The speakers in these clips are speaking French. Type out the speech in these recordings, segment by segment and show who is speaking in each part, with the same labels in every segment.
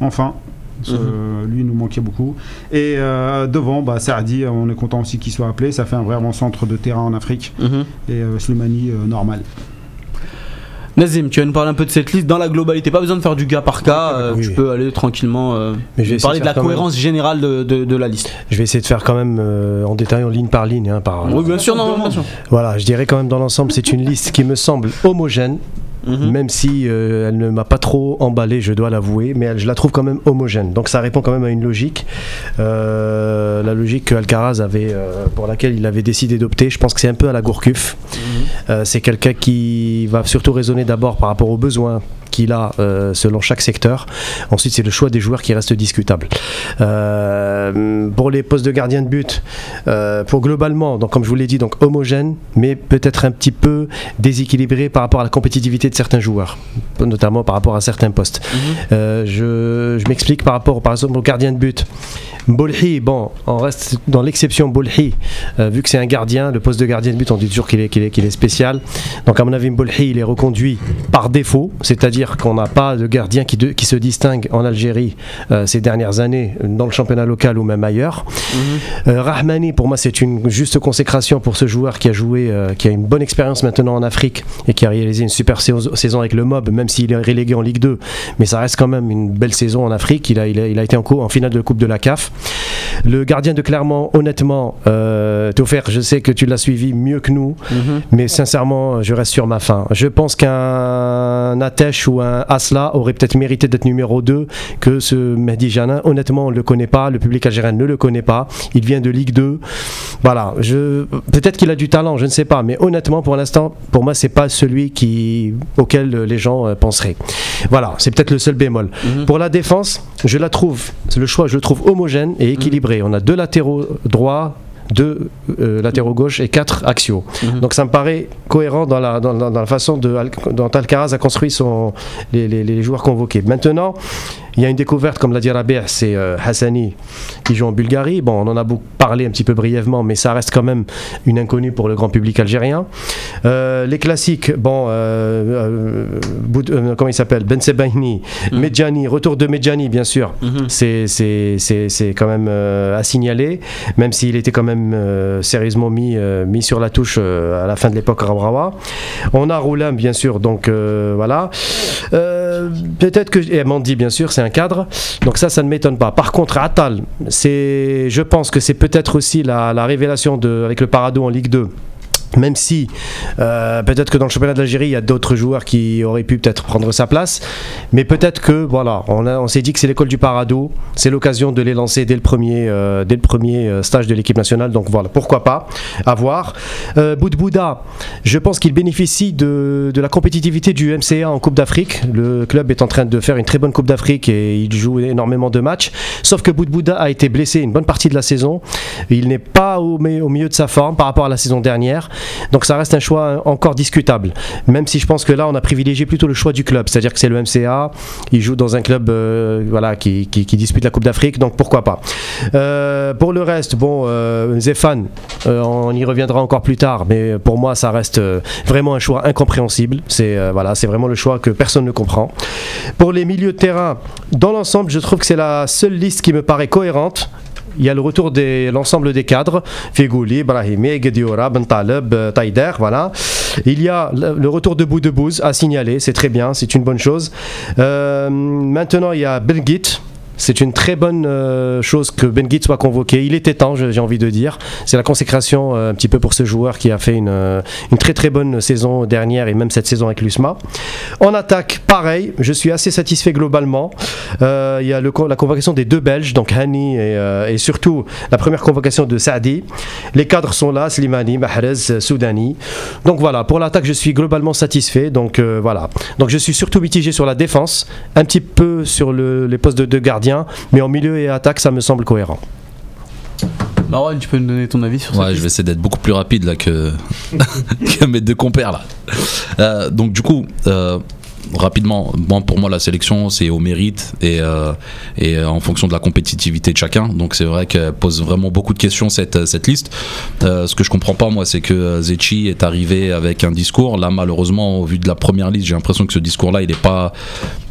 Speaker 1: enfin. Ce- Lui, il nous manquait beaucoup. Et euh, devant, bah, Saadi, on est content aussi qu'il soit appelé. Ça fait un vraiment centre de terrain en Afrique.
Speaker 2: Mhm.
Speaker 1: Et euh, Slimani, euh, normal.
Speaker 2: Nazim, tu vas nous parler un peu de cette liste dans la globalité. Pas besoin de faire du cas par cas. euh,
Speaker 3: Oui,
Speaker 2: tu
Speaker 3: oui.
Speaker 2: peux aller tranquillement euh,
Speaker 3: Mais je vais
Speaker 2: parler de la
Speaker 3: même.
Speaker 2: cohérence générale de, de- de la liste.
Speaker 3: Je vais essayer de faire quand même euh, en détaillant ligne par ligne. hein, par,
Speaker 2: Oui, bien sûr, non, bien sûr.
Speaker 3: Voilà, je dirais quand même dans l'ensemble, c'est une liste qui me semble homogène,
Speaker 2: Mhm.
Speaker 3: même si euh, elle ne m'a pas trop emballé, je dois l'avouer, mais elle- je la trouve quand même homogène. Donc ça répond quand même à une logique, euh, la logique que Alcaraz avait, euh, pour laquelle il avait décidé d'opter. Je pense que c'est un peu à la Gourcuff. Euh, c'est quelqu'un qui va surtout raisonner d'abord par rapport aux besoins qu'il a euh, selon chaque secteur. Ensuite, c'est le choix des joueurs qui reste discutable. Euh, pour les postes de gardien de but, euh, pour globalement, donc comme je vous l'ai dit, donc homogène, mais peut-être un petit peu déséquilibré par rapport à la compétitivité de certains joueurs, notamment par rapport à certains postes. Je je m'explique par rapport, par exemple, au gardien de but. Bolhi, bon, on reste dans l'exception Bolhi, euh, vu que c'est un gardien, le poste de gardien de but, on dit toujours qu'il est, qu'il est, qu'il est spécial. Donc, à mon avis, Bolhi, il est reconduit par défaut, c'est-à-dire qu'on n'a pas de gardien qui, de- qui se distingue en Algérie euh, ces dernières années, dans le championnat local ou même ailleurs. Euh, Rahmani, pour moi, c'est une juste consécration pour ce joueur qui a joué, qui a une bonne expérience maintenant en Afrique et qui a réalisé une super saison saison avec le Mob, même s'il est relégué en Ligue 2. Mais ça reste quand même une belle saison en Afrique. Il a, il a, il a été en, co- en finale de Coupe de la CAF. Le gardien de Clermont, honnêtement, euh, je sais que tu l'as suivi mieux que nous,
Speaker 2: Mhm.
Speaker 3: mais sincèrement, je reste sur ma fin. Je pense qu'un Atesh ou un Asla aurait peut-être mérité d'être numéro 2 que ce Mehdi Janin. Honnêtement, on ne le connaît pas, le public algérien ne le connaît pas. Il vient de Ligue 2. Voilà, je... peut-être qu'il a du talent, je ne sais pas, mais honnêtement, pour l'instant, pour moi, c'est pas celui qui... auquel les gens euh, penseraient. Voilà, c'est peut-être le seul bémol.
Speaker 2: Mhm.
Speaker 3: Pour la défense, je la trouve, le choix, je le trouve homogène et équilibré. On a deux latéraux droits, deux euh, latéraux gauche et quatre axiaux.
Speaker 2: Mhm.
Speaker 3: Donc ça me paraît cohérent dans la, dans, dans- dans la façon de, dont Alcaraz a construit son, les, les- les joueurs convoqués. Maintenant, il y a une découverte, comme l'a dit Rabia, c'est euh, Hassani qui joue en Bulgarie. Bon, on en a beaucoup parlé un petit peu brièvement, mais ça reste quand même une inconnue pour le grand public algérien. Euh, les classiques, bon, euh, comment il s'appelle? Ben Sebaini,
Speaker 2: Mhm.
Speaker 3: Medjani, retour de Medjani, bien sûr.
Speaker 2: Mhm.
Speaker 3: C'est- quand même à signaler, même s'il était quand même sérieusement mis, mis sur la touche à la fin de l'époque Rabrawa. On a Roulam, bien sûr, donc voilà. Euh, Peut-être que. Et Mandi, bien sûr, c'est un cadre. Donc ça, ça ne m'étonne pas. Par contre, Atal, je pense que c'est peut-être aussi la, la révélation avec le Parado en Ligue 2. Même si euh, peut-être que dans le championnat d'Algérie, il y a d'autres joueurs qui auraient pu peut-être prendre sa place, mais peut-être que voilà, on, s'est dit que c'est l'école du Parado, c'est l'occasion de les lancer dès le premier, euh, dès le premier euh, stage de l'équipe nationale. Donc voilà, pourquoi pas, à voir. Euh, Boudbouda, je pense qu'il bénéficie de, la compétitivité du MCA en Coupe d'Afrique. Le club est en train de faire une très bonne Coupe d'Afrique et il joue énormément de matchs. Sauf que Boudbouda a été blessé une bonne partie de la saison. Il n'est pas au, au milieu de sa forme par rapport à la saison dernière. Donc ça reste un choix encore discutable. Même si je pense que là, on a privilégié plutôt le choix du club. C'est-à-dire que c'est le MCA. Il joue dans un club euh, qui, dispute la Coupe d'Afrique. Donc pourquoi pas. Euh, pour le reste, bon, euh, Zéphane, on y reviendra encore plus tard. Mais pour moi, ça reste vraiment un choix incompréhensible. C'est voilà, c'est vraiment le choix que personne ne comprend. Pour les milieux de terrain, dans l'ensemble, je trouve que c'est la seule liste qui me paraît cohérente. Il y a le retour de l'ensemble des cadres, Figouli, Brahimi, Guediora, Bentaleb, euh, Taider, voilà. Il y a le retour de Boudebouz à signaler, c'est très bien, c'est une bonne chose. Euh, maintenant, il y a Belgit. C'est une très bonne euh, chose que Benguit soit convoqué. Il était temps, j'ai envie de dire. C'est la consécration euh, un petit peu pour ce joueur qui a fait une, euh, une très très bonne saison dernière et même cette saison avec l'USMA. En attaque, pareil, je suis assez satisfait globalement. Il y a la convocation des deux Belges, donc Hani et, surtout la première convocation de Saadi. Les cadres sont là, Slimani, Mahrez, Soudani. Donc voilà, pour l'attaque, je suis globalement satisfait. Donc voilà. Donc je suis surtout mitigé sur la défense, un petit peu sur le- les postes de, de gardien, mais en milieu et attaque, ça me semble cohérent.
Speaker 2: Marwan, tu peux nous donner ton avis sur ça
Speaker 4: Ouais, je vais essayer d'être beaucoup plus rapide là que, que mes deux compères là. Euh, donc du coup, euh, rapidement, bon, pour moi la sélection c'est au mérite et, euh, et en fonction de la compétitivité de chacun. Donc c'est vrai qu'elle pose vraiment beaucoup de questions cette, cette liste. Euh, ce que je comprends pas moi c'est que Zetchi est arrivé avec un discours. Là malheureusement au vu de la première liste j'ai l'impression que ce discours là il est pas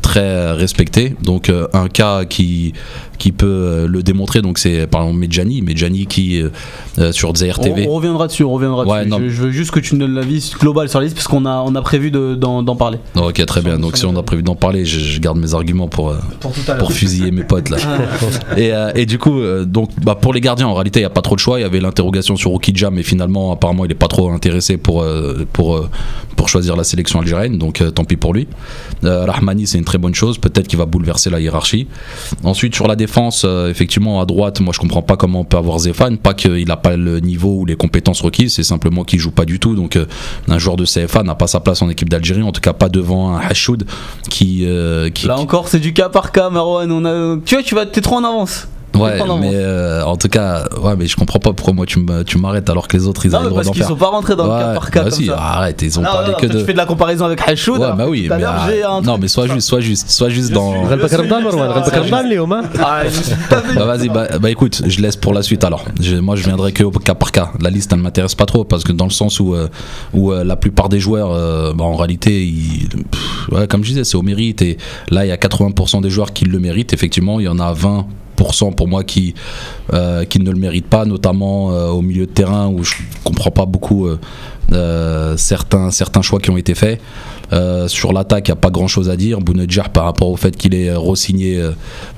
Speaker 4: très euh, respecté. Donc euh, un cas qui qui peut euh, le démontrer, donc c'est par exemple Medjani, Medjani qui euh, sur Zaire TV.
Speaker 2: On, on reviendra dessus, on reviendra
Speaker 4: Ouais,
Speaker 2: dessus.
Speaker 4: non.
Speaker 2: Je, je veux juste que tu me donnes l'avis global sur la liste parce qu'on a, on a prévu de- d'en parler.
Speaker 4: Ok, très bien. Donc si on a prévu d'en parler, je, je garde mes arguments pour,
Speaker 2: Pour tout à
Speaker 4: pour fusiller mes potes là. Et, euh, et du coup, euh, donc bah, pour les gardiens, en réalité, il n'y a pas trop de choix. Il y avait l'interrogation sur Okidja, mais finalement, apparemment, il n'est pas trop intéressé pour, euh, pour, euh, pour choisir la sélection algérienne. Donc euh, tant pis pour lui. Euh, Rahmani, c'est une très bonne chose. Peut-être qu'il va bouleverser la hiérarchie. Ensuite, sur la défense, euh, effectivement, à droite, moi je comprends pas comment on peut avoir Zéphane. Pas qu'il n'a pas le niveau ou les compétences requises, c'est simplement qu'il joue pas du tout. Donc euh, un joueur de CFA n'a pas sa place en équipe d'Algérie, en tout cas pas devant un Hashoud qui. euh, qui
Speaker 2: Là encore, c'est du cas par cas, Marwan. On a... Tu vois, tu vas, t'es trop en avance.
Speaker 4: Ouais, mais euh, en tout cas, ouais, mais je comprends pas pourquoi moi tu m'arrêtes alors que les autres ils avaient le non,
Speaker 2: mais
Speaker 4: parce
Speaker 2: qu'ils sont pas rentrés dans ouais, le cas par cas.
Speaker 4: Bah
Speaker 2: comme
Speaker 4: si,
Speaker 2: ça.
Speaker 4: arrête, ils ont
Speaker 2: non,
Speaker 4: parlé
Speaker 2: non,
Speaker 4: que de.
Speaker 2: Tu fais de la comparaison avec Hachoud.
Speaker 4: Ouais,
Speaker 2: hein.
Speaker 4: bah oui, mais. Ah, non, mais sois juste, sois juste, sois juste dans.
Speaker 2: Ah,
Speaker 4: bah, vas-y, bah, bah écoute, je laisse pour la suite alors. Moi je viendrai que au cas par cas. La liste elle m'intéresse pas trop parce que dans le sens où euh, euh, la plupart des joueurs, euh, bah, en réalité, comme je disais, c'est au mérite et là il y a 80% des joueurs qui le méritent. Effectivement, il y en a 20 pour moi qui, euh, qui ne le méritent pas, notamment euh, au milieu de terrain où je comprends pas beaucoup euh, certains, certains choix qui ont été faits. Sur l'attaque, il n'y a pas grand chose à dire. Bounedjah, par rapport au fait qu'il est re-signé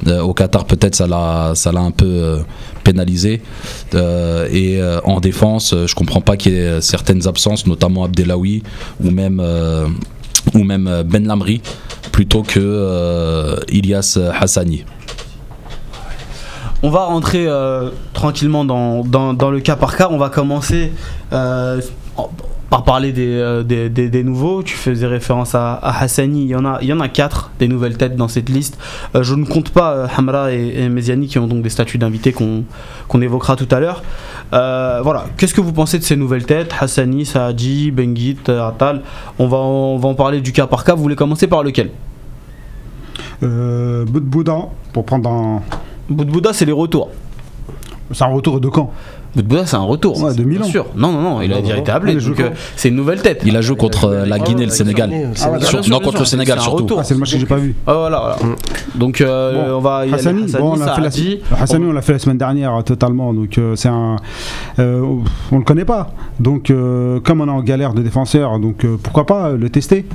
Speaker 4: au Qatar, peut-être ça l'a un peu pénalisé. Et en défense, je comprends pas qu'il y ait certaines absences, notamment Abdelawi ou même, ou même Ben Lamri, plutôt que Ilyas Hassani.
Speaker 2: On va rentrer euh, tranquillement dans, dans, le cas par cas. On va commencer euh, en- par parler des, euh, des, des- nouveaux. Tu faisais référence à, Hassani. Il y, en a, il y en a quatre des nouvelles têtes dans cette liste. Je ne compte pas Hamra et, et Meziani qui ont donc des statuts d'invités qu'on évoquera tout à l'heure. Voilà, qu'est-ce que vous pensez de ces nouvelles têtes? Hassani, Saadi, Benguit, Atal on va, en- on va en parler du cas par cas. Vous voulez commencer par lequel?
Speaker 1: Euh, Boudbouda, pour prendre un.
Speaker 2: Boudbouda, c'est les retours.
Speaker 1: C'est un retour de camp.
Speaker 2: Boudbouda, c'est un retour.
Speaker 1: Ouais, de
Speaker 2: bien
Speaker 1: Milan.
Speaker 2: sûr. Non, non, non, il a
Speaker 3: Non,
Speaker 2: déjà
Speaker 3: non,
Speaker 2: été appelé.
Speaker 1: il a joué
Speaker 2: donc, euh,
Speaker 1: quand
Speaker 2: c'est une nouvelle tête.
Speaker 4: Il a joué contre euh, la Guinée et le Sénégal.
Speaker 1: Ah
Speaker 2: sûr,
Speaker 4: non,
Speaker 2: bien
Speaker 4: contre le Sénégal
Speaker 2: c'est un
Speaker 4: surtout.
Speaker 2: retour.
Speaker 1: Ah, c'est le match que j'ai pas vu.
Speaker 2: Ah, voilà, voilà. Donc, euh,
Speaker 1: Bon,
Speaker 2: on va y aller.
Speaker 1: Hassani,
Speaker 2: Hassani,
Speaker 1: bon, on l'a fait, la,
Speaker 2: Saadi.
Speaker 1: Hassani, on l'a fait la semaine dernière totalement, donc euh, c'est un, euh, on le connaît pas, donc euh, comme on est en galère de défenseur, donc euh, pourquoi pas le tester,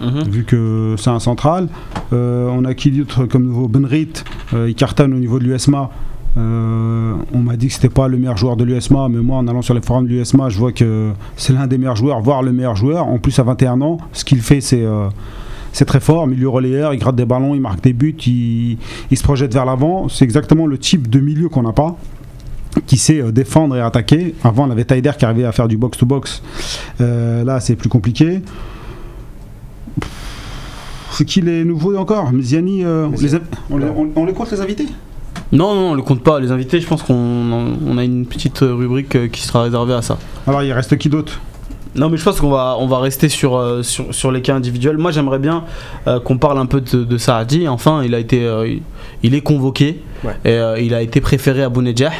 Speaker 2: Mhm.
Speaker 1: vu que c'est un central. Euh, on a qui d'autre comme nouveau? Benrit, euh, il cartonne au niveau de l'USMA. Euh, on m'a dit que c'était pas le meilleur joueur de l'USMA, mais moi en allant sur les forums de l'USMA, je vois que c'est l'un des meilleurs joueurs, voire le meilleur joueur. En plus à 21 ans, ce qu'il fait c'est très fort, milieu relayeur, il gratte des ballons, il marque des buts, il, se projette vers l'avant. C'est exactement le type de milieu qu'on n'a pas qui sait défendre et attaquer. Avant, on avait Taider qui arrivait à faire du box-to-box. Euh, là, c'est plus compliqué. C'est qui les nouveaux encore? Mziani, euh, on, les a- on les- on- on les compte les invités?
Speaker 2: Non, non, on le compte pas. Les invités, je pense qu'on on a une petite rubrique euh, qui sera réservée à ça.
Speaker 1: Alors, il reste qui d'autre?
Speaker 2: Non, mais je pense qu'on va, on va rester sur, euh, sur, sur les cas individuels. Moi, j'aimerais bien euh, qu'on parle un peu de, de Saadi. Enfin, il a été, euh, il- il est convoqué
Speaker 3: Ouais.
Speaker 2: et euh, il a été préféré à Bounedjah.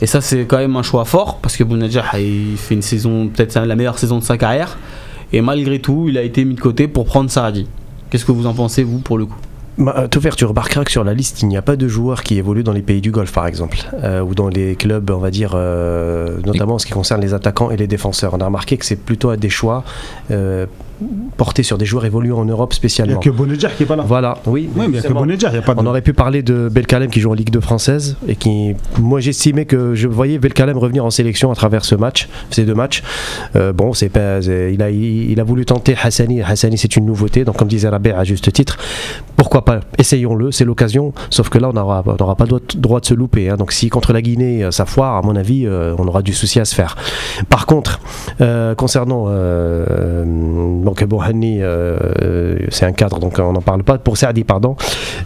Speaker 2: Et ça, c'est quand même un choix fort parce que Bounedjah, il fait une saison, peut-être la meilleure saison de sa carrière. Et malgré tout, il a été mis de côté pour prendre Saadi. Qu'est-ce que vous en pensez, vous, pour le coup
Speaker 3: Bah, tu remarqueras que sur la liste, il n'y a pas de joueurs qui évoluent dans les pays du Golfe, par exemple, euh, ou dans les clubs, on va dire, euh, notamment en ce qui concerne les attaquants et les défenseurs. On a remarqué que c'est plutôt des choix euh, portés sur des joueurs évoluant en Europe
Speaker 1: Il n'y a
Speaker 3: spécialement.
Speaker 1: que Bonedjar qui est pas là.
Speaker 3: Voilà, oui.
Speaker 1: Oui, mais il n'y a que a pas de.
Speaker 3: On aurait pu parler de Belkalem qui joue en Ligue 2 française et qui, moi j'estimais que je voyais Belkalem revenir en sélection à travers ce match, ces deux matchs. Euh, bon, c'est pas, il a, il, il a voulu tenter Hassani. Hassani c'est une nouveauté, donc comme disait Rabé à juste titre, pourquoi pas Essayons-le, c'est l'occasion. Sauf que là on n'aura on pas droit, droit de se louper. hein. Donc si contre la Guinée euh, ça foire, à mon avis, euh, on aura du souci à se faire. Par contre, euh, concernant donc Bohani, euh, c'est un cadre, donc on n'en parle pas. Pour Saadi, pardon,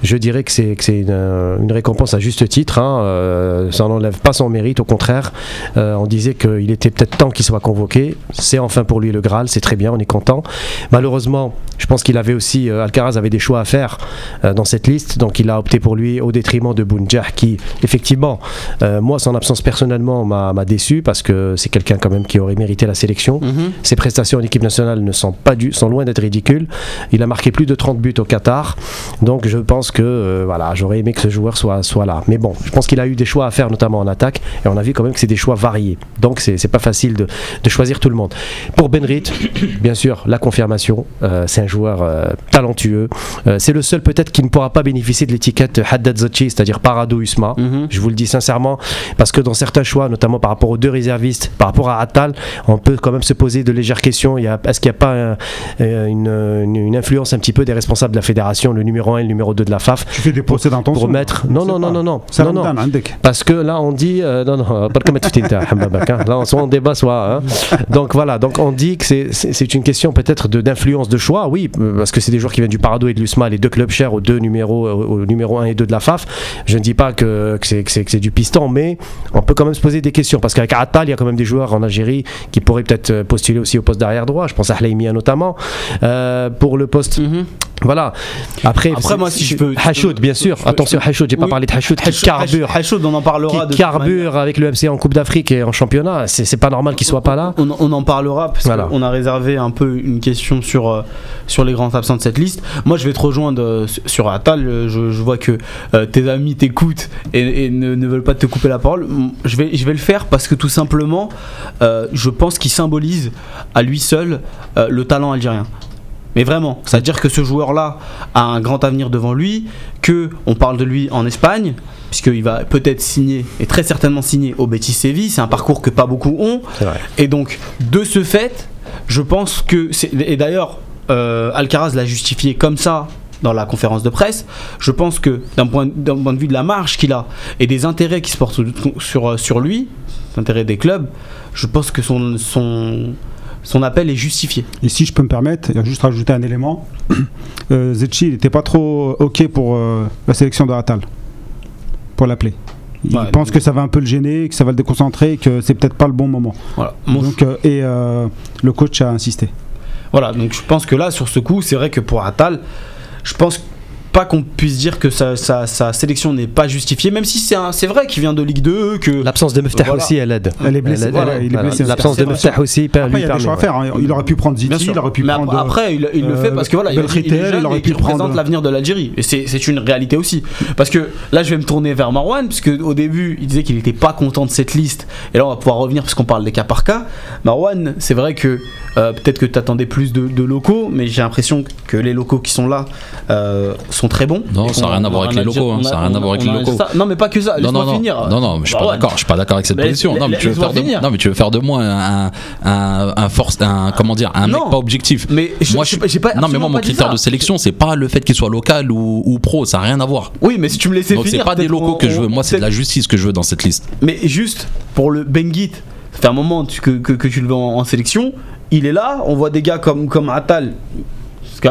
Speaker 3: je dirais que c'est que c'est une, une récompense à juste titre. hein, euh, ça n'enlève pas son mérite, au contraire. Euh, on disait qu'il était peut-être temps qu'il soit convoqué. C'est enfin pour lui le Graal, c'est très bien, on est content. Malheureusement, je pense qu'il avait aussi euh, Alcaraz avait des choix à faire euh, dans cette liste, donc il a opté pour lui au détriment de Bounjah, qui effectivement, euh, moi, son absence personnellement m'a m'a déçu parce que c'est quelqu'un quand même qui aurait mérité la sélection. Ses prestations en équipe nationale ne sont pas pas du, sont loin d'être ridicules. Il a marqué plus de 30 buts au Qatar, donc je pense que euh, voilà, j'aurais aimé que ce joueur soit, soit là. Mais bon, je pense qu'il a eu des choix à faire, notamment en attaque, et on a vu quand même que c'est des choix variés. Donc c'est pas facile de, de choisir tout le monde. Pour Benrit, bien sûr, la confirmation, euh, c'est un joueur euh, talentueux. C'est le seul peut-être qui ne pourra pas bénéficier de l'étiquette Haddad Zachi, c'est-à-dire Parado Usma.
Speaker 2: Mhm.
Speaker 3: Je vous le dis sincèrement, parce que dans certains choix, notamment par rapport aux deux réservistes, par rapport à Attal, on peut quand même se poser de légères questions. Est-ce qu'il n'y a pas un- euh, une, influence un petit peu des responsables de la fédération, le numéro 1 et le numéro 2 de la FAF.
Speaker 1: Tu fais des procès d'intention.
Speaker 3: Pour mettre. Non, non, non, non, non. Parce que là, on dit. Euh, non, non, hein. là, soit on débat, soit. Hein. Donc voilà, donc on dit que c'est une question peut-être d'influence de, choix, oui, parce que c'est des joueurs qui viennent du Parado et de l'USMA, les deux clubs chers aux deux numéros, euh, au numéro 1 et 2 de la FAF. Je ne dis pas que, que c'est du piston, mais on peut quand même se poser des questions, parce qu'avec Atal, il y a quand même des joueurs en Algérie qui pourraient peut-être postuler aussi au poste d'arrière droit. Je pense à Hleimia notamment euh, pour le poste.
Speaker 2: Mhm.
Speaker 3: Voilà. Après,
Speaker 2: moi, si je peux-
Speaker 3: Hachoud, bien sûr. Attention, Hachoud, j'ai pas parlé de Hachoud qui
Speaker 2: Hachoud-
Speaker 3: carbure
Speaker 2: Hachoud, on en parlera
Speaker 3: qui carbure avec le MC en Coupe d'Afrique et en championnat. C'est pas normal qu'il soit pas là.
Speaker 2: On, en parlera parce qu'on a réservé un peu une question sur, euh, sur les grands absents de cette liste. Moi, je vais te rejoindre euh, sur Atal. Euh, Je, vois que tes amis t'écoutent et, ne, veulent pas te couper la parole. Je vais, je vais le faire parce que tout simplement, je pense qu'il symbolise à lui seul le talent algérien. Mais vraiment, c'est-à-dire que ce joueur-là a un grand avenir devant lui, que on parle de lui en Espagne, puisqu'il va peut-être signer, et très certainement signer au Betis Séville, c'est un parcours que pas beaucoup ont, et donc, de ce fait, je pense que. Et d'ailleurs, euh, Alcaraz l'a justifié comme ça dans la conférence de presse. Je pense que d'un point, point de vue de la marge qu'il a et des intérêts qui se portent sur, sur, sur lui, l'intérêt des clubs, je pense que son, son, son appel est justifié.
Speaker 1: Et si je peux me permettre, et juste rajouter un élément, euh, Zetchi n'était pas trop OK pour euh, la sélection de Atal, pour l'appeler. Il
Speaker 2: Ouais,
Speaker 1: pense que ça va un peu le gêner, que ça va le déconcentrer, que c'est peut-être pas le bon moment.
Speaker 2: Voilà.
Speaker 1: Donc, euh, et euh, le coach a insisté.
Speaker 2: Voilà, donc je pense que là, sur ce coup, c'est vrai que pour Attal, je pense pas qu'on puisse dire que sa, sa- sa sélection n'est pas justifiée, même si c'est un- c'est vrai qu'il vient de Ligue 2, que.
Speaker 3: L'absence de Meftah
Speaker 2: Voilà.
Speaker 3: aussi, elle aide.
Speaker 1: Elle est blessée, voilà,
Speaker 3: Voilà. L'absence de. Meftah aussi per-
Speaker 1: Après,
Speaker 3: lui
Speaker 1: il y a des choix à faire. hein. Il aurait pu prendre Ziti,
Speaker 2: sûr.
Speaker 1: il aurait pu
Speaker 2: Mais
Speaker 1: prendre.
Speaker 2: après, il, il le fait
Speaker 1: euh,
Speaker 2: parce que voilà, il, il est jeune
Speaker 1: il aurait
Speaker 2: et représente
Speaker 1: prendre-
Speaker 2: l'avenir de l'Algérie. Et c'est c'est une réalité aussi. Parce que là, je vais me tourner vers Marwan, puisque au début, il disait qu'il n'était pas content de cette liste. Et là, on va pouvoir revenir parce qu'on parle des cas par cas. Marwan, c'est vrai que euh, peut-être que tu attendais plus de, de locaux, mais j'ai l'impression que les locaux qui sont là euh, sont très bons.
Speaker 4: Non, ça n'a rien à voir avec les locaux, hein, ça n'a rien à voir avec les locaux.
Speaker 2: ça- Non, mais pas que ça.
Speaker 4: Non, non, non,
Speaker 2: finir.
Speaker 4: non, non, mais je suis pas
Speaker 2: Marwan.
Speaker 4: d'accord. Je suis pas d'accord avec cette position. Non, mais tu veux faire de
Speaker 2: finir.
Speaker 4: non, mais tu veux faire de moi un, un, un force, un comment dire, un mec pas objectif.
Speaker 2: Mais je-
Speaker 4: moi, je
Speaker 2: pas-
Speaker 4: non, mais moi, mon critère de sélection, c'est pas le fait qu'il soit local ou, ou pro, ça n'a rien à voir.
Speaker 2: Oui, mais si tu me laissais
Speaker 4: Donc c'est
Speaker 2: finir.
Speaker 4: pas des locaux que je veux. Moi, c'est de la justice que je veux dans cette liste.
Speaker 2: Mais juste pour le Benguit, ça fait un moment que, que, que tu le veux en, en sélection. Il est là, on voit des gars comme, comme Attal.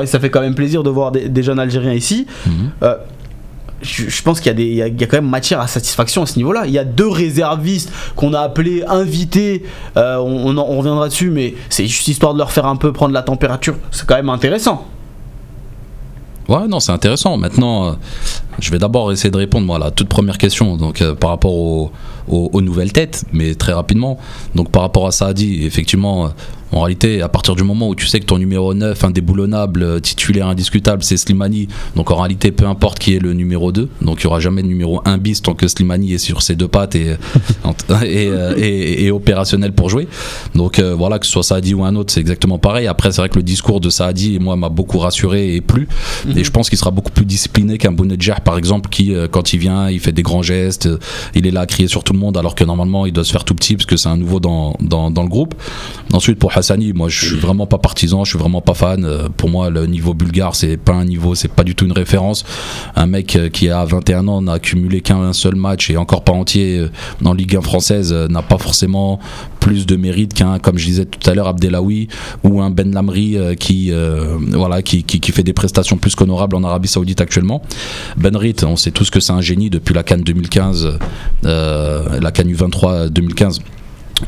Speaker 2: Ça fait quand même plaisir de voir des, des jeunes Algériens ici.
Speaker 4: Mhm.
Speaker 2: Euh, je, je pense qu'il y, a des- il y a- il y a quand même matière à satisfaction à ce niveau-là. Il y a deux réservistes qu'on a appelés invités. Euh, on, on en- on reviendra dessus, mais c'est juste histoire de leur faire un peu prendre la température. C'est quand même intéressant.
Speaker 4: Ouais, non, c'est intéressant. Maintenant, euh, je vais d'abord essayer de répondre moi, à la toute première question, donc euh, par rapport au- au- aux nouvelles têtes, mais très rapidement. Donc par rapport à Saadi, effectivement, en réalité, à partir du moment où tu sais que ton numéro 9, indéboulonnable, euh, titulaire indiscutable, c'est Slimani, donc en réalité, peu importe qui est le numéro 2, donc il n'y aura jamais de numéro 1 bis tant que Slimani est sur ses deux pattes et, et, euh, et- et opérationnel pour jouer. Donc euh, voilà, que ce soit Saadi ou un autre, c'est exactement pareil. Après, c'est vrai que le discours de Saadi, moi, m'a beaucoup rassuré et plu. Et je pense qu'il sera beaucoup plus discipliné qu'un Bounedjah, par exemple, qui, euh, quand il vient, il fait des grands gestes, euh, il est là à crier sur tout le monde, alors que normalement, il doit se faire tout petit parce que c'est un nouveau dans, dans, dans le groupe. Ensuite, pour Hassani, moi, je suis vraiment pas partisan, je suis vraiment pas fan. Euh, Pour moi, le niveau bulgare, c'est pas un niveau, c'est pas du tout une référence. Un mec euh, qui a 21 ans n'a accumulé qu'un seul match et encore pas entier euh, en Ligue 1 française n'a pas forcément plus de mérite qu'un, comme je disais tout à l'heure, Abdelawi ou un Ben Lamri qui, voilà, qui, fait des prestations plus qu'honorables en Arabie Saoudite actuellement. Ben Rit, on sait tous que c'est un génie depuis la Cannes 2015, euh, la Cannes U23 2015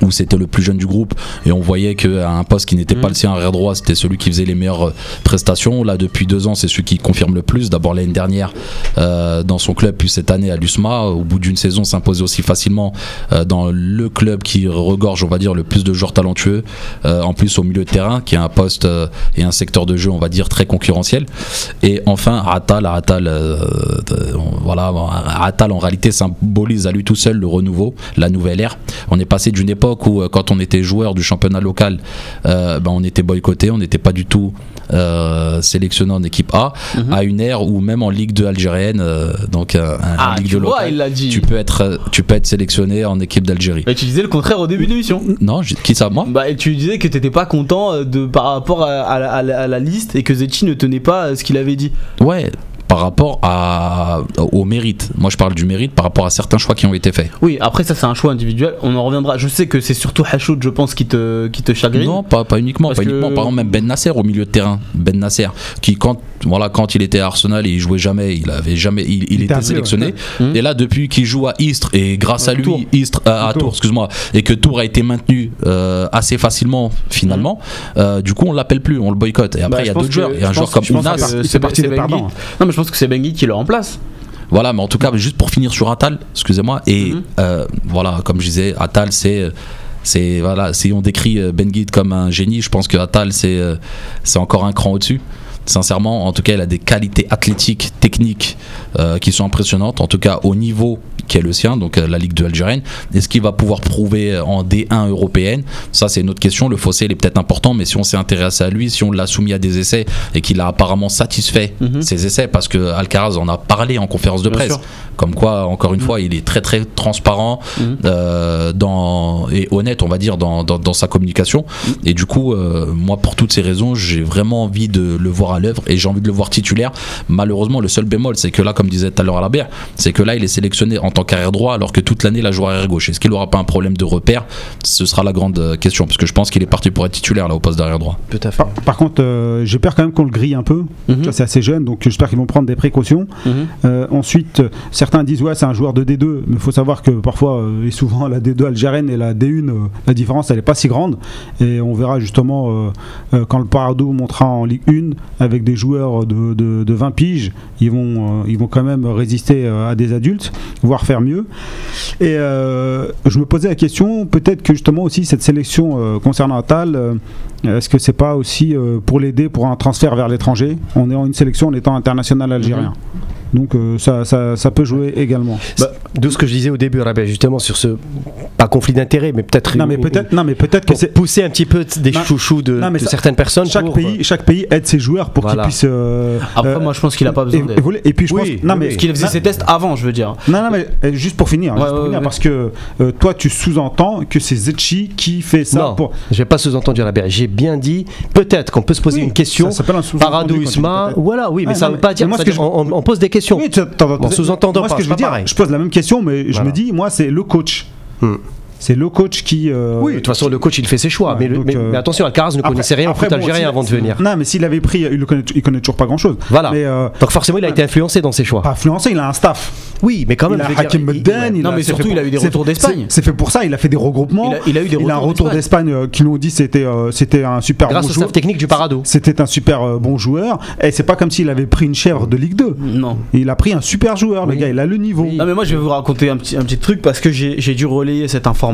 Speaker 4: où c'était le plus jeune du groupe et on voyait qu'à un poste qui n'était pas le sien arrière droit c'était celui qui faisait les meilleures euh, prestations. Là depuis deux ans c'est celui qui confirme le plus. D'abord l'année dernière euh, dans son club puis cette année à l'USMA au bout d'une saison s'imposer aussi facilement euh, dans le club qui regorge on va dire le plus de joueurs talentueux euh, en plus au milieu de terrain qui est un poste et un secteur de jeu on va dire très concurrentiel. Et enfin Atal Atal voilà Atal en réalité symbolise à lui tout seul le renouveau la nouvelle ère. On est passé d'une époque où euh, quand on était joueur du championnat local euh, ben, on était boycotté on n'était pas du tout euh, sélectionné en équipe A
Speaker 2: Mhm.
Speaker 4: à une ère où même en Ligue 2 algérienne euh, donc un-
Speaker 2: Ah,
Speaker 4: Ligue
Speaker 2: tu
Speaker 4: 2
Speaker 2: vois,
Speaker 4: locale,
Speaker 2: il l'a dit.
Speaker 4: tu peux être tu peux être sélectionné en équipe d'Algérie
Speaker 2: Mais tu disais le contraire au début de l'émission.
Speaker 4: non qui ça moi?
Speaker 2: Bah, tu disais que t'étais pas content de, par rapport à, à la- à la, à la liste et que Zetchi ne tenait pas ce qu'il avait dit.
Speaker 4: ouais par rapport à, au mérite moi je parle du mérite par rapport à certains choix qui ont été faits
Speaker 2: Oui, après ça c'est un choix individuel, on en reviendra. Je sais que c'est surtout Hachoud, je pense, qui te, qui te chagrine.
Speaker 4: Non, pas, pas uniquement.
Speaker 2: Parce
Speaker 4: Pas
Speaker 2: que-
Speaker 4: uniquement. Par exemple, même Ben Nasser au milieu de terrain. Ben Nasser, qui quand, voilà, quand il était à Arsenal et il jouait jamais, il avait jamais, il, il
Speaker 1: était
Speaker 4: sélectionné.
Speaker 2: ouais. Mhm.
Speaker 4: Et là, depuis qu'il joue à Istres et grâce à lui,
Speaker 1: Tours.
Speaker 4: Istres, euh, à
Speaker 1: Tours.
Speaker 4: Tours, excuse-moi, et que Tours a été maintenu euh, assez facilement finalement, euh, du coup, on l'appelle plus, on le boycotte. Et après,
Speaker 2: Bah,
Speaker 4: il y a d'autres joueurs. Il y a un joueur comme Ounas.
Speaker 2: c'est
Speaker 1: des perdants.
Speaker 2: Non, mais je pense que c'est Benguit qui le remplace.
Speaker 4: Voilà, mais en tout cas, juste pour finir sur Atal, excusez-moi, et
Speaker 2: Mhm.
Speaker 4: euh, voilà, comme je disais, Atal, c'est. C'est voilà, si on décrit euh, Ben Guide comme un génie, je pense que Atal c'est euh, c'est encore un cran au-dessus. Sincèrement, en tout cas, il a des qualités athlétiques, techniques euh, qui sont impressionnantes. En tout cas, au niveau qui est le sien, donc euh, la Ligue 2 algérienne. Est-ce qu'il va pouvoir prouver euh, en D1 européenne? Ça, c'est une autre question. Le fossé, il est peut-être important, mais si on s'est intéressé à lui, si on l'a soumis à des essais et qu'il a apparemment satisfait
Speaker 2: Mhm.
Speaker 4: ses essais, parce que Alcaraz en a parlé en conférence de
Speaker 2: Bien
Speaker 4: presse,
Speaker 2: sûr.
Speaker 4: comme quoi, encore une fois, il est très très transparent
Speaker 2: Mhm.
Speaker 4: euh, dans, et honnête, on va dire, dans, dans, dans sa communication. Et du coup, euh, moi, pour toutes ces raisons, j'ai vraiment envie de le voir à l'œuvre et j'ai envie de le voir titulaire. Malheureusement, le seul bémol, c'est que là, comme disait tout à l'heure Alabert, c'est que là, il est sélectionné en tant qu'arrière droit, alors que toute l'année, il a joué arrière gauche. Est-ce qu'il n'aura pas un problème de repère? Ce sera la grande euh, question, parce que je pense qu'il est parti pour être titulaire là au poste d'arrière droit.
Speaker 3: Tout à fait.
Speaker 1: Par, par contre, euh, j'ai peur quand même qu'on le grille un peu.
Speaker 2: Mhm.
Speaker 1: Ça, C'est assez jeune, donc j'espère qu'ils vont prendre des précautions.
Speaker 2: Mhm.
Speaker 1: Euh, ensuite, certains disent ouais, c'est un joueur de D2, mais il faut savoir que parfois euh, et souvent la D2 algérienne et la D1, euh, la différence elle est pas si grande. Et on verra justement euh, euh, quand le Parado montera en Ligue 1 avec des joueurs de, de- de 20 piges, ils vont, euh, ils vont quand même résister euh, à des adultes, voire faire mieux. Et euh, je me posais la question, peut-être que justement aussi cette sélection concernant Atal, euh, est-ce que c'est pas aussi pour l'aider pour un transfert vers l'étranger? On est en une sélection en étant international algérien. Donc euh, ça, ça, ça peut jouer également.
Speaker 3: Bah, D'où ce que je disais au début, Rabé, justement sur ce pas conflit d'intérêt, mais peut-être
Speaker 1: Non mais peut-être, non mais peut-être que c'est
Speaker 3: pousser un petit peu des
Speaker 1: Non,
Speaker 3: chouchous de,
Speaker 1: non, mais
Speaker 3: de
Speaker 1: ça-
Speaker 3: certaines personnes.
Speaker 1: chaque
Speaker 3: pour,
Speaker 1: pays, chaque pays aide ses joueurs pour
Speaker 3: Voilà.
Speaker 1: qu'ils puissent. euh,
Speaker 2: Après,
Speaker 1: euh,
Speaker 2: moi je pense qu'il a pas besoin
Speaker 1: et, et puis je
Speaker 3: Oui,
Speaker 1: pense,
Speaker 3: oui,
Speaker 1: non mais
Speaker 3: oui.
Speaker 2: Parce qu'il faisait ses tests avant, je veux dire.
Speaker 1: Non, non, mais euh, juste pour finir,
Speaker 2: Ouais,
Speaker 1: juste pour
Speaker 2: ouais,
Speaker 1: finir,
Speaker 2: ouais.
Speaker 1: parce que euh, toi, tu sous-entends que c'est Zetchi qui fait ça
Speaker 3: Non,
Speaker 1: pour.
Speaker 3: j'ai pas sous-entendu Rabé. J'ai bien dit peut-être qu'on peut se poser
Speaker 1: Oui,
Speaker 3: une question.
Speaker 1: ça s'appelle un sous-entendu
Speaker 3: voilà, oui, mais
Speaker 1: Ouais,
Speaker 3: ça veut pas dire.
Speaker 1: mais moi, ce
Speaker 3: c'est-à-dire,
Speaker 1: que je-
Speaker 3: on, on pose des questions.
Speaker 1: Oui, tu- vas
Speaker 3: Bon, sous-entendant
Speaker 1: Moi, ce
Speaker 3: pas,
Speaker 1: que je veux
Speaker 3: pas
Speaker 1: dire,
Speaker 3: pareil.
Speaker 1: je pose la même question, mais je
Speaker 3: Voilà.
Speaker 1: me dis, moi, c'est le coach.
Speaker 3: Hmm.
Speaker 1: C'est le coach qui. euh,
Speaker 3: Oui, de toute façon, le coach il fait ses choix.
Speaker 1: Ouais,
Speaker 3: mais, le-
Speaker 1: donc,
Speaker 3: mais-
Speaker 1: euh,
Speaker 3: mais attention, Alcaraz ne
Speaker 1: après-
Speaker 3: connaissait rien au
Speaker 1: après,
Speaker 3: foot
Speaker 1: bon,
Speaker 3: algérien avant de venir.
Speaker 1: Non, mais s'il avait pris, il le connaît, il connaît toujours pas grand-chose.
Speaker 3: Voilà.
Speaker 1: Mais euh,
Speaker 3: Donc forcément, il a été influencé dans ses choix.
Speaker 1: pas influencé, il a un staff.
Speaker 3: Oui, mais quand même.
Speaker 1: il a Hakim Medden, il
Speaker 2: Non,
Speaker 1: a-
Speaker 2: mais surtout, il a eu des retours d'Espagne.
Speaker 1: C'est fait pour ça, il a fait des regroupements.
Speaker 2: Il a- eu des
Speaker 1: Il a un
Speaker 2: retours
Speaker 1: retour
Speaker 2: d'Espagne.
Speaker 1: qui nous ont dit c'était c'était un super
Speaker 3: Grâce
Speaker 1: bon
Speaker 3: au
Speaker 1: joueur.
Speaker 3: staff technique du Parado.
Speaker 1: C'était un super bon joueur. Et c'est pas comme s'il avait pris une chèvre de Ligue 2.
Speaker 2: Non.
Speaker 1: Il a pris un super joueur, le
Speaker 3: Oui.
Speaker 1: gars, il a le niveau.
Speaker 3: Oui.
Speaker 2: Non mais moi je vais vous raconter un petit, un petit truc parce que j'ai j'ai dû relayer cette information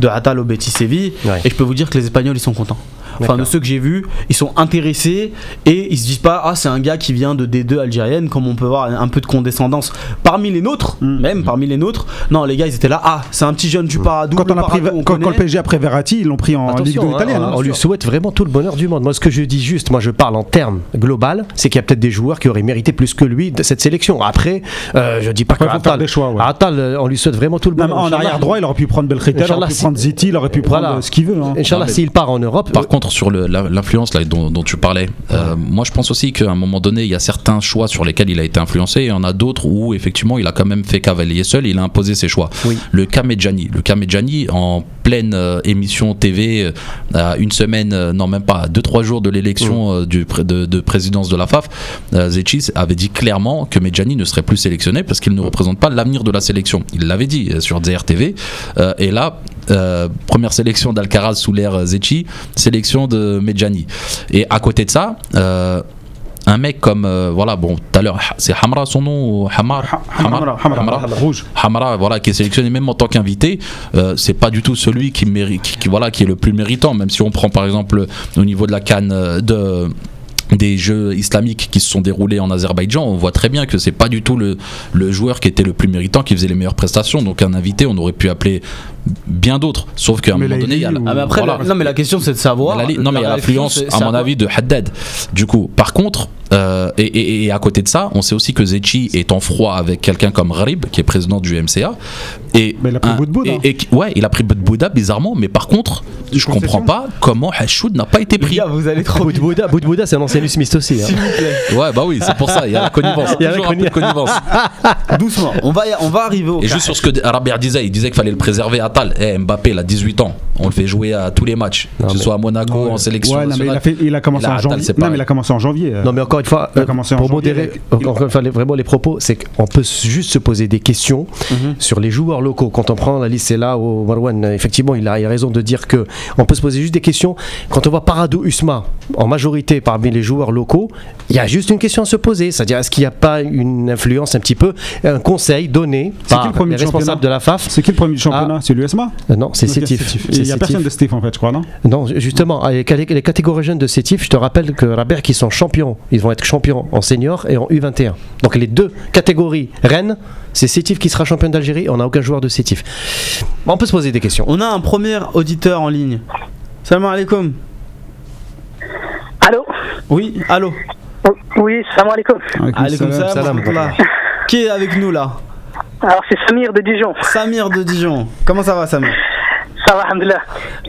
Speaker 2: de Atal au Betis Séville
Speaker 3: Ouais.
Speaker 2: et je peux vous dire que les Espagnols ils sont contents. Enfin de ceux que j'ai vus, ils sont intéressés et ils se disent pas ah c'est un gars qui vient de D2 algérienne comme on peut voir un peu de condescendance parmi les nôtres,
Speaker 1: Mm.
Speaker 2: même parmi les nôtres. Non les gars ils étaient là ah c'est un petit jeune du Paradou.
Speaker 1: Quand,
Speaker 2: le
Speaker 1: on a pris,
Speaker 2: on
Speaker 1: quand, quand le. PSG a pris Verratti, ils l'ont pris en Ligue 2
Speaker 3: Attention, hein,
Speaker 1: italienne. hein.
Speaker 3: on lui souhaite vraiment tout le bonheur du monde. Moi, ce que je dis juste, moi, je parle en termes global, c'est qu'il y a peut-être des joueurs qui auraient mérité plus que lui de cette sélection. Après, euh, je dis pas
Speaker 1: Après,
Speaker 3: que
Speaker 1: faut faire des choix, ouais.
Speaker 3: Atal, euh, on lui souhaite vraiment tout le
Speaker 1: Même
Speaker 3: bonheur.
Speaker 1: en arrière droit, il aurait pu prendre Belkhita, il aurait pu prendre Ziti, il aurait pu prendre
Speaker 3: Voilà.
Speaker 1: euh, ce qu'il veut. hein.
Speaker 3: Inch'Allah, s'il part en Europe,
Speaker 4: Par
Speaker 3: euh,
Speaker 4: contre, sur l'influence dont, dont tu parlais, euh, moi je pense aussi qu'à un moment donné, il y a certains choix sur lesquels il a été influencé, et il y en a d'autres où effectivement il a quand même fait cavalier seul, il a imposé ses choix.
Speaker 3: Oui.
Speaker 4: Le Kamedjani, le Kamedjani en pleine euh, émission TV, euh, à une semaine, euh, non même pas, à deux trois jours de l'élection euh, du de, de présidence de la FAF, Zetchi avait dit clairement que Medjani ne serait plus sélectionné parce qu'il ne représente pas l'avenir de la sélection. Il l'avait dit sur DRTV, et là euh, première sélection d'Alcaraz sous l'ère Zecchi, sélection de Medjani. Et à côté de ça, euh, un mec comme euh, voilà bon tout à l'heure c'est Hamra son nom ou Hamar?
Speaker 1: Hamra, Hamra, rouge.
Speaker 4: Hamra, voilà, qui est sélectionné même en tant qu'invité, euh, c'est pas du tout celui qui mérite, qui, qui- voilà, qui est le plus méritant. Même si on prend par exemple au niveau de la canne euh, de des jeux islamiques qui se sont déroulés en Azerbaïdjan, on voit très bien que c'est pas du tout le, le joueur qui était le plus méritant, qui faisait les meilleures prestations. Donc un invité, on aurait pu appeler bien d'autres. Sauf qu'à un
Speaker 1: Mais
Speaker 4: moment donné, il y a la-
Speaker 2: Ah, mais après,
Speaker 4: voilà.
Speaker 2: la- non, mais la question c'est de savoir.
Speaker 4: La li- non, mais il y a
Speaker 2: la
Speaker 4: l'influence, à mon avis, de Haddad. Du coup, par contre, euh, et, et- et à côté de ça, on sait aussi que Zecchi est en froid avec quelqu'un comme Gharib, qui est président du MCA. Et
Speaker 1: Mais il a pris
Speaker 4: un- et qui- Ouais, il a pris Boudbouda, bizarrement, mais par contre, je comprends pas comment Hashoud n'a pas été pris.
Speaker 2: gars, vous allez trop.
Speaker 3: Boudbouda, Boudbouda, c'est un ancien Smith aussi. hein.
Speaker 2: S'il vous plaît.
Speaker 4: Ouais, bah oui, c'est pour ça, il y a la connivence.
Speaker 3: Il y a la
Speaker 4: Toujours un peu de connivence.
Speaker 2: Doucement, on va, on va arriver au
Speaker 4: Et
Speaker 2: cas.
Speaker 4: juste sur ce que Rabia disait, il disait qu'il fallait le préserver à Tal. Eh, Mbappé, il a 18 ans. On le fait jouer à tous les matchs,
Speaker 3: Non,
Speaker 4: que ce
Speaker 3: mais-
Speaker 4: soit à Monaco, en sélection.
Speaker 1: Ouais, non, mais il a,
Speaker 4: nationale.
Speaker 1: fait, il a commencé en janvier.
Speaker 4: c'est
Speaker 1: Non, mais
Speaker 4: pareil.
Speaker 1: il a commencé en janvier. euh.
Speaker 3: Non, mais encore une fois, euh, pour modérer encore les- vraiment les propos, c'est qu'on peut juste se poser des questions
Speaker 2: Mhm.
Speaker 3: sur les joueurs locaux. Quand on prend la liste, c'est là où Marwan, euh, effectivement, il a, il a raison de dire que on peut se poser juste des questions. Quand on voit Paradou Usma en majorité parmi les joueurs locaux, il y a juste une question à se poser. C'est-à-dire, est-ce qu'il n'y a pas une influence un petit peu, un conseil donné par
Speaker 1: le premier
Speaker 3: les responsables de la FAF
Speaker 1: C'est qui le premier championnat C'est l'USMA
Speaker 3: Euh, Non, c'est Sétif.
Speaker 1: Il n'y a personne
Speaker 3: Sétif.
Speaker 1: de Steve en fait, je crois, non
Speaker 3: Non, justement, avec les les catégories jeunes de Sétif, je te rappelle que Rabert qui sont champions, ils vont être champions en senior et en U21. Donc les deux catégories Rennes, c'est Sétif qui sera champion d'Algérie, on n'a aucun joueur de Sétif. On peut se poser des questions.
Speaker 2: On a un premier auditeur en ligne. Salam alaikum.
Speaker 5: Allô?
Speaker 2: Oui, allô.
Speaker 5: Oui, salam alaikum.
Speaker 2: Alaikum salam.
Speaker 3: salam.
Speaker 2: Qui est avec nous là?
Speaker 5: Alors, c'est Samir de Dijon.
Speaker 2: Samir de Dijon. Comment ça va Samir?
Speaker 5: Ça va.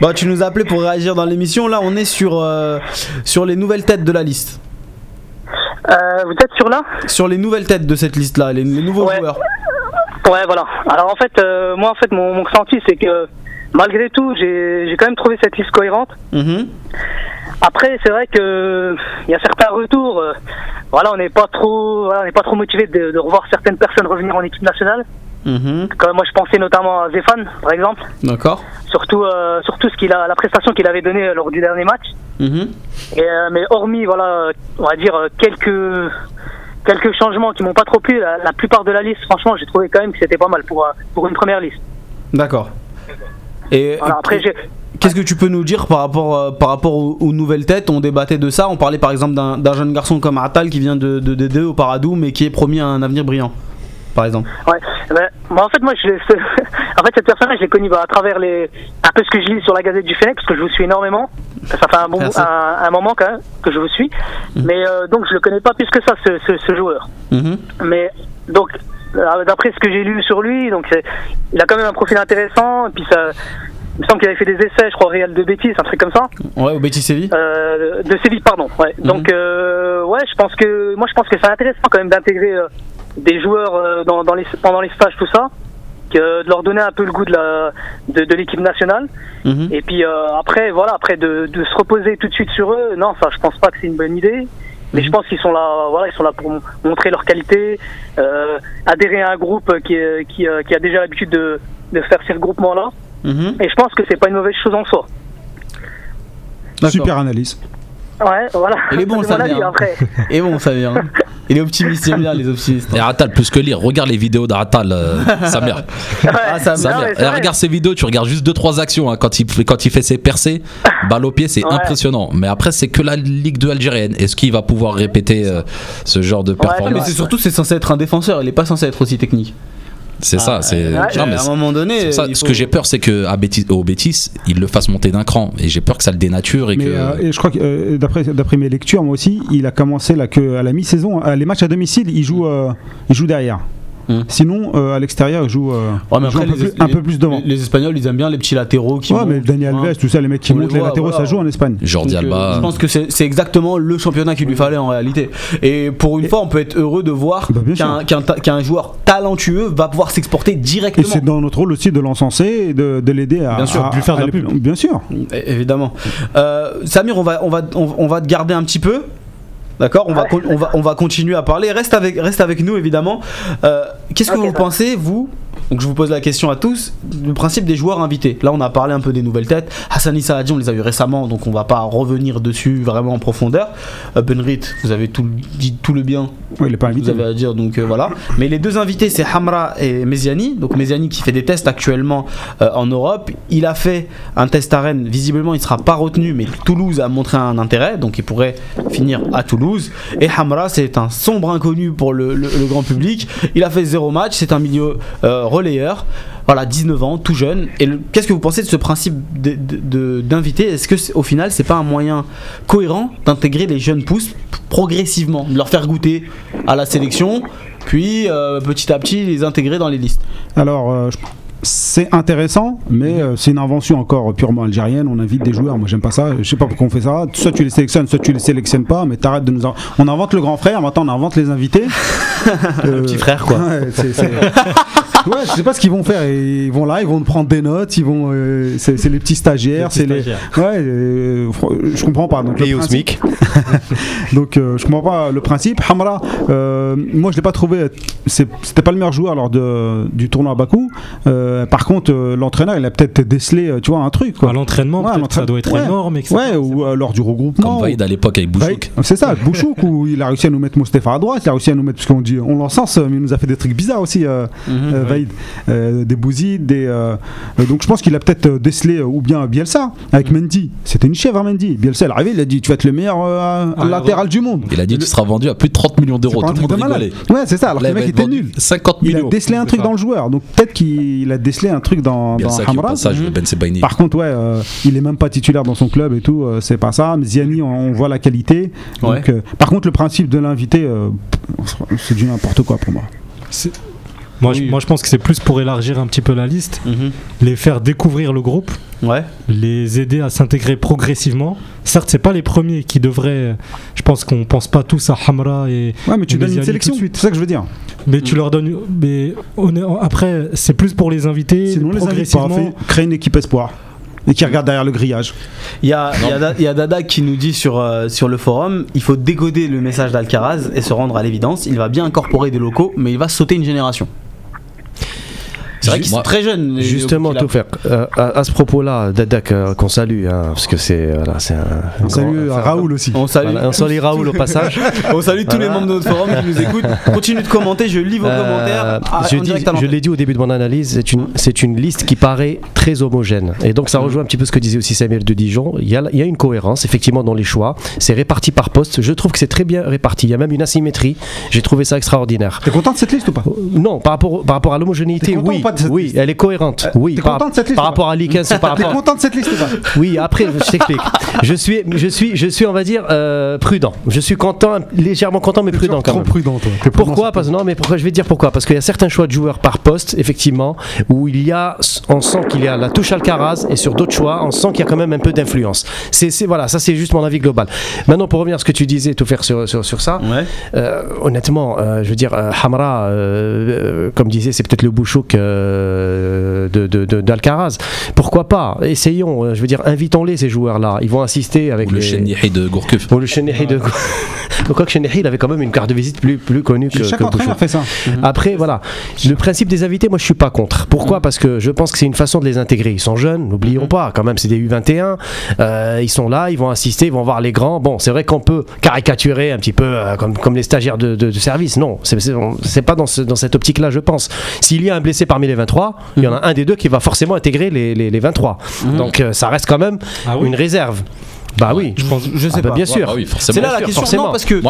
Speaker 2: Bah tu nous as appelé pour réagir dans l'émission. Là on est sur, euh, sur les nouvelles têtes de la liste.
Speaker 5: Euh, vous êtes sur là
Speaker 2: Sur les nouvelles têtes de cette liste là, les, les nouveaux
Speaker 5: Ouais.
Speaker 2: joueurs.
Speaker 5: Ouais, voilà. Alors, en fait, euh, moi, en fait, mon, mon ressenti, c'est que malgré tout, j'ai j'ai quand même trouvé cette liste cohérente.
Speaker 2: Mhm.
Speaker 5: Après, c'est vrai que il y a certains retours. euh, voilà, on n'est pas trop, voilà, on n'est pas trop motivé de, de revoir certaines personnes revenir en équipe nationale.
Speaker 2: Mhm.
Speaker 5: Comme moi, je pensais notamment à Zéphane, par exemple.
Speaker 2: D'accord.
Speaker 5: Surtout, euh, surtout ce qu'il a, la prestation qu'il avait donnée lors du dernier match.
Speaker 2: Mhm.
Speaker 5: Et, euh, mais hormis, voilà, on va dire euh, quelques quelques changements qui m'ont pas trop plu, la, la plupart de la liste, franchement, j'ai trouvé quand même que c'était pas mal pour euh, pour une première liste.
Speaker 2: D'accord. Et
Speaker 5: Voilà, après, j'ai
Speaker 2: Qu'est-ce que tu peux nous dire par rapport, euh, par rapport aux, aux nouvelles têtes? On débattait de ça. On parlait par exemple d'un jeune garçon comme Atal qui vient de, de D2 au Paradou, mais qui est promis à un avenir brillant. Par exemple.
Speaker 5: Ouais. Ben, moi, en fait, moi, je en fait, cette personne-là, je l'ai connue bah, à travers les, un peu ce que je lis sur la Gazette du Fennec, parce que je vous suis énormément. Ça fait un bon,
Speaker 2: Merci.
Speaker 5: un, un moment quand même que je vous suis. Mais euh, donc, je le connais pas plus que ça, ce, ce, ce joueur.
Speaker 2: Mhm.
Speaker 5: Mais donc, euh, d'après ce que j'ai lu sur lui, donc il a quand même un profil intéressant. Et puis ça, il me semble qu'il avait fait des essais, je crois, au Real de Betis, un truc comme ça.
Speaker 2: Ouais, au Betis Séville.
Speaker 5: Euh, de Séville, pardon. Ouais. Donc, euh, ouais, je pense que moi, je pense que c'est intéressant quand même d'intégrer euh, des joueurs euh, dans, dans les, pendant les stages, tout ça, que de leur donner un peu le goût de la de, de l'équipe nationale.
Speaker 2: Mhm.
Speaker 5: Et puis euh, après, voilà, après de, de se reposer tout de suite sur eux, non, ça, je pense pas que c'est une bonne idée. Mais
Speaker 2: Mhm.
Speaker 5: je pense qu'ils sont là, voilà, ils sont là pour montrer leur qualité, euh, adhérer à un groupe qui, est- qui, qui a déjà l'habitude de, de faire ces regroupements-là.
Speaker 2: Mhm.
Speaker 5: Et je pense que c'est pas une mauvaise chose en soi.
Speaker 1: Super analyse.
Speaker 5: Ouais, voilà.
Speaker 2: Il est bon, Samir,
Speaker 5: avis,
Speaker 2: hein.
Speaker 5: après.
Speaker 2: Et bon, ça vient. hein. Il est optimiste, j'aime bien les optimistes.
Speaker 4: Et Atal, plus que lire, regarde les vidéos d'Atal, euh, Samir.
Speaker 2: Ah, ça.
Speaker 5: Non, vrai.
Speaker 4: regarde ses vidéos, tu regardes juste 2-3 actions hein, quand, il, fait- quand il fait ses percées, balle au pied, c'est
Speaker 5: Ouais.
Speaker 4: impressionnant. Mais après, c'est que la Ligue 2 algérienne. Est-ce qu'il va pouvoir répéter euh, ce genre de
Speaker 5: Ouais,
Speaker 2: Mais
Speaker 4: performance?
Speaker 2: C'est surtout, c'est censé être un défenseur, il est pas censé être aussi technique.
Speaker 4: C'est ça, c'est.
Speaker 5: ouais.
Speaker 4: non, mais
Speaker 2: à un
Speaker 4: c'est-
Speaker 2: moment donné,
Speaker 4: c'est ça. Ce que j'ai peur, c'est que à Bétis- au Bétis, il le fasse monter d'un cran. Et j'ai peur que ça le dénature et
Speaker 1: Mais
Speaker 4: que.
Speaker 1: euh, et je crois que euh, d'après d'après mes lectures, moi aussi, il a commencé là que à la mi-saison, à les matchs à domicile, il joue euh, il joue derrière.
Speaker 2: Hmm.
Speaker 1: Sinon, euh, à l'extérieur, il joue, euh,
Speaker 2: Ouais, mais
Speaker 1: il joue
Speaker 2: après,
Speaker 1: un, peu
Speaker 2: les-
Speaker 1: plus, un
Speaker 2: les-
Speaker 1: peu plus devant.
Speaker 2: Les, les Espagnols, ils aiment bien les petits latéraux qui.
Speaker 1: ouais,
Speaker 2: montent,
Speaker 1: mais Daniel
Speaker 2: vois.
Speaker 1: Alves, tout ça, les mecs qui montent les
Speaker 2: voit,
Speaker 1: latéraux,
Speaker 2: voilà.
Speaker 1: ça joue en Espagne.
Speaker 4: Jordi
Speaker 2: euh,
Speaker 4: Alba.
Speaker 2: je pense que c'est exactement le championnat qu'il lui fallait en réalité. Et pour une
Speaker 1: Et-
Speaker 2: fois, on peut être heureux de voir
Speaker 1: Bah,
Speaker 2: qu'un qu'un joueur talentueux va pouvoir s'exporter
Speaker 1: Et
Speaker 2: directement.
Speaker 1: c'est dans notre rôle aussi de l'encenser et de, de l'aider à,
Speaker 2: Bien sûr,
Speaker 1: à-
Speaker 3: de lui faire de la pub.
Speaker 1: Bien sûr.
Speaker 2: Évidemment. Euh, Samir, on va, on, va, on, on va te garder un petit peu. D'accord on, va, con- on, va, on va continuer à parler. Reste avec, reste avec nous, évidemment. Euh, Qu'est-ce que vous
Speaker 5: ça.
Speaker 2: pensez, vous Donc je vous pose la question à tous, le principe des joueurs invités. Là on a parlé un peu des nouvelles têtes. Hassan Issa Hadji, on les a eu récemment, donc on va pas revenir dessus vraiment en profondeur. Euh, Benrit, vous avez tout, dit tout le bien
Speaker 1: Ouais, il est pas
Speaker 2: que vous
Speaker 1: invité.
Speaker 2: avez à dire, donc euh, voilà. Mais les deux invités, c'est Hamra et Meziani. Donc Meziani qui fait des tests actuellement euh, en Europe. Il a fait un test à Rennes. Visiblement, il sera pas retenu, mais Toulouse a montré un intérêt, donc il pourrait finir à Toulouse. Et Hamra, c'est un sombre inconnu pour le, le- le grand public. Il a fait zéro match. C'est un milieu euh, relayeur. Voilà, 19 ans, tout jeune. Et le- qu'est-ce que vous pensez de ce principe d'inviter Est-ce que c'est- au final, c'est pas un moyen cohérent d'intégrer les jeunes pousses progressivement, de leur faire goûter à la sélection, puis euh, petit à petit les intégrer dans les listes?
Speaker 1: Alors, euh, je- c'est intéressant, mais euh, c'est une invention encore purement algérienne. On invite des joueurs. Moi, j'aime pas ça. Je sais pas pourquoi on fait ça. Soit tu les sélectionnes, soit tu les sélectionnes pas. Mais t'arrêtes de nous. On invente le grand frère. Maintenant, on invente les invités. Euh,
Speaker 3: petit frère, quoi.
Speaker 1: Ouais, Ouais, je sais pas ce qu'ils vont faire. Ils vont là, ils vont prendre des notes. Ils vont. euh, c'est les petits stagiaires. C'est les.
Speaker 6: stagiaires.
Speaker 1: Ouais. euh, je comprends pas. Donc, le
Speaker 3: Payé au SMIC.
Speaker 1: donc euh, je comprends pas le principe. Hamra, euh, moi je l'ai pas trouvé, c'était pas le meilleur joueur lors de, du tournoi à Bakou. Euh, par contre, euh, l'entraîneur il a peut-être décelé, tu vois, un truc. Quoi.
Speaker 6: À l'entraînement,
Speaker 1: Ouais,
Speaker 6: ça
Speaker 1: l'entraînement.
Speaker 6: doit être
Speaker 1: Ouais.
Speaker 6: énorme. etc.
Speaker 1: Ouais, ou euh, lors du regroupement.
Speaker 4: Comme Vaïd à l'époque avec Bouchouk.
Speaker 1: C'est ça, Bouchouk, où il a réussi à nous mettre Mostefa à droite, il a réussi à nous mettre, parce qu'on dit, on l'encense, mais il nous a fait des trucs bizarres aussi, euh, euh, Vaïd. Euh, des bousides, des. euh, euh, donc je pense qu'il a peut-être décelé, ou bien Bielsa, avec Mendy. C'était une chèvre, hein, Mendy. Bielsa, il est arrivé, il a dit, tu vas être le meilleur euh,
Speaker 6: Ah,
Speaker 1: latéral du monde.
Speaker 4: Il a dit tu seras vendu à plus de 30 millions d'euros. Tout le
Speaker 1: truc
Speaker 4: monde rigolait.
Speaker 1: Ouais, c'est ça, alors que le mec était nul.
Speaker 4: 50
Speaker 1: Il a
Speaker 4: millions.
Speaker 1: décelé un truc dans le joueur, donc peut-être qu'il a décelé un truc dans,
Speaker 4: au
Speaker 1: Hamra.
Speaker 4: passage de Ben.
Speaker 1: Par contre, ouais, euh, il est même pas titulaire dans son club et tout, euh, c'est pas ça. Mais Ziani, on, on voit la qualité. Donc, euh, par contre, le principe de l'invité, euh, c'est du n'importe quoi pour moi.
Speaker 6: Moi, je,
Speaker 2: Oui.
Speaker 6: moi, je pense que c'est plus pour élargir un petit peu la liste, les faire découvrir le groupe,
Speaker 2: Ouais.
Speaker 6: les aider à s'intégrer progressivement. Certes, c'est pas les premiers qui devraient. Je pense qu'on pense pas tous à Hamra et.
Speaker 1: Ouais, mais tu donnes une sélection,
Speaker 6: tout de suite.
Speaker 1: c'est ça que je veux dire.
Speaker 6: Mais tu leur donnes. Mais on est- après, c'est plus pour les inviter
Speaker 1: Sinon, les invite pas,
Speaker 6: progressivement.
Speaker 1: fait- créer une équipe espoir. Et qui regarde derrière le grillage.
Speaker 2: Il y a, il y a y a Dada qui nous dit sur, euh, sur le forum il faut décoder le message d'Alcaraz et se rendre à l'évidence. Il va bien incorporer des locaux, mais il va sauter une génération. C'est vrai qu'ils sont très jeunes.
Speaker 3: Justement, tout faire. Euh, à, à ce propos-là, Dadak, euh, qu'on salue, hein, parce que c'est voilà, c'est un.
Speaker 1: Salut
Speaker 3: grand-
Speaker 1: à Raoul aussi.
Speaker 2: On salue,
Speaker 3: Voilà, on salue Raoul au passage.
Speaker 2: on salue tous les
Speaker 3: Voilà.
Speaker 2: membres de notre forum qui nous écoutent. Continuez de commenter, je lis vos
Speaker 3: Euh,
Speaker 2: commentaires. ah,
Speaker 3: je dis- je l'ai dit au début de mon analyse, c'est une, c'est une liste qui paraît très homogène. Et donc ça rejoint un petit peu ce que disait aussi Samuel de Dijon. Il y a, il y a une cohérence effectivement dans les choix. C'est réparti par poste. Je trouve que c'est très bien réparti. Il y a même une asymétrie. J'ai trouvé ça extraordinaire.
Speaker 1: T'es content de cette liste ou pas?
Speaker 3: Euh, Non, par rapport, par rapport à l'homogénéité, oui,
Speaker 1: ou pas de cette
Speaker 3: oui,
Speaker 1: liste
Speaker 3: elle est cohérente. oui,
Speaker 1: t'es
Speaker 3: par,
Speaker 1: content de cette liste
Speaker 3: par
Speaker 1: ou
Speaker 3: rapport à Likens, par
Speaker 1: T'es
Speaker 3: rapport.
Speaker 1: content de cette liste ou pas
Speaker 3: Oui, après, je t'explique. Je suis, je suis, je suis, on va dire, euh, prudent. Je suis content, légèrement content, mais prudent quand
Speaker 1: Trop
Speaker 3: même.
Speaker 1: prudent, toi. T'es prudent
Speaker 3: Pourquoi? Parce non, mais pourquoi? Je vais te dire pourquoi. Parce qu'il y a certains choix de joueurs par poste, effectivement, où il y a, on sent qu'il y a la touche Alcaraz, et sur d'autres choix, on sent qu'il y a quand même un peu d'influence. C'est, c'est- voilà, ça c'est juste mon avis global. Maintenant, pour revenir à ce que tu disais, tout faire sur, sur, sur ça.
Speaker 2: Ouais.
Speaker 3: Euh, honnêtement, euh, je veux dire, euh, Hamra, euh, euh, comme disait, c'est peut-être le bouchouk euh, de, de- de- d'Alcaraz. Pourquoi pas Essayons, euh, je veux dire, invitons-les ces joueurs-là. Ils vont assister avec
Speaker 4: Ou le
Speaker 3: les...
Speaker 4: De Gourcuff.
Speaker 3: Bon, le Chenehi de. Quoique Chenehi, il avait quand même une carte de visite plus, plus connue que,
Speaker 1: Chaque
Speaker 3: que
Speaker 1: fait ça.
Speaker 3: Après, voilà. Le principe des invités, moi, je suis pas contre. Pourquoi Parce que je pense que c'est une façon de les intégrer. Ils sont jeunes, n'oublions pas. Quand même, c'est des U21. Euh, ils sont là, ils vont assister, ils vont voir les grands. Bon, c'est vrai qu'on peut caricaturer un petit peu euh, comme, comme les stagiaires de, de- de service. Non, c'est- pas dans, ce- dans cette optique-là, je pense. S'il y a un blessé parmi les 23, il y en a un des deux qui va forcément intégrer les, les- les 23. Donc, euh, ça reste quand même
Speaker 6: Ah oui
Speaker 3: une réserve. Bah oui.
Speaker 2: Je pense, je sais
Speaker 3: Ah bah,
Speaker 2: pas.
Speaker 3: bien sûr.
Speaker 4: Ah oui.
Speaker 2: C'est là la
Speaker 3: sûr,
Speaker 2: question.
Speaker 3: forcément.
Speaker 2: Non, parce que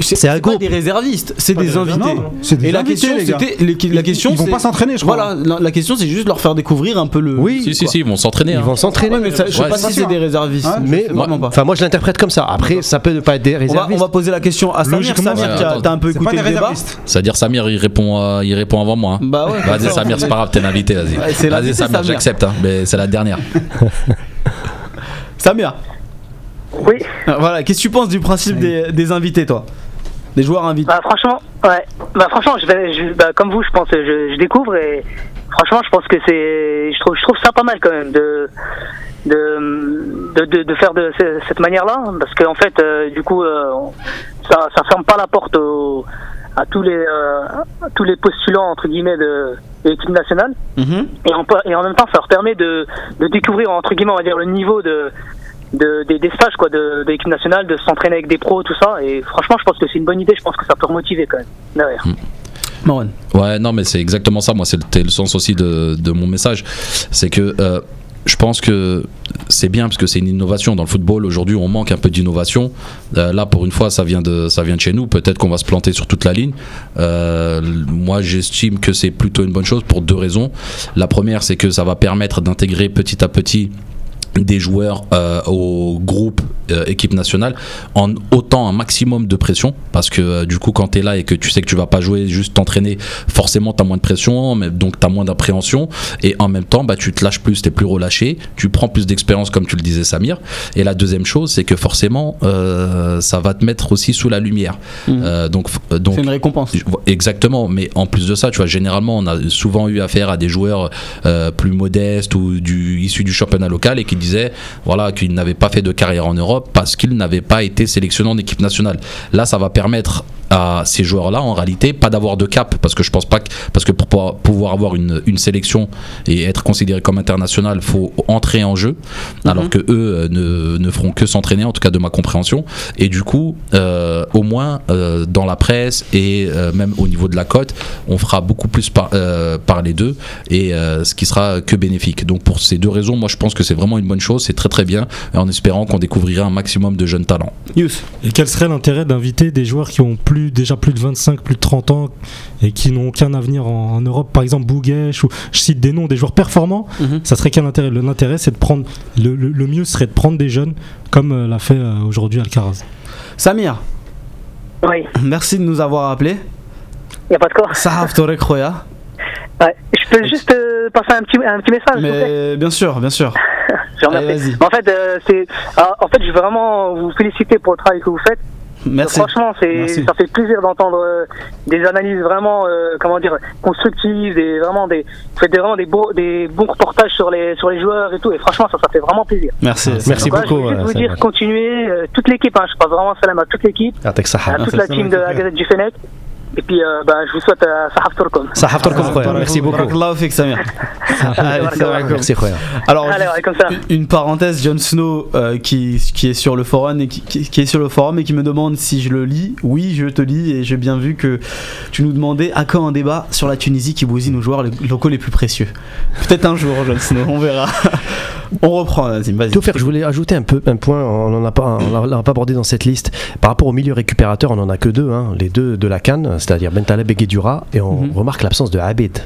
Speaker 2: c'est
Speaker 3: un groupe.
Speaker 2: des réservistes, c'est des
Speaker 6: des
Speaker 2: invités.
Speaker 1: Non, c'est des
Speaker 2: Et la question, c'était la question,
Speaker 1: Ils vont
Speaker 2: c'est-
Speaker 1: pas s'entraîner, je crois.
Speaker 2: Voilà, la, la question, c'est juste leur faire découvrir un peu le.
Speaker 3: Oui,
Speaker 4: Si, si, si, ils vont s'entraîner.
Speaker 3: Ils
Speaker 4: hein.
Speaker 3: vont s'entraîner.
Speaker 2: Ouais, mais ça- je sais
Speaker 4: Ouais,
Speaker 2: pas si c'est des réservistes.
Speaker 1: Ouais,
Speaker 3: Mais enfin, moi je l'interprète comme ça. Après, ça peut ne pas être des réservistes.
Speaker 2: on va poser la question à Samir.
Speaker 1: Logiquement,
Speaker 2: Samir, t'as un peu
Speaker 1: C'est pas
Speaker 2: écouté
Speaker 1: des
Speaker 2: le débat.
Speaker 1: réservistes.
Speaker 4: C'est-à-dire Samir, il répond, euh, il répond avant moi. hein.
Speaker 2: Bah ouais.
Speaker 4: Vas-y Samir, c'est pas grave, t'es l'invité, vas-y. Vas-y Samir. j'accepte, hein, mais c'est la dernière.
Speaker 2: Samir,
Speaker 5: Oui.
Speaker 2: euh, voilà, qu'est-ce que tu penses du principe des, des invités, toi? Des joueurs invités
Speaker 5: Bah franchement, ouais. Bah franchement, je vais, je- bah, comme vous, je pense, je, je découvre et franchement, je pense que c'est, je trouve, je trouve ça pas mal quand même de de de, de, de faire de ce- cette manière-là, parce qu'en fait, euh, du coup, euh, on- ça ça ferme pas la porte au- à tous les euh, à tous les postulants entre guillemets de et équipe nationale.
Speaker 2: Mhm.
Speaker 5: Et en, et en même temps, ça leur permet de, de découvrir, entre guillemets, on va dire, le niveau de, de, des, des stages quoi, de, de l'équipe nationale, de s'entraîner avec des pros, tout ça. Et franchement, je pense que c'est une bonne idée. Je pense que ça peut remotiver quand même. Derrière.
Speaker 2: Marwan.
Speaker 4: Ouais, non, mais c'est exactement ça. Moi, c'était le sens aussi de, de mon message. C'est que euh, je pense que c'est bien parce que c'est une innovation dans le football. Aujourd'hui, on manque un peu d'innovation. Euh, là, pour une fois, ça vient de, ça vient de chez nous. Peut-être qu'on va se planter sur toute la ligne. Euh, moi, j'estime que c'est plutôt une bonne chose pour deux raisons. La première, c'est que ça va permettre d'intégrer petit à petit des joueurs euh, au groupe euh, équipe nationale en autant un maximum de pression parce que euh, du coup quand tu es là et que tu sais que tu vas pas jouer juste t'entraîner forcément tu as moins de pression mais donc tu as moins d'appréhension et en même temps bah, tu te lâches plus tu es plus relâché tu prends plus d'expérience comme tu le disais Samir et la deuxième chose c'est que forcément euh, ça va te mettre aussi sous la lumière
Speaker 2: Mhm.
Speaker 4: Euh, donc f- donc
Speaker 2: C'est une récompense.
Speaker 4: Exactement, mais en plus de ça, tu vois, généralement, on a souvent eu affaire à des joueurs euh, plus modestes ou du, issus du championnat local et qui disaient voilà, qu'ils n'avaient pas fait de carrière en Europe parce qu'ils n'avaient pas été sélectionnés en équipe nationale. Là, ça va permettre à ces joueurs-là, en réalité, pas d'avoir de cap parce que je pense pas que, parce que pour pouvoir- avoir une, une sélection et être considéré comme international, faut entrer en jeu, alors que eux euh, ne, ne feront que s'entraîner, en tout cas de ma compréhension. Et du coup, euh, au moins euh, dans la presse et euh, même au niveau de la cote, on fera beaucoup plus par, parler d'eux et ce qui sera que bénéfique. Donc pour ces deux raisons, moi je pense que c'est vraiment une bonne chose, c'est très très bien, en espérant qu'on découvrira un maximum de jeunes talents.
Speaker 2: Yous.
Speaker 6: Et quel serait l'intérêt d'inviter des joueurs qui ont plus, déjà plus de 25, plus de 30 ans et qui n'ont aucun avenir en, en Europe? Par exemple, Bouguesh, ou je cite des noms, des joueurs performants.
Speaker 2: Mhm.
Speaker 6: Ça serait quel intérêt? L'intérêt, c'est de prendre. Le, le- le mieux serait de prendre des jeunes comme euh, l'a fait euh, aujourd'hui Alcaraz.
Speaker 2: Samir,
Speaker 5: Oui,
Speaker 2: merci de nous avoir appelés.
Speaker 5: y a pas de quoi.
Speaker 2: Sahaf Torek Khoya.
Speaker 5: Ouais. Je peux juste euh, passer un petit, un petit message, s'il vous plaît
Speaker 2: Mais bien sûr, bien sûr
Speaker 5: je remercie.
Speaker 2: Allez,
Speaker 5: en fait, euh, c'est, ah, en fait, je veux vraiment vous féliciter pour le travail que vous faites.
Speaker 2: Merci.
Speaker 5: Franchement, c'est, ça fait plaisir d'entendre euh, des analyses vraiment, euh, comment dire, constructives, des vraiment des, faites vraiment des beaux, des bons reportages sur les sur les joueurs et tout. Et franchement, ça, ça fait vraiment plaisir.
Speaker 2: Merci,
Speaker 3: merci, beaucoup.
Speaker 5: Je
Speaker 3: voulais
Speaker 5: vous dire, continuez, toute l'équipe. Hein, je passe vraiment salam à toute l'équipe, à toute la team de la Gazette du Fennec. Et puis, euh, bah, je vous souhaite euh, Sahaf Turkum.
Speaker 3: Sahaf Turkum, ah, merci beaucoup.
Speaker 2: Barakallahu fik, Samir.
Speaker 3: Merci, Khoya.
Speaker 2: Alors, une parenthèse, Jon Snow euh, qui, qui, est sur le forum et qui, qui, est sur le forum et qui me demande si je le lis. Oui, je te lis et j'ai bien vu que tu nous demandais à quand un débat sur la Tunisie qui bousille nos joueurs locaux les plus précieux. Peut-être un jour, Jon Snow, on verra. on reprend, vas-y.
Speaker 3: Vas je voulais ajouter un peu un point, on n'en a pas, on a, pas abordé dans cette liste. Par rapport au milieu récupérateur, on n'en a que deux, hein, les deux de la Cannes, c'est-à-dire Bentaleb et Guedjura, et on
Speaker 2: Mhm.
Speaker 3: remarque l'absence de Abed.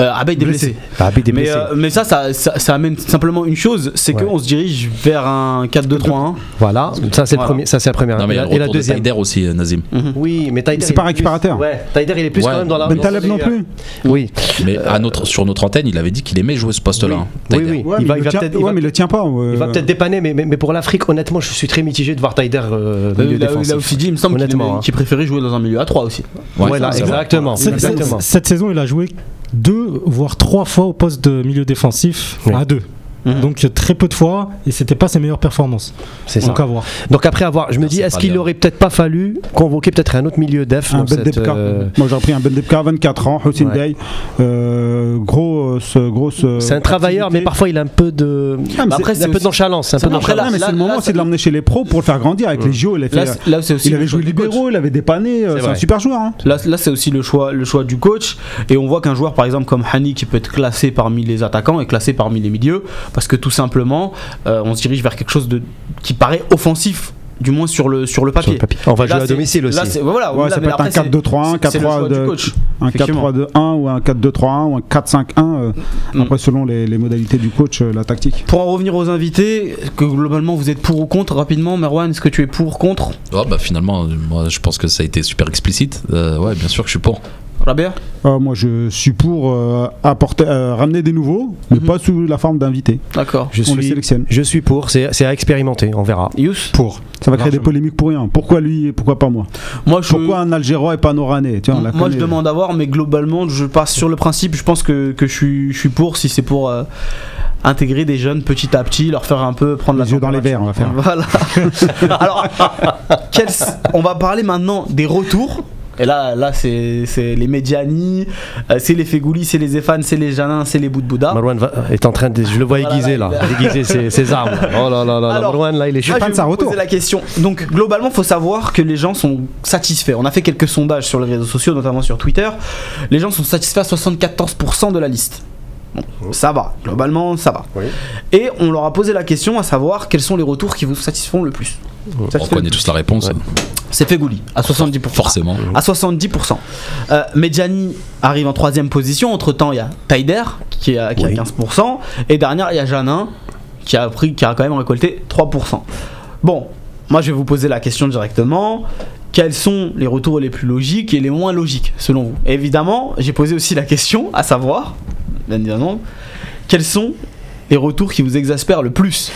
Speaker 2: Euh, Abed est blessé.
Speaker 3: Abed est
Speaker 2: Mais,
Speaker 3: blessé.
Speaker 2: euh, mais ça, ça, ça, ça amène simplement une chose, c'est
Speaker 3: Ouais.
Speaker 2: qu'on se dirige vers un 4-2-3-1.
Speaker 3: Voilà, ça c'est
Speaker 2: Voilà.
Speaker 3: premier, ça c'est la première.
Speaker 4: Non, mais il y a
Speaker 3: et
Speaker 4: le
Speaker 3: la, et la
Speaker 4: retour de
Speaker 3: deuxième.
Speaker 4: Taider aussi, euh, Nazim.
Speaker 3: Oui, mais Taider.
Speaker 1: C'est pas récupérateur.
Speaker 3: plus- Ouais, Taider il est plus
Speaker 4: Ouais.
Speaker 3: quand même dans la.
Speaker 1: Ben Taleb non plus
Speaker 3: Oui,
Speaker 4: Mais à notre, sur notre antenne, il avait dit qu'il aimait jouer ce poste-là. hein,
Speaker 3: oui,
Speaker 4: Taider.
Speaker 3: oui.
Speaker 1: Ouais,
Speaker 3: il
Speaker 1: mais
Speaker 3: va,
Speaker 1: il
Speaker 3: peut-être.
Speaker 1: ouais, mais il le tient pas.
Speaker 3: il va peut-être dépanner, mais, mais, mais pour l'Afrique, honnêtement, je suis très mitigé de voir Taider euh,
Speaker 2: Euh,
Speaker 3: milieu
Speaker 2: il, a, il
Speaker 3: défensif.
Speaker 2: a aussi dit, il me semble qu'il
Speaker 3: hein.
Speaker 2: qu'il préférait jouer dans un milieu à 3 aussi.
Speaker 3: Voilà, exactement.
Speaker 6: cette saison, il a joué deux, voire trois fois au poste de milieu défensif à deux.
Speaker 2: Mhm.
Speaker 6: Donc très peu de fois, et c'était pas ses meilleures performances.
Speaker 3: C'est ça.
Speaker 6: Donc à voir.
Speaker 3: Donc après avoir, je me
Speaker 4: Non,
Speaker 3: dis, est-ce qu'il
Speaker 4: bien.
Speaker 3: aurait peut-être pas fallu convoquer peut-être un autre milieu def
Speaker 1: Un Ben Debka.
Speaker 3: euh,
Speaker 1: Moi j'aurais pris un Ben Debka, 24 ans, Hossein
Speaker 3: Ouais.
Speaker 1: Day. Euh, gros, euh, ce- grosse. euh,
Speaker 3: C'est un travailleur, mais parfois il a un peu de,
Speaker 1: Ah, mais
Speaker 2: Après,
Speaker 1: c'est-
Speaker 3: il a un peu de nonchalance, un peu
Speaker 2: après.
Speaker 1: Non, mais
Speaker 2: là-
Speaker 1: c'est le
Speaker 2: là,
Speaker 1: moment, c'est de l'emmener chez les pros pour le faire grandir avec les JO. Il fait-
Speaker 2: Là, là, aussi
Speaker 1: il avait joué libéraux, il avait dépanné.
Speaker 3: C'est
Speaker 1: un super joueur. hein.
Speaker 2: Là, là c'est aussi le choix, le choix du coach. Et on voit qu'un joueur, par exemple, comme Hani, qui peut être classé parmi les attaquants et classé parmi les milieux, parce que tout simplement, euh, on se dirige vers quelque chose de, qui paraît offensif, du moins sur le, sur le
Speaker 3: Sur
Speaker 2: papier.
Speaker 3: le papier. On va
Speaker 2: Là,
Speaker 3: jouer à domicile aussi.
Speaker 2: Là, c'est- voilà,
Speaker 1: Ouais,
Speaker 2: là,
Speaker 1: ça
Speaker 2: mais
Speaker 1: peut être un
Speaker 2: après, c'est-
Speaker 1: 4-2-3-1,
Speaker 2: c'est- c'est le
Speaker 1: 4-3
Speaker 2: choix du
Speaker 1: de-
Speaker 2: coach.
Speaker 1: Un
Speaker 2: Effectivement.
Speaker 1: 4-3-2-1 ou un 4-2-3-1 ou un 4-5-1. euh,
Speaker 2: Mm.
Speaker 1: Après, selon les, les modalités du coach, euh, la tactique.
Speaker 2: Pour en revenir aux invités, que globalement vous êtes pour ou contre rapidement, Merwan, est-ce que tu es pour contre?
Speaker 4: Oh, bah, finalement, moi je pense que ça a été super explicite. Euh, ouais, bien sûr que je suis pour.
Speaker 2: Rabia
Speaker 1: Euh, moi, je suis pour euh, apporter, euh, ramener des nouveaux, mais
Speaker 2: Mhm.
Speaker 1: pas sous la forme d'invités.
Speaker 2: D'accord.
Speaker 3: Je
Speaker 1: On les
Speaker 3: suis,
Speaker 1: sélectionne.
Speaker 3: je suis pour, c'est à expérimenter, on verra.
Speaker 2: Yous
Speaker 1: Pour. Ça va créer des polémiques pour rien. Pourquoi lui et pourquoi pas moi
Speaker 2: Moi je,
Speaker 1: Pourquoi un Algérois et pas un Oranais Tiens, on la
Speaker 2: moi je demande à voir, mais globalement je passe sur le principe, je pense que, que je, suis, je suis pour si c'est pour euh, intégrer des jeunes petit à petit, leur faire un peu prendre
Speaker 1: Les
Speaker 2: la
Speaker 1: yeux dans les verres, on va faire.
Speaker 2: Voilà. Alors, on va parler maintenant des retours Et là, là c'est les Mediani, euh, c'est les Fegouli, c'est les Efan, c'est les Janin, c'est les Boudbouda.
Speaker 3: Marwan va- est en train de. Je le vois aiguiser
Speaker 2: là, il-
Speaker 3: aiguiser ses, ses armes. Oh là là là,
Speaker 2: Alors,
Speaker 3: Marwan là, il est chaud.
Speaker 2: Je vais vous
Speaker 1: retour.
Speaker 2: poser la question. Donc, globalement, faut savoir que les gens sont satisfaits. On a fait quelques sondages sur les réseaux sociaux, notamment sur Twitter. Les gens sont satisfaits à 74% de la liste. Bon, ça va. Globalement, ça va.
Speaker 3: Oui.
Speaker 2: Et on leur a posé la question à savoir quels sont les retours qui vous satisfont le plus.
Speaker 4: On connaît tous la réponse,
Speaker 3: Ouais.
Speaker 2: C'est Fegouli, à 70%.
Speaker 4: forcément.
Speaker 2: À 70%. Euh, Medjani arrive en troisième position. Entre temps, il y a Taider qui, a, qui a
Speaker 3: Oui.
Speaker 2: 15%. Et dernière, il y a Janin qui a, pris, qui a quand même récolté 3%. Bon, moi je vais vous poser la question directement. Quels sont les retours les plus logiques et les moins logiques selon vous? Évidemment, j'ai posé aussi la question à savoir, bien évidemment, quels sont les retours qui vous exaspèrent le plus?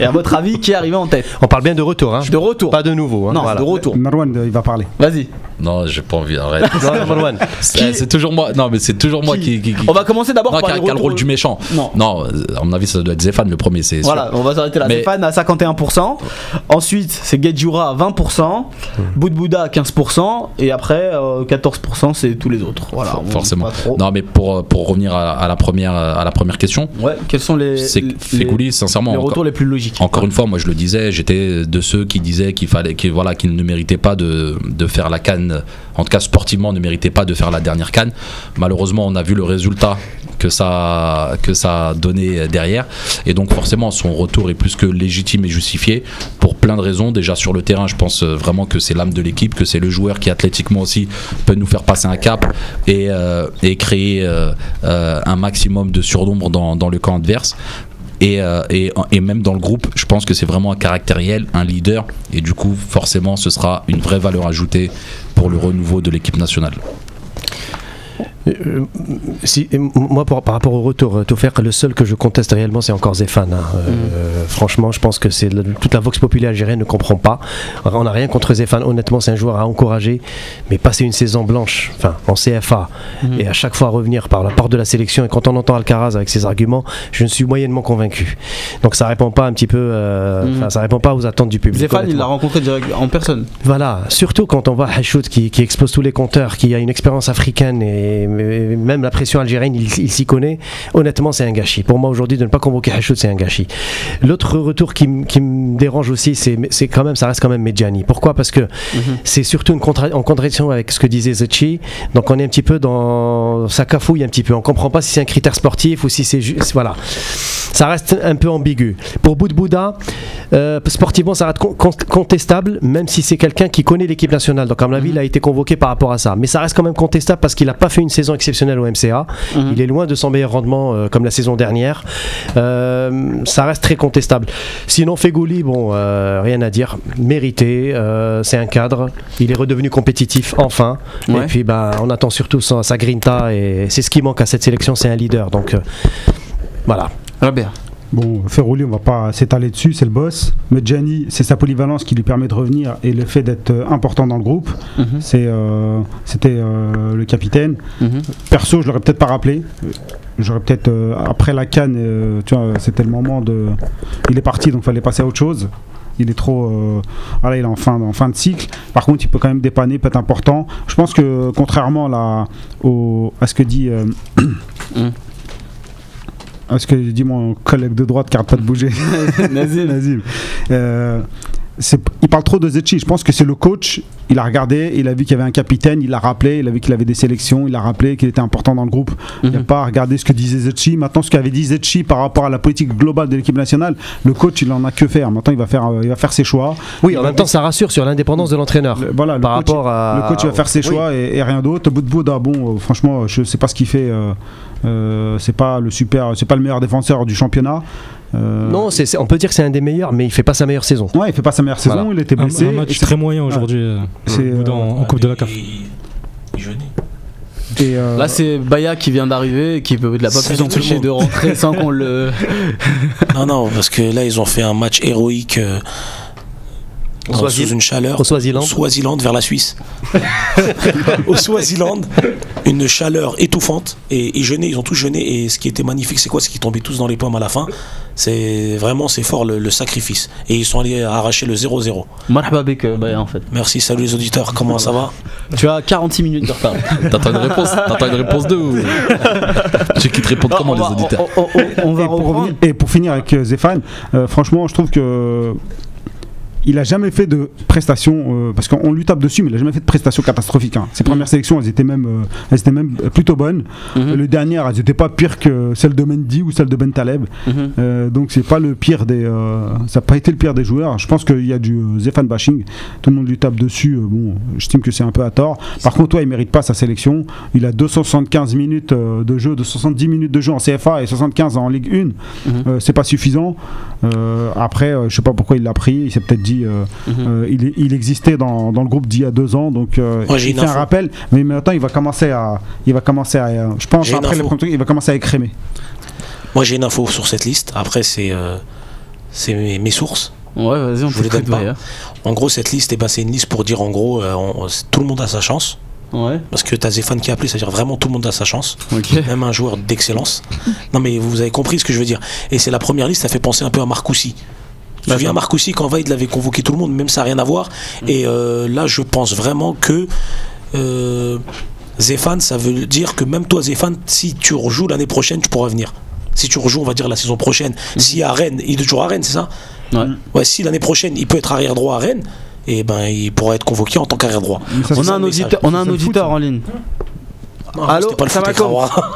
Speaker 2: Et à votre avis, qui est arrivé en tête
Speaker 3: On parle bien de retour, hein.
Speaker 2: De retour.
Speaker 3: Pas de nouveau. Hein.
Speaker 2: non,
Speaker 3: voilà.
Speaker 2: de retour.
Speaker 1: Marwan, euh, il va parler.
Speaker 2: Vas-y.
Speaker 4: Non, j'ai pas envie, arrête.
Speaker 3: Non, non, Marwan.
Speaker 4: C'est toujours moi. Non, mais c'est toujours moi
Speaker 2: Qui
Speaker 4: qui. qui- qui-
Speaker 2: On va commencer d'abord par
Speaker 4: qui a,
Speaker 2: les
Speaker 4: qui a le rôle du méchant.
Speaker 2: Non.
Speaker 4: Non, euh, à mon avis, ça doit être Zéphane le premier, c'est sûr.
Speaker 2: Voilà, on va s'arrêter là.
Speaker 4: Mais-
Speaker 2: Stéphane à 51%. Ensuite, c'est Gedjura à 20%. Boudbouda à 15%. Et après, euh, 14%, c'est tous les autres. Voilà,
Speaker 4: Forcément. Non, mais pour, euh, pour revenir à, à la première, à la première question,
Speaker 2: Ouais, quels sont les,
Speaker 4: c'est
Speaker 2: les,
Speaker 4: que Fegouli, sincèrement,
Speaker 2: les
Speaker 4: encore-
Speaker 2: retours les plus logiques
Speaker 4: Encore une fois, moi je le disais, j'étais de ceux qui disaient qu'il fallait, qu'il qu'il ne méritait pas de, faire la canne, en tout cas sportivement, ne méritait pas de faire la dernière canne. Malheureusement, on a vu le résultat que ça, que a donné derrière, et donc forcément, son retour est plus que légitime et justifié pour plein de raisons. Déjà sur le terrain, je pense euh, vraiment que c'est l'âme de l'équipe, que c'est le joueur qui athlétiquement aussi peut nous faire passer un cap et, euh, créer euh, un maximum de surnombre dans le camp adverse. Et, euh, et même dans le groupe, je pense que c'est vraiment un caractériel, un leader, et du coup, forcément, ce sera une vraie valeur ajoutée pour le renouveau de l'équipe nationale.
Speaker 3: Euh, si, euh, moi, par, par rapport au retour, euh, Taufer, le seul que je conteste réellement, c'est encore Zéphane. hein. Euh, Franchement, je pense que c'est toute la vox populaire algérienne ne comprend pas. On n'a rien contre Zéphane. Honnêtement, c'est un joueur à encourager, mais passer une saison blanche, enfin en CFA, et à chaque fois revenir par la porte de la sélection. Et quand on entend Alcaraz avec ses arguments, je ne suis moyennement convaincu. Donc ça répond pas un petit peu, euh, enfin, ça répond pas aux attentes du public.
Speaker 2: Zéphane, il l'a rencontré direct en personne.
Speaker 3: Voilà, surtout quand on voit Hachout qui, qui explose tous les compteurs, qui a une expérience africaine et mais même la pression algérienne, il, il s'y connaît. Honnêtement, c'est un gâchis. Pour moi, aujourd'hui, de ne pas convoquer Hachout, c'est un gâchis. L'autre retour qui, me dérange aussi, c'est quand même, ça reste quand même Medjani. Pourquoi? Parce que c'est surtout une contra- en contradiction avec ce que disait Zetchi. Donc on est un petit peu dans ça cafouille un petit peu. On comprend pas si c'est un critère sportif ou si c'est juste voilà. Ça reste un peu ambigu. Pour Boudbouda, euh, sportivement, ça reste con- con- contestable, même si c'est quelqu'un qui connaît l'équipe nationale. Donc, à mon avis, il a été convoqué par rapport à ça. Mais ça reste quand même contestable parce qu'il n'a pas fait une saison exceptionnelle au MCA.
Speaker 2: Mhm.
Speaker 3: Il est loin de son meilleur rendement euh, comme la saison dernière. Euh, ça reste très contestable. Sinon, Fegouli, bon, rien à dire. Mérité. c'est un cadre. Il est redevenu compétitif, enfin.
Speaker 2: Ouais.
Speaker 3: Et puis, bah, on attend surtout sa, sa grinta. Et c'est ce qui manque à cette sélection, c'est un leader. Donc, voilà.
Speaker 2: Robert.
Speaker 1: Bon, Ferrouli, on va pas s'étaler dessus, c'est le boss. Medjani, c'est sa polyvalence qui lui permet de revenir et le fait d'être euh, important dans le groupe.
Speaker 2: Mhm.
Speaker 1: C'est, euh, c'était euh, le capitaine.
Speaker 2: Mhm.
Speaker 1: Perso, je l'aurais peut-être pas rappelé. J'aurais peut-être euh, après la canne, tu vois, c'était le moment de. Il est parti, donc fallait passer à autre chose. Il est trop, euh, voilà, il est en fin, en fin de cycle. Par contre, il peut quand même dépanner, peut être important. Je pense que contrairement à, la- au- à ce que dit. euh,
Speaker 2: Mm.
Speaker 1: À ce que dit mon collègue de droite qui arrête pas de bouger.
Speaker 2: Nazim.
Speaker 1: Nazim. Euh, il parle trop de Zetchi. Je pense que c'est le coach. Il a regardé, il a vu qu'il y avait un capitaine, il l'a rappelé, il a vu qu'il avait des sélections, il a rappelé qu'il était important dans le groupe. Il n'a
Speaker 2: Mhm.
Speaker 1: pas regardé ce que disait Zetchi. Maintenant, ce qu'avait dit Zetchi par rapport à la politique globale de l'équipe nationale, le coach, il en a que faire. Maintenant, il va faire, euh, il va faire ses choix.
Speaker 3: Oui,
Speaker 1: Il
Speaker 3: en même temps, ça rassure sur l'indépendance de l'entraîneur.
Speaker 1: le- voilà, le
Speaker 3: par
Speaker 1: coach,
Speaker 3: rapport à.
Speaker 1: le coach il va faire ses
Speaker 3: Oui.
Speaker 1: choix et, et rien d'autre. Bout de bout, bon, euh, franchement, je sais pas ce qu'il fait. euh, c'est pas le super, c'est pas le meilleur défenseur du championnat. Euh,
Speaker 3: Non, c'est- c'est- on peut dire que c'est un des meilleurs, mais il fait pas sa meilleure saison.
Speaker 1: Ouais, il fait pas sa meilleure saison.
Speaker 3: Voilà.
Speaker 1: Il était
Speaker 6: Un,
Speaker 1: blessé.
Speaker 6: un
Speaker 1: et
Speaker 6: match très moyen aujourd'hui. euh,
Speaker 1: c'est,
Speaker 6: Bouddha
Speaker 1: euh,
Speaker 6: en, en Coupe de la CAF.
Speaker 1: Et, euh,
Speaker 2: Là, c'est Baya qui vient d'arriver et qui peut de la pas empêcher de rentrer sans qu'on le.
Speaker 7: Non, non, parce que là, ils ont fait un match héroïque euh,
Speaker 3: Au Swaziland.
Speaker 7: sous une chaleur.
Speaker 3: Au Swaziland.
Speaker 7: Au Swaziland vers la Suisse. Au Swaziland. une chaleur étouffante et ils jeûnaient, ils ont tous jeûné et ce qui était magnifique c'est quoi? C'est qu'ils tombaient tous dans les pommes à la fin. C'est vraiment c'est fort le, le sacrifice et ils sont allés arracher le 0-0.
Speaker 2: Marhaba bik, euh, bah, en fait.
Speaker 7: Merci, salut les auditeurs, comment ça va?
Speaker 2: Tu as 46 minutes de retard.
Speaker 4: T'attends une réponse T'attends une réponse de ou Tu sais qui te répondent comment
Speaker 2: on,
Speaker 4: les
Speaker 2: va,
Speaker 4: auditeurs?
Speaker 2: on, on- on- on va
Speaker 1: et, pour revenir- et pour finir avec euh, Zéphane, euh, franchement, je trouve que il a jamais fait de prestations euh, parce qu'on lui tape dessus, mais il a jamais fait de prestations catastrophiques. hein. Ses premières sélections, elles étaient même, euh, elles étaient même plutôt bonnes.
Speaker 2: Mhm.
Speaker 1: Les dernières, elles n'étaient pas pires que celles de Mendy ou celles de Ben Taleb.
Speaker 2: Mhm.
Speaker 1: Euh, donc c'est pas le pire des, ça n'a pas été le pire des joueurs. Je pense qu'il y a du Zéphane bashing. Tout le monde lui tape dessus. bon, j'estime que c'est un peu à tort. Par contre, toi, il mérite pas sa sélection. Il a 275 minutes de jeu, de 70 minutes de jeu en CFA et 75 en Ligue 1.
Speaker 2: Mhm.
Speaker 1: Euh, c'est pas suffisant. Après, je sais pas pourquoi il l'a pris. Il s'est peut-être dit, euh,
Speaker 2: Mhm.
Speaker 1: euh, il, existait dans, dans le groupe d'il y a deux ans, donc euh,
Speaker 7: j'ai
Speaker 1: il fait un rappel. Mais maintenant, il va commencer à, il va commencer à, euh, je pense après trucs, il va commencer à écrémer.
Speaker 7: Moi j'ai une info sur cette liste, après c'est euh, c'est mes, mes sources.
Speaker 2: Ouais, vas-y, on
Speaker 7: Je vous les donne pas. En gros cette liste, eh ben, c'est une liste pour dire en gros, euh, on- tout le monde a sa chance.
Speaker 2: Ouais,
Speaker 7: Parce que t'as Zéphane qui a appelé, c'est-à-dire vraiment tout le monde a sa chance.
Speaker 2: ok.
Speaker 7: Même un joueur d'excellence. Non mais vous avez compris ce que je veux dire. Et c'est la première liste, ça fait penser un peu à Marcoussi. Te souviens
Speaker 2: D'accord.
Speaker 7: Marcoussi quand Vaid l'avait convoqué tout le monde, même ça n'a rien à voir. Et euh, là je pense vraiment que euh, Zéphane, ça veut dire que même toi Zéphane, si tu rejoues l'année prochaine, tu pourras venir. Si tu rejoues, on va dire la saison prochaine, si à Rennes, il est toujours à Rennes, c'est ça?
Speaker 2: Ouais.
Speaker 7: Ouais, si l'année prochaine il peut être arrière droit à Rennes, et ben il pourra être convoqué en tant qu'arrière droit.
Speaker 1: Ça,
Speaker 2: On a un auditeur, on a un auditeur
Speaker 1: foot,
Speaker 2: en ligne.
Speaker 7: Non,
Speaker 2: Allô,
Speaker 7: pas le
Speaker 2: ça
Speaker 7: foot,
Speaker 2: va.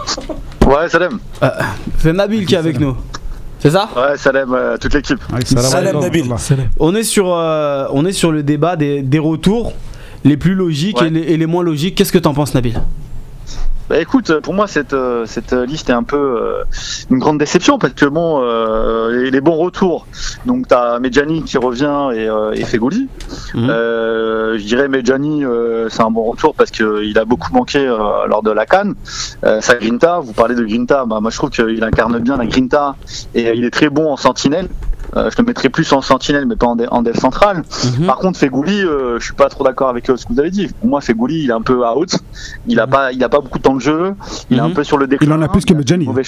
Speaker 8: Ouais, Salem.
Speaker 2: C'est Nabil qui est avec nous. C'est ça
Speaker 8: Ouais, Salem, euh, toute l'équipe.
Speaker 1: Avec
Speaker 3: Salam
Speaker 1: Salam.
Speaker 7: Nabil.
Speaker 2: On est sur, euh, on est sur le débat des, des retours les plus logiques
Speaker 8: Ouais.
Speaker 2: et, les, et les moins logiques. Qu'est-ce que t'en penses, Nabil?
Speaker 8: Bah écoute, pour moi cette euh, cette liste est un peu euh, une grande déception parce que bon, euh, les, les bons retours. Donc t'as Medjani qui revient et, euh, et Fegouli.
Speaker 2: Mhm.
Speaker 8: Euh, je dirais Medjani, euh, c'est un bon retour parce que il a beaucoup manqué euh, lors de la Cannes. Euh, sa Grinta, vous parlez de Grinta, bah moi je trouve qu'il incarne bien la Grinta et euh, il est très bon en sentinelle. Euh, je le mettrais plus en sentinelle mais pas en, en dev central.
Speaker 2: Mhm.
Speaker 8: Par contre, Fegouli, euh, je suis pas trop d'accord avec euh, ce que vous avez dit. Pour moi, Fegouli, il est un peu out. Il a pas, il a pas beaucoup de temps de jeu. Il est un
Speaker 2: Mhm.
Speaker 8: peu sur le déclin.
Speaker 1: Il en a plus que Medjani.
Speaker 8: mauvais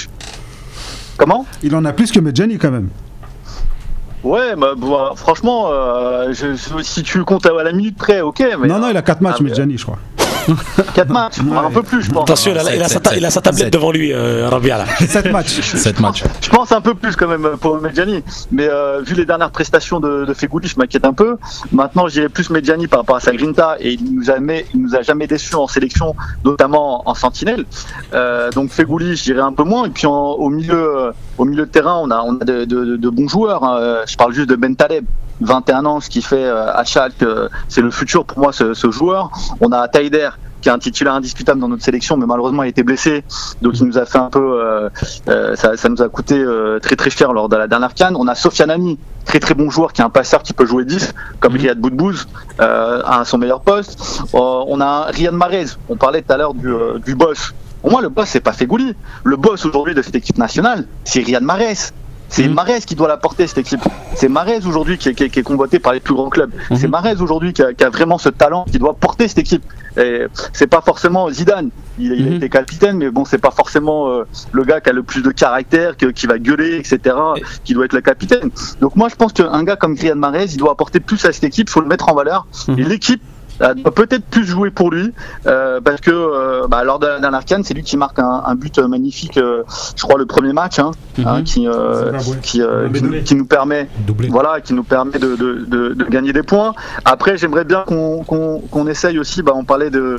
Speaker 8: Comment?
Speaker 1: Il en a plus que Medjani quand même.
Speaker 8: Ouais, bah, bon, franchement, euh, je- je- si tu comptes à la minute près, ok. Mais
Speaker 1: non, non, il a 4 matchs,
Speaker 8: ah, mais-
Speaker 1: Medjani, je crois.
Speaker 8: 4 matchs,
Speaker 1: Ouais.
Speaker 8: un peu plus, je pense.
Speaker 7: Attention, il a, il a sa, ta- il a sa tablette devant lui, euh, Rabia là.
Speaker 1: 7 matchs.
Speaker 4: 7 matchs.
Speaker 8: Je pense un peu plus quand même pour Medjani. Mais euh, vu les dernières prestations de, de Fegouli, je m'inquiète un peu. Maintenant, j'irai plus Medjani par rapport à sa Grinta et il nous a, jamais- il nous a jamais déçu en sélection, notamment en sentinelle. Euh, donc Fegouli, je dirais un peu moins. Et puis en- au milieu, euh, au milieu de terrain, on a, on a de, de- de bons joueurs. hein. Euh, Je parle juste de Ben Taleb. 21 ans, ce qui fait euh, à Schalke, euh, c'est le futur pour moi ce, ce joueur. On a Taider qui est un titulaire indiscutable dans notre sélection, mais malheureusement il a été blessé, donc il nous a fait un peu, euh, euh, ça, ça nous a coûté euh, très très cher lors de la dernière canne. On a Sofiane Ami, très très bon joueur, qui est un passeur qui peut jouer 10, comme Riyad Boudbouz, à son meilleur poste. On a Riyad Mahrez, on parlait tout à l'heure du, du boss. Pour moi, le boss, c'est pas Fegouli. Le boss aujourd'hui de cette équipe nationale, c'est Riyad Mahrez. C'est. Mahrez qui doit la porter cette équipe. C'est Mahrez aujourd'hui qui, est- qui qui est convoité par les plus grands clubs.
Speaker 2: Mhm.
Speaker 8: C'est Mahrez aujourd'hui qui a, qui a vraiment ce talent qui doit porter cette équipe. Et c'est pas forcément Zidane. Il, il a été capitaine, mais bon, c'est pas forcément euh, le gars qui a le plus de caractère, que- qui va gueuler, etc., qui doit être le capitaine. Donc moi, je pense qu'un gars comme Riyad Mahrez, il doit apporter plus à cette équipe. Il faut le mettre en valeur.
Speaker 2: Mhm.
Speaker 8: Et l'équipe doit peut-être plus jouer pour lui euh, parce que euh, bah, lors de la dernière canne, c'est lui qui marque un, un but euh, magnifique, euh, je crois le premier match, hein, hein,
Speaker 2: Mhm.
Speaker 8: qui, euh, qui, euh, qui, nous permet
Speaker 6: Doublé.
Speaker 8: voilà, qui nous permet de, de, de, de gagner des points. Après, j'aimerais bien qu'on qu'on qu'on essaye aussi, bah, on parlait de,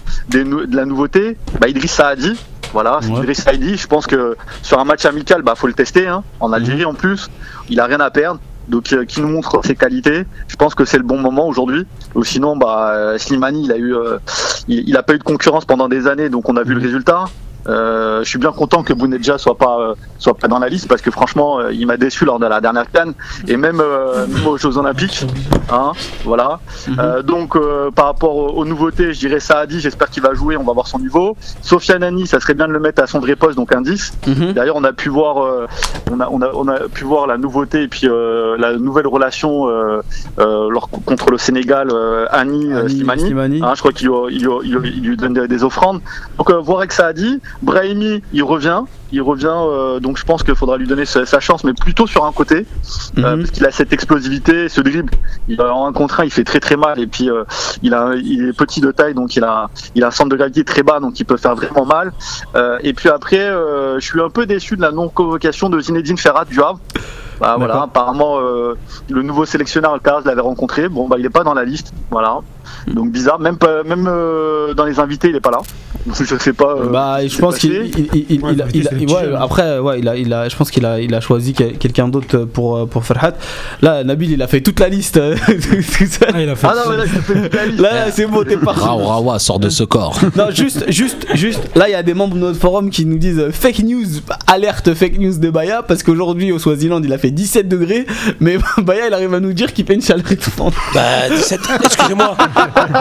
Speaker 8: la nouveauté, bah, Idriss Saadi. Voilà,
Speaker 2: Ouais.
Speaker 8: Idriss Saadi. Je pense que sur un match amical, bah, faut le tester, hein, en Algérie en plus. Il a rien à perdre. Donc, euh, qui nous montre ses qualités. Je pense que c'est le bon moment aujourd'hui. Ou sinon, bah, euh, Slimani, il a eu, euh, il, il a pas eu de concurrence pendant des années, donc on a vu le résultat. Euh, je suis bien content que Bounedja soit pas euh, soit pas dans la liste parce que franchement, euh, il m'a déçu lors de la dernière canne et même, même aux Jeux Olympiques. Hein, voilà. Euh, donc par rapport aux, nouveautés, je dirais Saadi. J'espère qu'il va jouer. On va voir son niveau. Sofiane Nani, ça serait bien de le mettre à son vrai poste, donc un 10.
Speaker 2: Mhm.
Speaker 8: D'ailleurs, on a pu voir, on, a, on, a, on a pu voir la nouveauté et puis la nouvelle relation contre le Sénégal, Annie,
Speaker 2: Annie
Speaker 8: Slimani.
Speaker 2: Slimani.
Speaker 8: Hein, je crois qu'il lui, donne des, des offrandes. Donc voir avec Saadi, Brahimi, il revient. Il revient, euh, donc je pense qu'il faudra lui donner sa, sa chance, mais plutôt sur un côté, euh,
Speaker 2: Mhm.
Speaker 8: parce qu'il a cette explosivité, ce dribble. Il, en un contre un, il fait très très mal, et puis euh, il, a, il est petit de taille, donc il a, il a un centre de gravité très bas, donc il peut faire vraiment mal. Euh, et puis après, euh, je suis un peu déçu de la non-convocation de Zinedine Ferrat du Havre. Bah, voilà, apparemment euh, le nouveau sélectionneur Alcaraz l'avait rencontré. Bon bah il est pas dans la liste, voilà. Donc bizarre, même pas, même euh, dans les invités il est pas là. Donc, je sais pas. euh,
Speaker 2: Bah, je pense
Speaker 8: passé.
Speaker 2: qu'il il, il- il-
Speaker 6: Ouais,
Speaker 2: ouais, après ouais, il a, il a, je pense qu'il a, il a choisi quel- quelqu'un d'autre pour euh, pour Ferhat. Là, Nabil, il a fait toute la liste. tout ça.
Speaker 6: Ah, il a fait
Speaker 8: Ah non mais là je fais toute la liste.
Speaker 2: Là, c'est bon, t'es parti.
Speaker 4: Rao Rawa sort de ce corps.
Speaker 2: Non, juste, juste, juste. Là, il y a des membres de notre forum qui nous disent fake news, alerte fake news de Baya, parce qu'aujourd'hui au Swaziland il a fait 17 degrés, mais Baya il arrive à nous dire qu'il fait une chaleur étouffante.
Speaker 7: Bah, 17, excusez-moi,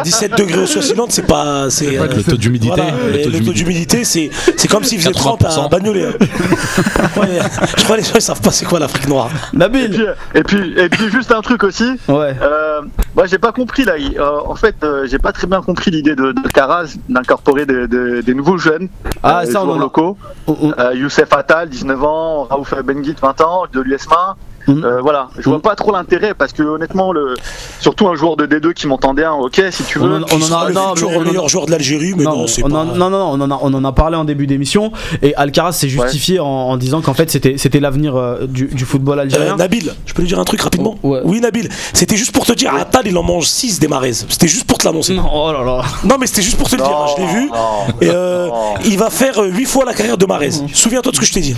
Speaker 7: 17 degrés au Swaziland, c'est pas. C'est,
Speaker 4: Avec le taux d'humidité,
Speaker 7: voilà,
Speaker 4: le taux d'humidité.
Speaker 7: c'est, c'est comme s'il faisait 30 à
Speaker 4: 80%.
Speaker 7: Bagnolet. hein. Ouais, je crois que les gens ils savent pas c'est quoi l'Afrique noire.
Speaker 8: Et
Speaker 2: Nabil
Speaker 8: puis, et puis et puis juste un truc aussi.
Speaker 2: Ouais.
Speaker 8: Euh, moi j'ai pas compris là. euh, en fait euh, j'ai pas très bien compris l'idée de, de Caraz d'incorporer des, des- des nouveaux jeunes.
Speaker 2: Ah,
Speaker 8: euh,
Speaker 2: ça, on en
Speaker 8: locaux.
Speaker 2: On- on-
Speaker 8: Euh, Youssef Attal, 19 ans, Raouf Benguit, 20 ans, de l'USMA.
Speaker 2: Mhm.
Speaker 8: Euh, voilà, je vois pas trop l'intérêt parce que honnêtement, le, surtout un joueur de D2 qui m'entendait un, ok, si tu
Speaker 2: On
Speaker 8: veux.
Speaker 2: en- on en a-
Speaker 7: le
Speaker 2: non,
Speaker 7: meilleur joueur de l'Algérie, mais non,
Speaker 2: non,
Speaker 7: c'est pas.
Speaker 2: non, non, non, on en a, on en a parlé en début d'émission et Alcaraz s'est justifié en, en disant qu'en fait c'était, c'était l'avenir euh, du, du football
Speaker 7: Euh,
Speaker 2: algérien.
Speaker 7: Nabil, je peux lui dire un truc rapidement
Speaker 2: Oh, ouais.
Speaker 7: Oui, Nabil, c'était juste pour te dire, Attal il en mange 6 des maraises. C'était juste pour te l'annoncer.
Speaker 2: Non, oh là là.
Speaker 7: Non, mais c'était juste pour te le dire, hein, je l'ai vu.
Speaker 8: Non,
Speaker 7: Et euh,
Speaker 8: non.
Speaker 7: il va faire 8 fois la carrière de Marez. Souviens-toi de ce que je t'ai dit.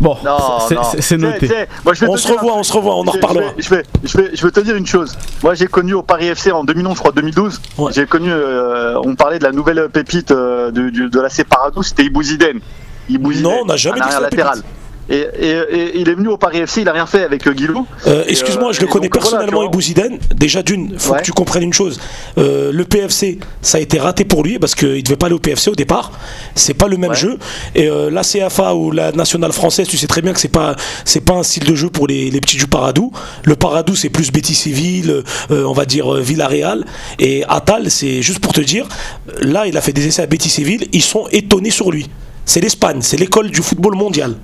Speaker 2: Bon,
Speaker 8: Non,
Speaker 2: c'est,
Speaker 8: non.
Speaker 2: c'est- c'est
Speaker 8: Tu sais,
Speaker 2: noté.
Speaker 8: moi, je
Speaker 7: revoit, on se revoit, on en reparlera.
Speaker 8: Je vais, je, vais, je vais te dire une chose. Moi, j'ai connu au Paris FC en 2011, je crois 2012.
Speaker 7: Ouais.
Speaker 8: J'ai connu, euh, on parlait de la nouvelle pépite euh, du- du- de la Paradou, c'était Ibouziden. Ibouziden,
Speaker 7: Non, on n'a jamais dit la
Speaker 8: latéral. Et, et, et il est venu au Paris FC, il a rien fait avec euh, Guilou.
Speaker 7: Euh, Excuse-moi,
Speaker 8: euh,
Speaker 7: je le
Speaker 8: et
Speaker 7: connais
Speaker 8: donc, voilà,
Speaker 7: personnellement,
Speaker 8: vois.
Speaker 7: Ibouziden. Déjà d'une, faut
Speaker 8: Ouais.
Speaker 7: que tu comprennes une chose. Euh, le PFC, ça a été raté pour lui parce qu'il devait pas aller au PFC au départ. C'est pas le même
Speaker 8: Ouais.
Speaker 7: jeu. Et euh, la CFA ou la nationale française, tu sais très bien que c'est pas c'est pas un style de jeu pour les, les petits du Paradou. Le Paradou, c'est plus Betis Civil, euh, on va dire euh, Villarreal. Et Atal, c'est juste pour te dire, là, il a fait des essais à Betis Civil. Ils sont étonnés sur lui. C'est l'Espagne, c'est l'école du football mondial.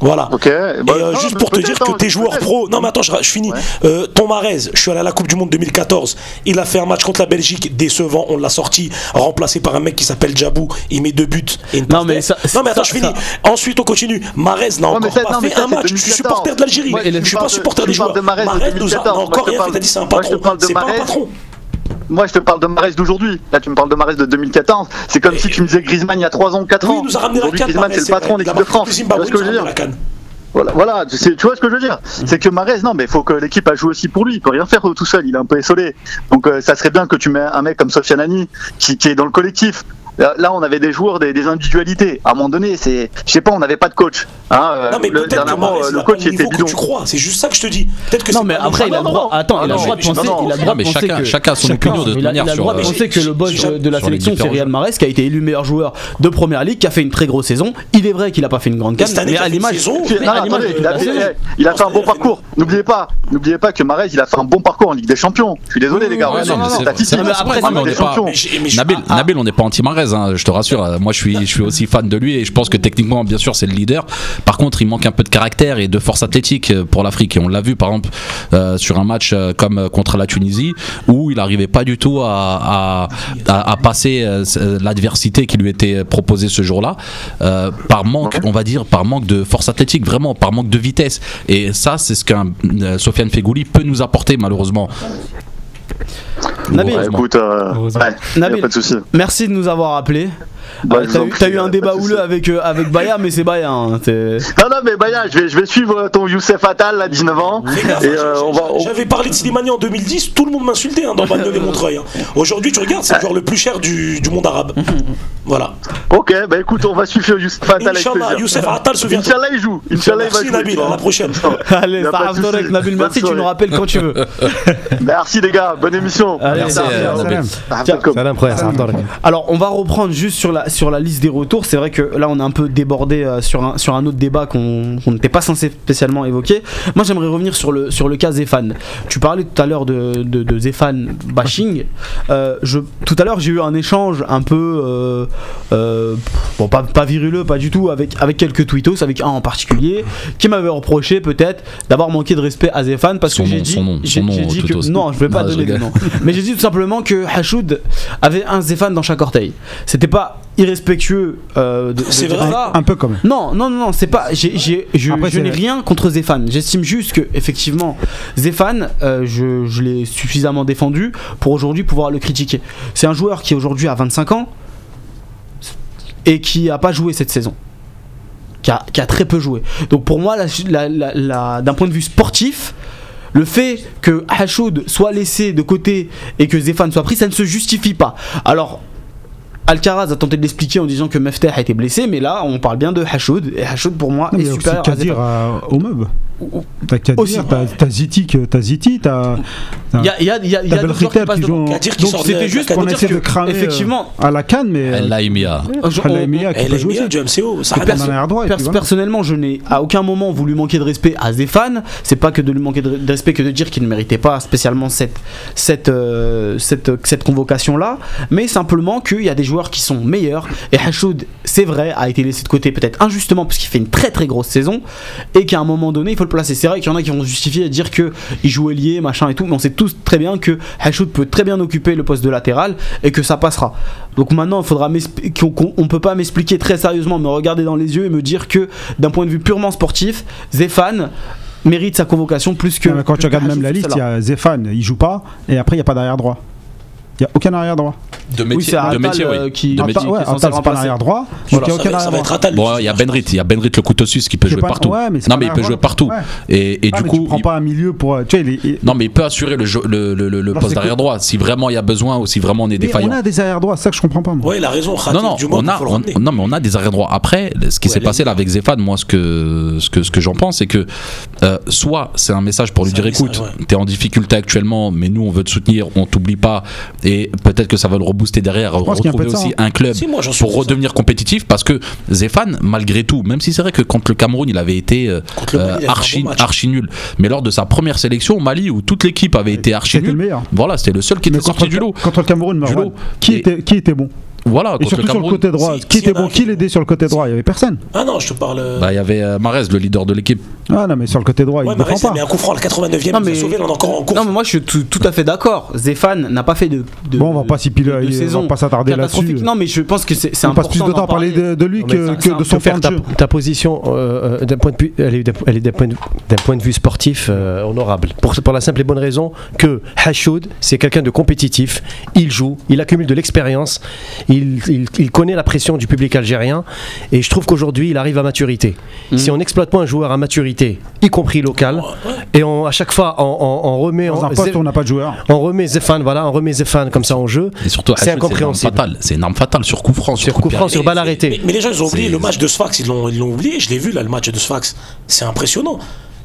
Speaker 7: Voilà. Et euh,
Speaker 8: bah, non,
Speaker 7: juste pour te dire que tes joueurs pro. Non, mais attends, je, je finis.
Speaker 8: Ouais.
Speaker 7: Euh, ton Marez, je suis allé à la Coupe du Monde 2014. Il a fait un match contre la Belgique décevant. On l'a sorti, remplacé par un mec qui s'appelle Djabou. Il met deux buts et
Speaker 2: Non, mais
Speaker 7: D.
Speaker 2: ça-
Speaker 7: non, mais attends,
Speaker 2: ça-
Speaker 7: je finis. Ensuite, on continue. Marez n'a
Speaker 8: mais
Speaker 7: encore pas
Speaker 8: non,
Speaker 7: fait un match. Je suis
Speaker 8: 2014.
Speaker 7: supporter de l'Algérie. Je
Speaker 8: tu
Speaker 7: suis pas
Speaker 8: de-
Speaker 7: supporter
Speaker 8: tu
Speaker 7: des joueurs. Marez nous a
Speaker 8: 2014.
Speaker 7: encore rien fait. T'as dit c'est un patron. C'est pas un patron.
Speaker 8: Moi, je te parle de Marès d'aujourd'hui. Là, tu me parles de Marès de 2014. C'est comme si tu me disais Griezmann il y a 3 ans ou 4
Speaker 7: Oui,
Speaker 8: ans.
Speaker 7: il nous a ramené la canne.
Speaker 8: Griezmann, c'est le patron de l'équipe de France. Tu vois ce que je veux dire. Voilà, voilà tu, sais- tu vois ce que je veux dire C'est que Marès, non, mais il faut que l'équipe a joué aussi pour lui. Il peut rien faire tout seul. Il est un peu essolé. Donc, euh, ça serait bien que tu mets un mec comme Sofiane Ani qui, qui est dans le collectif. Là, on avait des joueurs, des, des individualités. À un moment donné, c'est, je sais pas, on n'avait pas de coach. Hein, euh,
Speaker 7: Non, mais
Speaker 8: le-
Speaker 7: peut-être que
Speaker 8: dernièrement,
Speaker 7: Marez,
Speaker 8: euh, le coach était
Speaker 7: niveau que
Speaker 8: bidon.
Speaker 7: tu crois. C'est juste ça que je te dis. Peut-être que
Speaker 2: Non mais après il a le droit. Attends, il a le droit de penser. Il a le droit de
Speaker 4: mais
Speaker 2: penser
Speaker 4: chacun,
Speaker 2: que.
Speaker 4: chacun a son opinion de manière
Speaker 2: il a le
Speaker 4: sur.
Speaker 2: droit de
Speaker 4: euh,
Speaker 2: penser que le boss
Speaker 7: J'ai-
Speaker 2: de la
Speaker 4: sur
Speaker 2: sélection c'est Riyad Mahrez qui a été élu meilleur joueur de première ligue, qui a fait une très grosse saison. Il est vrai qu'il a pas fait une grande canne, mais
Speaker 7: il a
Speaker 2: à l'image.
Speaker 8: il, a fait- un bon parcours. N'oubliez pas, n'oubliez pas que Marez, il a fait un bon parcours en Ligue des Champions. Je suis désolé, les gars.
Speaker 4: Nabil, Nabil, on n'est pas hein, je te rassure. Euh, Moi, je suis, aussi fan de lui et je pense que techniquement, bien sûr, c'est le leader. Par contre, il manque un peu de caractère et de force athlétique euh, pour l'Afrique. Et on l'a vu, par exemple, euh, sur un match comme contre la Tunisie, où il n'arrivait pas du tout à, passer l'adversité qui lui était proposée ce jour-là, par manque, on va dire, par manque de force athlétique, vraiment, par manque de vitesse. Et ça, c'est ce qu'un Sofiane Fegouli peut nous apporter, malheureusement.
Speaker 2: Nabil,
Speaker 8: écoute, euh, ouais,
Speaker 2: Nabil.
Speaker 8: pas de souci.
Speaker 2: Merci de nous avoir appelés.
Speaker 8: Bah,
Speaker 2: Euh, T'as eu, eu un débat houleux avec, euh, avec Baya, mais c'est Baya. hein,
Speaker 8: Non, non, mais Baya, je vais, je vais suivre ton Youssef Attal, à 19 ans. Euh, on
Speaker 7: J'avais parlé de Slimani en 2010, tout le monde m'insultait hein, dans Bagnoles et Montreuil. hein. Aujourd'hui, tu regardes, c'est le joueur le plus cher du, du monde arabe. Voilà.
Speaker 8: Ok, bah écoute, on va suivre Youssef Attal avec
Speaker 7: Inch'Allah,
Speaker 8: plaisir.
Speaker 7: Youssef Attal se vient.
Speaker 8: Inch'Allah, il joue. Inch'Allah, il va
Speaker 7: Merci
Speaker 8: jouer.
Speaker 7: Nabil, à la prochaine.
Speaker 2: Allez, avec Nabil, merci, tu nous rappelles quand tu veux.
Speaker 8: Merci les gars, bonne émission.
Speaker 2: Allez,
Speaker 4: Merci, euh.
Speaker 8: Ah,
Speaker 3: Salam.
Speaker 2: Alors, on va reprendre juste sur la, sur la liste des retours. C'est vrai que là, on a un peu débordé euh, sur, un, sur un autre débat qu'on n'était pas censé spécialement évoquer. Moi, j'aimerais revenir sur le, sur le cas Zéphane. Tu parlais tout à l'heure de, de, de Zéphane bashing. Euh, je, tout à l'heure, j'ai eu un échange un peu. euh, bon, pas, pas viruleux, pas du tout, avec, avec quelques tweetos, avec un en particulier, qui m'avait reproché peut-être d'avoir manqué de respect à Zéphane parce
Speaker 4: Son
Speaker 2: que j'ai dit.
Speaker 4: son nom, son nom,
Speaker 2: dit que. Non, je vais pas
Speaker 4: je
Speaker 2: donner de nom. Mais j'ai dit tout simplement que Hachoud avait un Zéphane dans chaque orteil. C'était pas irrespectueux euh, de, de
Speaker 7: C'est vrai
Speaker 2: ça.
Speaker 1: Un peu quand même.
Speaker 2: Non, non, non, non, c'est pas. j'ai- j'ai- je
Speaker 1: Après,
Speaker 2: je
Speaker 1: c'est-
Speaker 2: n'ai rien contre Zéphane. J'estime juste que, effectivement, Zéphane, euh, je, je l'ai suffisamment défendu pour aujourd'hui pouvoir le critiquer. C'est un joueur qui aujourd'hui a 25 ans et qui a pas joué cette saison. Qui a, qui a très peu joué. Donc pour moi, la- la- la- la- d'un point de vue sportif, le fait que Hachoud soit laissé de côté et que Zéphane soit pris, ça ne se justifie pas. Alors, Alcaraz a tenté de l'expliquer en disant que Mefteh a été blessé, mais là, on parle bien de Hachoud. Et Hachoud, pour moi,
Speaker 1: Non,
Speaker 2: est
Speaker 1: il y a aussi
Speaker 2: supérieur à
Speaker 1: Kadir
Speaker 2: Zéphane.
Speaker 1: à- au meuble. T'as Kadir,
Speaker 2: Aussi.
Speaker 1: t'as t'as Ziti, t'as Ziti, t'as.
Speaker 2: Il y a, y a, y a, il y a
Speaker 1: T'as
Speaker 2: d'autres joueurs qui passent devant. Donc c'était juste
Speaker 7: Cannes
Speaker 2: pour
Speaker 1: On
Speaker 2: dire
Speaker 1: essaie de cramer euh,
Speaker 2: effectivement,
Speaker 1: à la canne, mais.
Speaker 4: El Laimia.
Speaker 2: je-
Speaker 1: Khalil
Speaker 2: on-
Speaker 1: Mia qui
Speaker 7: Elle
Speaker 1: peut
Speaker 7: est
Speaker 1: jouer
Speaker 7: meilleure
Speaker 1: aussi.
Speaker 7: du MCO.
Speaker 2: Personnellement, je n'ai à aucun moment voulu manquer de respect à Zéphane. C'est pas que de lui manquer de, de respect que de dire qu'il ne méritait pas spécialement cette, cette, euh, cette, cette convocation-là, mais simplement qu'il y a des joueurs qui sont meilleurs. Et Hachoud, c'est vrai, a été laissé de côté peut-être injustement parce qu'il fait une très très grosse saison et qu'à un moment donné, il faut le placer. C'est vrai qu'il y en a qui vont justifier et dire que il joue ailier, machin et tout, mais on sait tous très bien que Hachoud peut très bien occuper le poste de latéral et que ça passera. Donc maintenant, il faudra qu'on on peut pas m'expliquer très sérieusement, me regarder dans les yeux et me dire que d'un point de vue purement sportif, Zéphane mérite sa convocation plus que.
Speaker 1: Non, mais quand tu regardes même la liste, il y a Zéphane, il joue pas, et après il n'y a pas d'arrière droit. Il n'y a aucun arrière droit.
Speaker 4: De
Speaker 2: Oui,
Speaker 4: métier,
Speaker 2: c'est
Speaker 4: de métier,
Speaker 2: euh,
Speaker 4: oui.
Speaker 2: qui,
Speaker 4: De
Speaker 2: qui
Speaker 4: métier.
Speaker 1: ouais, Attal, c'est pas l'arrière droit.
Speaker 7: Voilà,
Speaker 1: donc il n'y a
Speaker 7: ça
Speaker 1: aucun
Speaker 7: va-
Speaker 1: droit.
Speaker 4: Bon, il y a Benrit, il y a Benrit le couteau suisse qui peut jouer
Speaker 1: pas-
Speaker 4: partout.
Speaker 1: ouais, mais c'est
Speaker 4: non, mais il peut jouer
Speaker 1: droit.
Speaker 4: partout.
Speaker 1: Ouais.
Speaker 4: Et, et
Speaker 1: Ah,
Speaker 4: du
Speaker 1: mais
Speaker 4: coup,
Speaker 1: tu prends
Speaker 4: il-
Speaker 1: pas un milieu pour. Tu sais, il-
Speaker 4: non, mais il peut assurer le, jeu- le, le, le, le
Speaker 1: Alors,
Speaker 4: poste d'arrière droit si vraiment il y a besoin ou si vraiment on est
Speaker 1: Mais
Speaker 4: défaillant.
Speaker 1: on a des arrière droits, c'est ça que je comprends pas. Moi.
Speaker 7: Ouais, il a raison.
Speaker 4: Non, non, on a, on- non, mais on a des arrière droits. Après, ce qui s'est passé là avec Zéphane, moi, ce que, ce que, ce que j'en pense, c'est que euh, soit c'est un message pour lui dire écoute,
Speaker 7: ouais.
Speaker 4: t'es en difficulté actuellement, mais nous on veut te soutenir, on t'oublie pas, et peut-être que ça va le rebooster derrière, retrouver aussi
Speaker 1: hein.
Speaker 4: un club
Speaker 7: Si, moi,
Speaker 4: pour redevenir compétitif, parce que Zéphane, malgré tout, même si c'est vrai que contre le Cameroun, il avait été euh,
Speaker 7: Mali,
Speaker 4: archi,
Speaker 7: bon match.
Speaker 4: archi nul, mais lors de sa première sélection au Mali, où toute l'équipe avait été archi
Speaker 1: C'était le
Speaker 4: nulle,
Speaker 1: meilleur.
Speaker 4: voilà, c'était le seul qui
Speaker 1: Mais
Speaker 4: était sorti
Speaker 1: contre,
Speaker 4: du
Speaker 1: le-
Speaker 4: lot.
Speaker 1: contre le Cameroun, Marwan,
Speaker 4: lot.
Speaker 1: qui,
Speaker 4: Et-
Speaker 1: était, qui était bon?
Speaker 4: Voilà,
Speaker 1: Et surtout
Speaker 4: le
Speaker 1: sur le côté droit.
Speaker 7: si-
Speaker 1: qui
Speaker 7: si
Speaker 1: était bon Qui l'aidait sur le côté droit? Il y avait personne.
Speaker 7: Ah non, je te parle. euh,
Speaker 4: Bah, il y avait euh, Marez, le leader de l'équipe.
Speaker 1: Ah non, mais sur le côté droit,
Speaker 7: Ouais,
Speaker 1: il défend
Speaker 7: reste,
Speaker 1: pas.
Speaker 7: mais un coup franc la 89e,
Speaker 2: Non,
Speaker 7: il
Speaker 2: mais-
Speaker 7: a sauvé, on est encore en course.
Speaker 2: Non, mais moi je suis tout, tout à fait d'accord. Zéphane n'a pas fait de. de
Speaker 1: Bon, on va pas s'y piler,
Speaker 2: de
Speaker 1: on va pas s'attarder là-dessus.
Speaker 2: Non, mais je pense que c'est c'est
Speaker 1: On passe
Speaker 2: important.
Speaker 1: plus de temps à parler de, de lui que,
Speaker 2: ça-
Speaker 1: que
Speaker 2: ça-
Speaker 1: de son
Speaker 3: faire ta, position euh, euh, d'un point de vue, elle est d'un elle est d'un point, de- vue sportif euh, honorable. Pour, pour la simple et bonne raison que Hachoud, c'est quelqu'un de compétitif. Il joue, il accumule de l'expérience, il, il- il connaît la pression du public algérien, et je trouve qu'aujourd'hui il arrive à maturité.
Speaker 2: Mhm.
Speaker 3: Si on n'exploite pas un joueur à maturité, y compris local, et on, à chaque fois on, on- on remet,
Speaker 1: Dans
Speaker 3: on,
Speaker 1: un poste où on n'a pas de joueur.
Speaker 3: on remet Zéphane, voilà, on remet Zéphane comme ça en jeu.
Speaker 4: Et surtout,
Speaker 3: C'est incompréhensible.
Speaker 4: C'est une arme fatale sur coup franc.
Speaker 3: Sur
Speaker 4: coup
Speaker 3: franc, sur balle
Speaker 7: Mais,
Speaker 3: arrêtée.
Speaker 7: mais les gens, ils ont oublié le match de Sfax, ils l'ont ils l'ont oublié. Je l'ai vu, là, le match de Sfax. C'est impressionnant.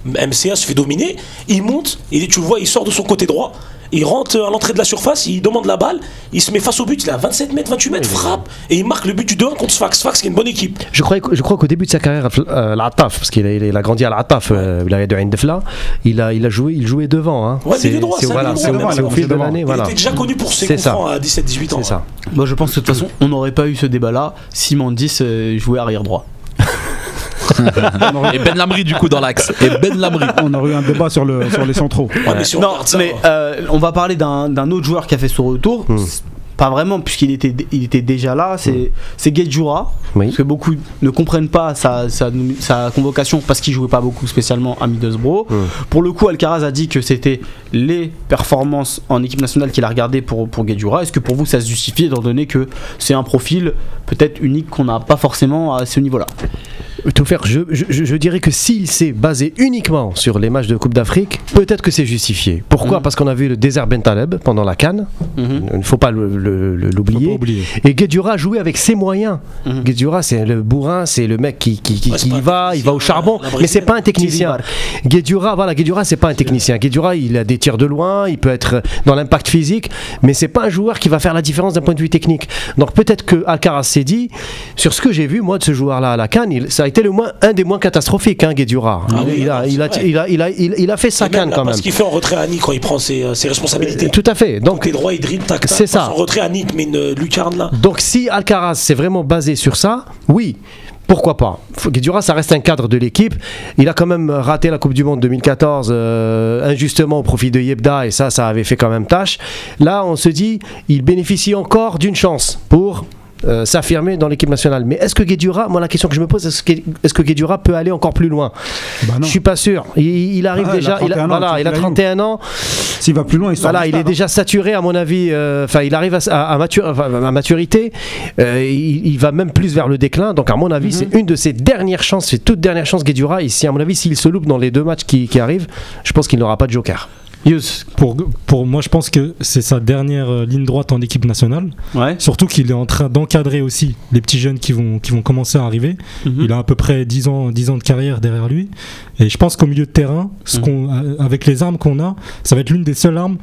Speaker 7: MCA se fait dominer, il monte, et tu le vois, il sort de son côté droit, il rentre à l'entrée de la surface, il demande la balle, il se met face au but, il à 27 mètres, 28 mètres, frappe, et il marque le but du 2-1 contre Sfax. Sfax qui est une bonne équipe.
Speaker 3: Je crois, je crois qu'au début de sa carrière, euh, l'Ataf, parce qu'il a, il a grandi à l'Ataf, euh, wilaya de Ain Defla, il a, il a joué, il jouait devant. Hein.
Speaker 7: Ouais,
Speaker 3: c'est
Speaker 7: droit,
Speaker 3: c'est- voilà, au- fil de l'année,
Speaker 7: Il était déjà connu pour ses coups à 17-18 ans.
Speaker 3: C'est ça.
Speaker 2: Moi je pense que de toute façon, on n'aurait pas eu ce débat-là si Mandis jouait arrière droit.
Speaker 4: Et Ben Lamri, du coup, dans l'axe. Et Ben.
Speaker 1: On aurait eu un débat sur, le, sur les centraux.
Speaker 7: Ouais, mais si on
Speaker 2: non,
Speaker 7: ça,
Speaker 2: mais euh, on va parler d'un autre joueur qui a fait son retour. pas vraiment, puisqu'il était, il était déjà là, c'est c'est Guedjura.
Speaker 3: Oui.
Speaker 2: Parce que beaucoup ne comprennent pas sa, sa, sa convocation parce qu'il jouait pas beaucoup spécialement à Middlesbrough.
Speaker 3: Mm.
Speaker 2: Pour le coup, Alcaraz a dit que c'était les performances en équipe nationale qu'il a regardé pour, pour Guedjura. Est-ce que pour vous ça se justifie étant donné que c'est un profil peut-être unique qu'on n'a pas forcément à ce niveau-là?
Speaker 3: Tout faire, je, je, je dirais que s'il s'est basé uniquement sur les matchs de Coupe d'Afrique, peut-être que c'est justifié. Pourquoi?
Speaker 2: Mhm.
Speaker 3: Parce qu'on a vu le désert Bentaleb pendant la Cannes,
Speaker 2: Mhm.
Speaker 3: il ne faut pas l'oublier. Et Guedjura a joué avec ses moyens.
Speaker 2: Mhm.
Speaker 3: Guedjura, c'est le bourrin, c'est le mec qui, qui, qui-
Speaker 7: Ouais,
Speaker 3: qui y va, il va au charbon, mais c'est pas un technicien. Guedjura, voilà, Guedjura, c'est pas un technicien. Guedjura, il a des tirs de loin, il peut être dans l'impact physique, mais c'est pas un joueur qui va faire la différence d'un point de vue technique. Donc peut-être que Alcaraz s'est dit, sur ce que j'ai vu moi de ce joueur-là à la Cannes, il- ça a été le moins, un des moins catastrophiques, hein, Guedjura.
Speaker 7: Ah oui,
Speaker 3: il, a, il, a, il, a, il, a, il- il a fait sa
Speaker 7: là,
Speaker 3: quand même.
Speaker 7: Parce qu'il fait en retrait à Nice quand il prend ses, euh, ses responsabilités.
Speaker 3: Tout à fait. Donc
Speaker 7: Côté droit, il dribble, tac, tac.
Speaker 3: C'est ça.
Speaker 7: En retrait à Nice, mais une lucarne là.
Speaker 3: Donc si Alcaraz s'est vraiment basé sur ça, oui. Pourquoi pas Guedjura, ça reste un cadre de l'équipe. Il a quand même raté la Coupe du Monde 2014 euh, injustement au profit de Yebda et ça, ça avait fait quand même tâche. Là, on se dit, il bénéficie encore d'une chance pour euh, s'affirmer dans l'équipe nationale. Mais est-ce que Guedjura, moi la question que je me pose, est-ce que, est-ce que Guedjura peut aller encore plus loin?
Speaker 1: Bah.
Speaker 3: Je suis pas sûr. Il, il arrive
Speaker 1: Ah, il a
Speaker 3: déjà, il a,
Speaker 1: 31 ans,
Speaker 3: voilà, il a
Speaker 1: l'as eu.
Speaker 3: 31 ans.
Speaker 1: S'il va plus loin, il sort
Speaker 3: Voilà, il est
Speaker 1: stade,
Speaker 3: déjà saturé à mon avis. euh, Enfin, il arrive à, à- à matur- enfin, à maturité. euh, il, il va même plus vers le déclin. Donc, à mon avis, c'est une de ses dernières chances, ses toutes dernières chances, Guedjura. Ici, à mon avis, s'il se loupe dans les deux matchs qui, qui arrivent, je pense qu'il n'aura pas de joker.
Speaker 2: Yus,
Speaker 6: Pour, pour moi, je pense que c'est sa dernière euh, ligne droite en équipe nationale.
Speaker 2: ouais.
Speaker 6: Surtout qu'il est en train d'encadrer aussi les petits jeunes qui vont, qui vont commencer à arriver.
Speaker 2: Mhm.
Speaker 6: Il a à peu près 10 ans, 10 ans de carrière derrière lui. Et je pense qu'au milieu de terrain, ce
Speaker 2: Mhm.
Speaker 6: euh, avec les armes qu'on a, ça va être l'une des seules armes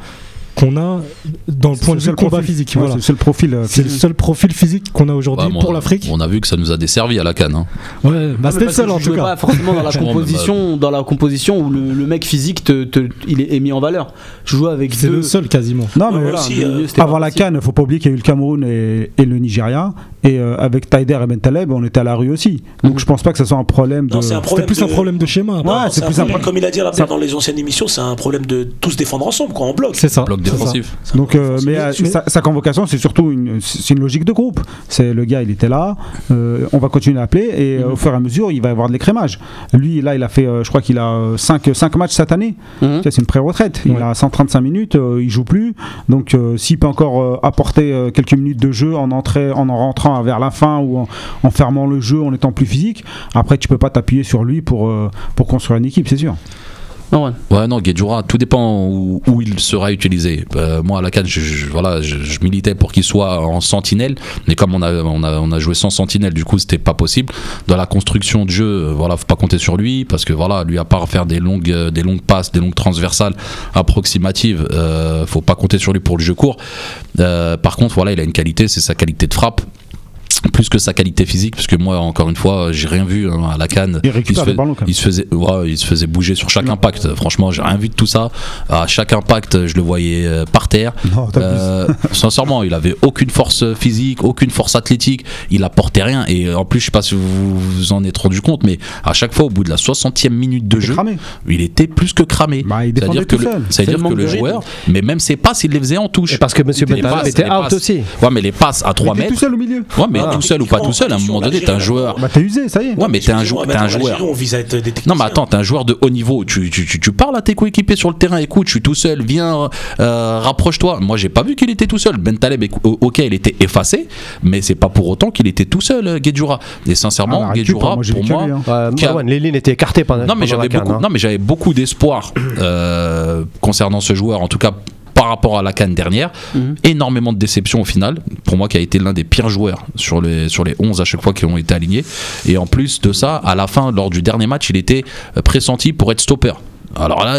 Speaker 6: qu'on a dans le
Speaker 1: C'est
Speaker 6: point
Speaker 1: le
Speaker 6: de vue
Speaker 1: seul
Speaker 6: combat
Speaker 1: profil.
Speaker 6: physique. Voilà.
Speaker 1: C'est le seul profil. euh,
Speaker 6: C'est le seul profil physique qu'on a aujourd'hui pour
Speaker 4: on-
Speaker 6: l'Afrique.
Speaker 4: On a vu que ça nous a desservi à la canne. hein.
Speaker 6: Ouais, bah, c'était le seul en tout
Speaker 2: jouais
Speaker 6: cas.
Speaker 2: pas forcément dans la composition, dans la composition où le, le mec physique te, te- il est, est mis en valeur. Je joue avec
Speaker 6: C'est
Speaker 2: deux.
Speaker 6: le seul quasiment.
Speaker 1: Non,
Speaker 7: Ouais,
Speaker 1: mais
Speaker 7: voilà. aussi, euh,
Speaker 1: avant la il faut pas oublier qu'il y a eu le Cameroun et, et le Nigeria. Et euh, avec Taider et Bentaleb, on était à la rue aussi. Donc je pense pas que ce soit un problème de.
Speaker 7: Non, c'est un
Speaker 6: C'était
Speaker 7: problème.
Speaker 6: plus
Speaker 7: de-
Speaker 6: un problème de schéma.
Speaker 7: Non,
Speaker 1: Ouais,
Speaker 7: c'est
Speaker 1: c'est
Speaker 7: un
Speaker 1: plus un
Speaker 7: problème,
Speaker 1: pro-
Speaker 7: comme il a dit là,
Speaker 1: ça-
Speaker 7: dans les anciennes émissions, c'est un problème de tous défendre ensemble, quoi, en bloc.
Speaker 6: C'est ça. Ça.
Speaker 4: défensif.
Speaker 1: Donc, euh, mais euh,
Speaker 6: Mais-
Speaker 1: sa, sa convocation, c'est surtout une, c'est une logique de groupe. C'est le gars, il était là. euh, on va continuer à appeler et au fur et à mesure, il va y avoir de l'écrémage. Lui, là, il a fait, euh, je crois qu'il a 5 cinq, matchs cette année.
Speaker 2: Mhm.
Speaker 1: C'est une pré-retraite. Il
Speaker 6: Ouais.
Speaker 1: a 135 minutes, euh, il joue plus. Donc, euh, s'il peut encore euh, apporter euh, quelques minutes de jeu en entrée, en en rentrant vers la fin ou en, en fermant le jeu, en étant plus physique, après, tu peux pas t'appuyer sur lui pour, euh, pour construire une équipe, c'est sûr.
Speaker 2: Ouais.
Speaker 4: Non, Guedjura, tout dépend où, il sera utilisé. Euh, moi, à la canne, je, voilà, je, militais pour qu'il soit en sentinelle, mais comme on a, on a, on a joué sans sentinelle, du coup, c'était pas possible. Dans la construction de jeu, euh, voilà, faut pas compter sur lui, parce que voilà, lui, à part faire des longues, euh, des longues passes, des longues transversales approximatives, euh, faut pas compter sur lui pour le jeu court. Par contre, voilà, il a une qualité, c'est sa qualité de frappe. Plus que sa qualité physique, parce que moi, encore une fois, j'ai rien vu hein, à la canne.
Speaker 1: Il récupère
Speaker 4: se
Speaker 1: le ballon, quand même.
Speaker 4: il se faisait, ouais, il se faisait bouger sur chaque impact. Franchement, j'ai rien vu de tout ça. À chaque impact, je le voyais euh, par terre.
Speaker 1: Non,
Speaker 4: Euh, sincèrement, il avait aucune force physique, aucune force athlétique. Il apportait rien. Et euh, en plus, je sais pas si vous vous en êtes rendu compte, mais à chaque fois, au bout de la 60e minute de
Speaker 1: Il
Speaker 4: jeu,
Speaker 1: cramé.
Speaker 4: il était plus que cramé.
Speaker 1: Bah, il
Speaker 4: C'est-à-dire que, le,
Speaker 1: seul.
Speaker 4: c'est-à-dire
Speaker 2: C'est le
Speaker 4: que le joueur, mais même ses passes, il les faisait en touche.
Speaker 3: Et parce que Monsieur Bentaleb était out
Speaker 4: passes.
Speaker 3: aussi.
Speaker 4: Ouais, mais les passes à 3
Speaker 1: Il était
Speaker 4: mètres.
Speaker 1: tout seul au milieu.
Speaker 4: Ouais, mais
Speaker 7: Voilà.
Speaker 4: tout seul ou pas tout seul, à un moment donné, t'es un joueur.
Speaker 1: Bah, t'es usé, ça y est.
Speaker 4: Ouais, mais t'es un, jou- t'es un joueur. Non mais attends, t'es un joueur de haut niveau, tu, tu, tu, tu parles à tes coéquipiers sur le terrain, écoute, je suis tout seul, viens, euh, rapproche-toi. Moi j'ai pas vu qu'il était tout seul. Ben Taleb, ok, il était effacé, mais c'est pas pour autant qu'il était tout seul, euh, Guedjura. Et sincèrement,
Speaker 1: Ah,
Speaker 4: Guedjura,
Speaker 1: moi,
Speaker 4: pour moi,
Speaker 1: lui, hein.
Speaker 3: Ouais, les lignes étaient écartées pendant,
Speaker 4: non mais
Speaker 3: pendant la
Speaker 4: j'avais
Speaker 3: CAN,
Speaker 4: beaucoup,
Speaker 3: hein.
Speaker 4: non mais j'avais beaucoup d'espoir euh, concernant ce joueur, en tout cas par rapport à la canne dernière.
Speaker 2: Mhm.
Speaker 4: Énormément de déception au final, pour moi qui a été l'un des pires joueurs sur les, sur les 11 à chaque fois qui ont été alignés. Et en plus de ça, à la fin, lors du dernier match, il était euh, pressenti pour être stopper. Alors là,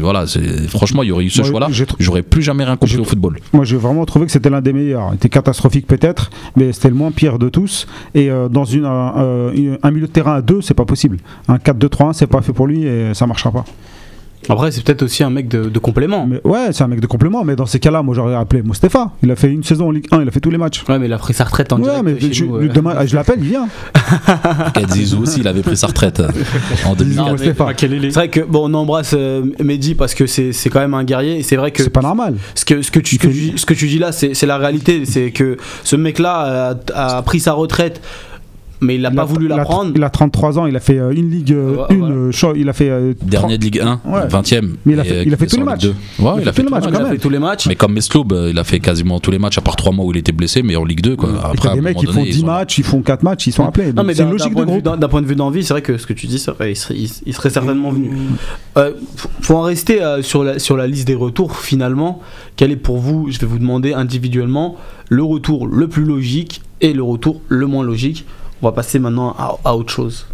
Speaker 4: voilà, c'est- franchement, il y aurait eu ce choix-là. J'aurais plus jamais rien compris au football.
Speaker 1: Moi, j'ai vraiment trouvé que c'était l'un des meilleurs. Il était catastrophique peut-être, mais c'était le moins pire de tous. Et euh, dans une, un, euh, une- un milieu de terrain à deux, c'est pas possible. Un 4-2-3-1, c'est pas fait pour lui et ça marchera pas.
Speaker 2: Après, c'est peut-être aussi un mec de, de complément.
Speaker 1: Mais ouais, c'est un mec de complément, mais dans ces cas-là, moi j'aurais appelé Mostefa. Il a fait une saison en Ligue 1, il a fait tous les matchs.
Speaker 2: Ouais, mais il a pris sa retraite en
Speaker 1: Ouais, mais
Speaker 2: chez
Speaker 1: je,
Speaker 2: nous, euh.
Speaker 1: demain, je l'appelle, il vient.
Speaker 4: Zizou aussi, il avait pris sa retraite euh, en 2004.
Speaker 2: Non, mais-
Speaker 1: Mostefa.
Speaker 2: C'est vrai que bon, on embrasse euh, Mehdi parce que c'est c'est quand même un guerrier et c'est vrai que
Speaker 1: C'est pas normal.
Speaker 2: ce que, ce que, tu, ce que tu- ce que tu dis là, c'est c'est la réalité. C'est que ce mec-là a, a pris sa retraite, mais il n'a pas voulu la prendre.
Speaker 1: Il a 33 ans, il a fait euh, une Ligue, euh,
Speaker 2: Ouais,
Speaker 1: une,
Speaker 2: voilà.
Speaker 1: euh, il a fait. euh,
Speaker 4: Dernier de Ligue 1,
Speaker 1: Ouais.
Speaker 4: 20ème.
Speaker 1: Mais il a fait- il a fait
Speaker 4: qui
Speaker 1: tous les matchs.
Speaker 4: Ligue 2. Ouais, il a fait tous les matchs.
Speaker 2: il
Speaker 1: quand
Speaker 2: a
Speaker 1: même.
Speaker 2: fait tous les matchs.
Speaker 4: Mais comme Mesloub, il a fait quasiment tous les matchs, à part trois mois où il était blessé, mais en Ligue 2. Quoi. Après,
Speaker 1: des mecs qui font
Speaker 4: donné,
Speaker 1: 10
Speaker 4: ils sont là.
Speaker 1: matchs, ils font 4 matchs, ils sont appelés.
Speaker 2: Non,
Speaker 1: Donc
Speaker 2: mais
Speaker 1: c'est une logique de
Speaker 2: point, de vue-
Speaker 1: groupe.
Speaker 2: d'un- point de vue d'envie, c'est vrai que ce que tu dis, il, serait, certainement venu. Faut- en rester sur, la, sur la liste des retours finalement. Quel est pour vous, je vais vous demander individuellement, le retour le plus logique et le retour le moins logique On va passer maintenant à, à autre chose.